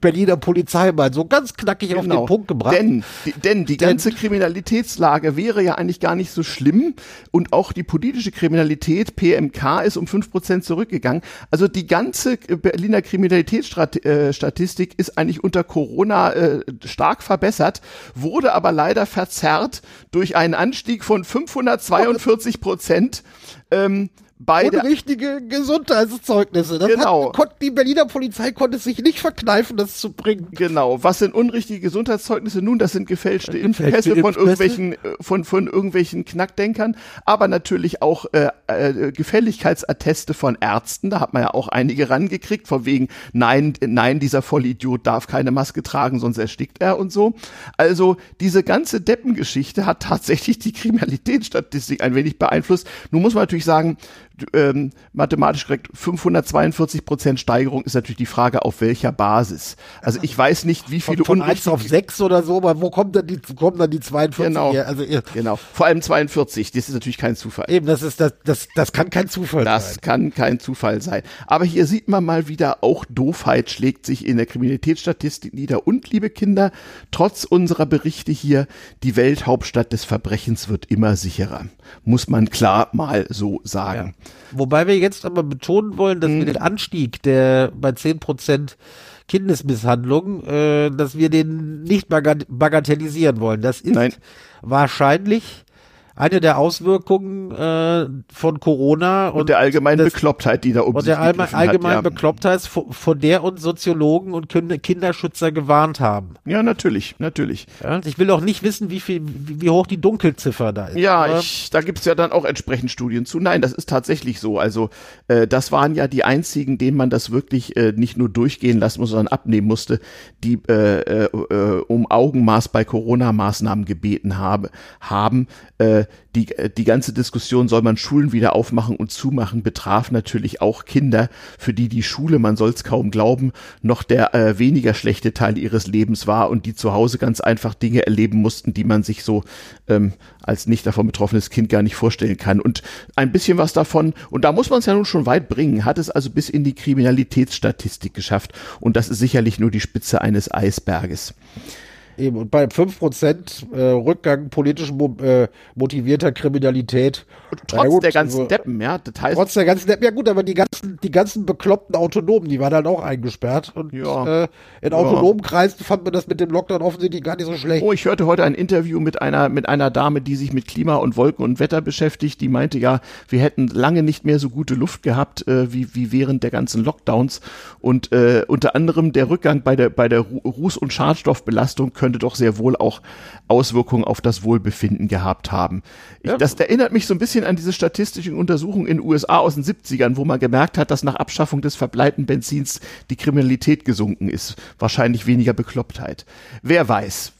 Berliner Polizei mal so ganz knackig genau. auf den genau. Punkt gebracht. Denn, die, denn die denn, ganze Kriminalitätslage wäre ja eigentlich gar nicht so schlimm und auch die politische Kriminalität, PMK, ist um fünf Prozent zurückgegangen. Also die ganze Berliner Kriminalitätsstatistik ist eigentlich unter Corona äh, stark verbessert, wurde aber leider verzerrt durch ein einen Anstieg von 542 Prozent. Ähm, bei richtige Gesundheitszeugnisse. Das genau. Hat, die Berliner Polizei konnte es sich nicht verkneifen, das zu bringen. Genau. Was sind unrichtige Gesundheitszeugnisse nun? Das sind gefälschte Impfpässe von irgendwelchen, äh, von, von irgendwelchen Knackdenkern, aber natürlich auch äh, äh, Gefälligkeitsatteste von Ärzten. Da hat man ja auch einige rangekriegt, von wegen, nein, nein, dieser Vollidiot darf keine Maske tragen, sonst erstickt er und so. Also diese ganze Deppengeschichte hat tatsächlich die Kriminalitätsstatistik ein wenig beeinflusst. Nun muss man natürlich sagen, ähm, mathematisch korrekt, 542 Prozent Steigerung ist natürlich die Frage, auf welcher Basis. Also ich weiß nicht, wie viele von, von 1 auf 6 oder so, aber wo kommt dann die, kommen dann die 42 genau, her? Also ihr, genau, vor allem 42, das ist natürlich kein Zufall. Eben, das ist das, das, das kann kein Zufall das sein. Das kann kein Zufall sein. Aber hier sieht man mal wieder, auch Doofheit schlägt sich in der Kriminalitätsstatistik nieder. Und, liebe Kinder, trotz unserer Berichte hier, die Welthauptstadt des Verbrechens wird immer sicherer. Muss man klar mal so sagen. Ja. Wobei wir jetzt aber betonen wollen, dass mhm. wir den Anstieg, der bei 10 Prozent Kindesmisshandlung, äh, dass wir den nicht bagatellisieren wollen. Das ist Nein. wahrscheinlich eine der Auswirkungen äh, von Corona und, und der allgemeinen das, Beklopptheit, die da um und der allgemeinen allgemein ja. Beklopptheit, vor, vor der uns Soziologen und Kinderschützer gewarnt haben. Ja, natürlich, natürlich. Ja, ich will auch nicht wissen, wie viel, wie, hoch die Dunkelziffer da ist. Ja, ich, da gibt's ja dann auch entsprechend Studien zu. Nein, das ist tatsächlich so. Also äh, das waren ja die einzigen, denen man das wirklich äh, nicht nur durchgehen lassen muss, sondern abnehmen musste, die äh, äh, äh um Augenmaß bei Corona-Maßnahmen gebeten habe, haben. Äh, die, die ganze Diskussion, soll man Schulen wieder aufmachen und zumachen, betraf natürlich auch Kinder, für die die Schule, man soll es kaum glauben, noch der äh, weniger schlechte Teil ihres Lebens war und die zu Hause ganz einfach Dinge erleben mussten, die man sich so ähm, als nicht davon betroffenes Kind gar nicht vorstellen kann. Und ein bisschen was davon, und da muss man es ja nun schon weit bringen, hat es also bis in die Kriminalitätsstatistik geschafft. Und das ist sicherlich nur die Spitze eines Eisberges. Eben, und bei 5% äh, Rückgang politisch mo äh, motivierter Kriminalität. Und trotz gut, der ganzen also, Deppen, ja. Das heißt, trotz der ganzen Deppen, ja gut, aber die ganzen, die ganzen bekloppten Autonomen, die waren dann auch eingesperrt. Und ja. äh, in autonomen ja. Kreisen fand man das mit dem Lockdown offensichtlich gar nicht so schlecht. Oh, ich hörte heute ein Interview mit einer, mit einer Dame, die sich mit Klima und Wolken und Wetter beschäftigt. Die meinte ja, wir hätten lange nicht mehr so gute Luft gehabt, äh, wie, wie während der ganzen Lockdowns. Und äh, unter anderem der Rückgang bei der, bei der Ruß- und Schadstoffbelastung könnte könnte doch sehr wohl auch Auswirkungen auf das Wohlbefinden gehabt haben. Ich, ja. Das erinnert mich so ein bisschen an diese statistischen Untersuchungen in den USA aus den 70ern, wo man gemerkt hat, dass nach Abschaffung des verbleiten Benzins die Kriminalität gesunken ist. Wahrscheinlich weniger Beklopptheit. Wer weiß,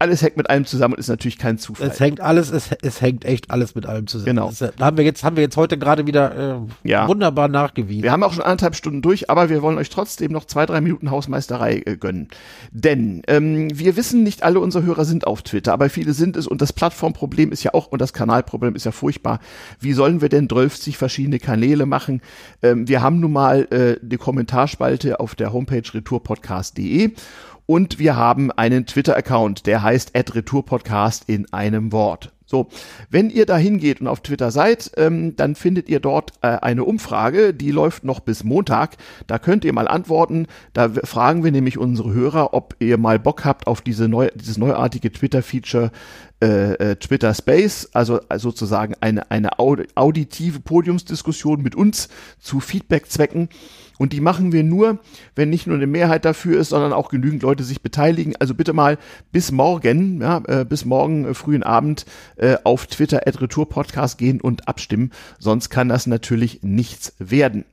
alles hängt mit allem zusammen und ist natürlich kein Zufall. Es hängt alles, es, es hängt echt alles mit allem zusammen. Genau. Das, da haben wir jetzt, haben wir jetzt heute gerade wieder äh, ja. wunderbar nachgewiesen. Wir haben auch schon anderthalb Stunden durch, aber wir wollen euch trotzdem noch zwei, drei Minuten Hausmeisterei äh, gönnen. Denn ähm, wir wissen, nicht alle unsere Hörer sind auf Twitter, aber viele sind es und das Plattformproblem ist ja auch und das Kanalproblem ist ja furchtbar. Wie sollen wir denn 12 verschiedene Kanäle machen? Ähm, wir haben nun mal äh, die Kommentarspalte auf der Homepage retourpodcast.de und wir haben einen Twitter-Account, der heißt @retourpodcast in einem Wort. So, wenn ihr da hingeht und auf Twitter seid, ähm, dann findet ihr dort äh, eine Umfrage, die läuft noch bis Montag. Da könnt ihr mal antworten. Da fragen wir nämlich unsere Hörer, ob ihr mal Bock habt auf diese neu, dieses neuartige Twitter-Feature äh, äh, Twitter Space, also, also sozusagen eine, eine auditive Podiumsdiskussion mit uns zu Feedback-Zwecken. Und die machen wir nur, wenn nicht nur eine Mehrheit dafür ist, sondern auch genügend Leute sich beteiligen. Also bitte mal bis morgen, ja, äh, bis morgen äh, frühen Abend äh, auf Twitter at Retour gehen und abstimmen. Sonst kann das natürlich nichts werden.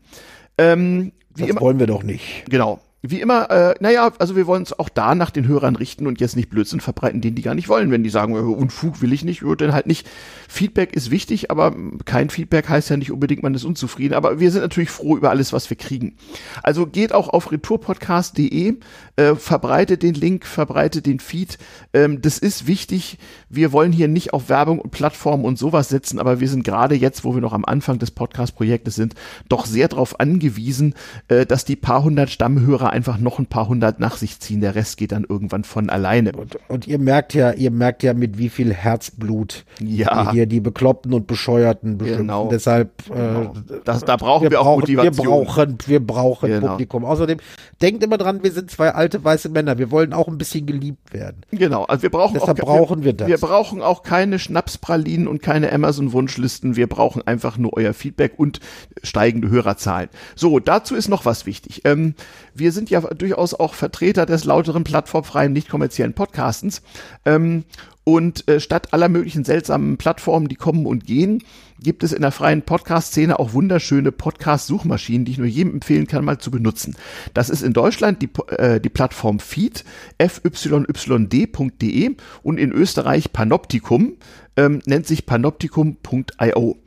Ähm, das wollen wir doch nicht. Genau wie immer, äh, naja, also wir wollen uns auch da nach den Hörern richten und jetzt nicht Blödsinn verbreiten, den die gar nicht wollen. Wenn die sagen, äh, Unfug will ich nicht, dann halt nicht. Feedback ist wichtig, aber kein Feedback heißt ja nicht unbedingt, man ist unzufrieden. Aber wir sind natürlich froh über alles, was wir kriegen. Also geht auch auf retourpodcast.de, äh, verbreitet den Link, verbreitet den Feed. Ähm, das ist wichtig. Wir wollen hier nicht auf Werbung und Plattformen und sowas setzen, aber wir sind gerade jetzt, wo wir noch am Anfang des Podcast-Projektes sind, doch sehr darauf angewiesen, äh, dass die paar hundert Stammhörer einfach noch ein paar hundert nach sich ziehen. Der Rest geht dann irgendwann von alleine. Und, und ihr merkt ja, ihr merkt ja, mit wie viel Herzblut ja. hier die Bekloppten und Bescheuerten beschimpfen. Genau. Deshalb, genau. Äh, das, da brauchen wir, wir auch brauchen, Motivation. Wir brauchen, wir brauchen genau. Publikum. Außerdem, denkt immer dran, wir sind zwei alte weiße Männer. Wir wollen auch ein bisschen geliebt werden. Genau. Also wir brauchen Deshalb auch, brauchen wir, wir das. Wir brauchen auch keine Schnapspralinen und keine Amazon-Wunschlisten. Wir brauchen einfach nur euer Feedback und steigende Hörerzahlen. So, dazu ist noch was wichtig. Ähm, wir sind ja durchaus auch Vertreter des lauteren, plattformfreien, nicht kommerziellen Podcastens. Ähm, und äh, statt aller möglichen seltsamen Plattformen, die kommen und gehen, gibt es in der freien Podcast-Szene auch wunderschöne Podcast-Suchmaschinen, die ich nur jedem empfehlen kann, mal zu benutzen. Das ist in Deutschland die, äh, die Plattform Feed, fyyd.de und in Österreich Panoptikum, ähm, nennt sich panoptikum.io.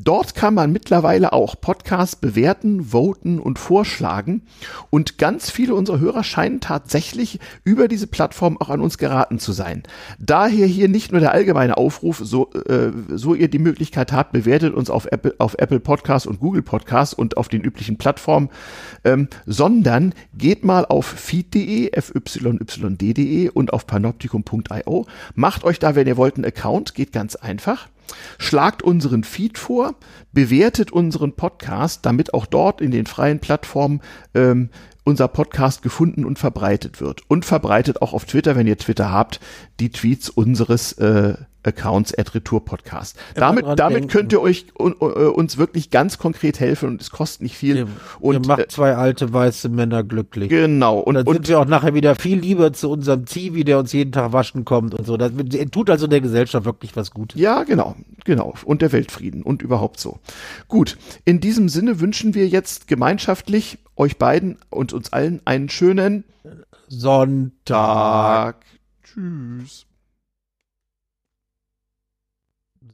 Dort kann man mittlerweile auch Podcasts bewerten, voten und vorschlagen. Und ganz viele unserer Hörer scheinen tatsächlich über diese Plattform auch an uns geraten zu sein. Daher hier nicht nur der allgemeine Aufruf, so, äh, so ihr die Möglichkeit habt, bewertet uns auf Apple, auf Apple Podcasts und Google Podcasts und auf den üblichen Plattformen, ähm, sondern geht mal auf feed.de, fyyd.de und auf panoptikum.io. Macht euch da, wenn ihr wollt, einen Account, geht ganz einfach. Schlagt unseren Feed vor, bewertet unseren Podcast, damit auch dort in den freien Plattformen ähm, unser Podcast gefunden und verbreitet wird. Und verbreitet auch auf Twitter, wenn ihr Twitter habt, die Tweets unseres äh, Accounts at Retour Podcast. damit, damit könnt ihr euch un, uh, uns wirklich ganz konkret helfen und es kostet nicht viel. Ihr, und ihr macht äh, zwei alte weiße Männer glücklich. Genau. Und, und dann sind und, wir auch nachher wieder viel lieber zu unserem Zivi, der uns jeden Tag waschen kommt und so. Das tut also der Gesellschaft wirklich was Gutes. Ja, genau, genau. Und der Weltfrieden und überhaupt so. Gut. In diesem Sinne wünschen wir jetzt gemeinschaftlich euch beiden und uns allen einen schönen Sonntag. Tschüss.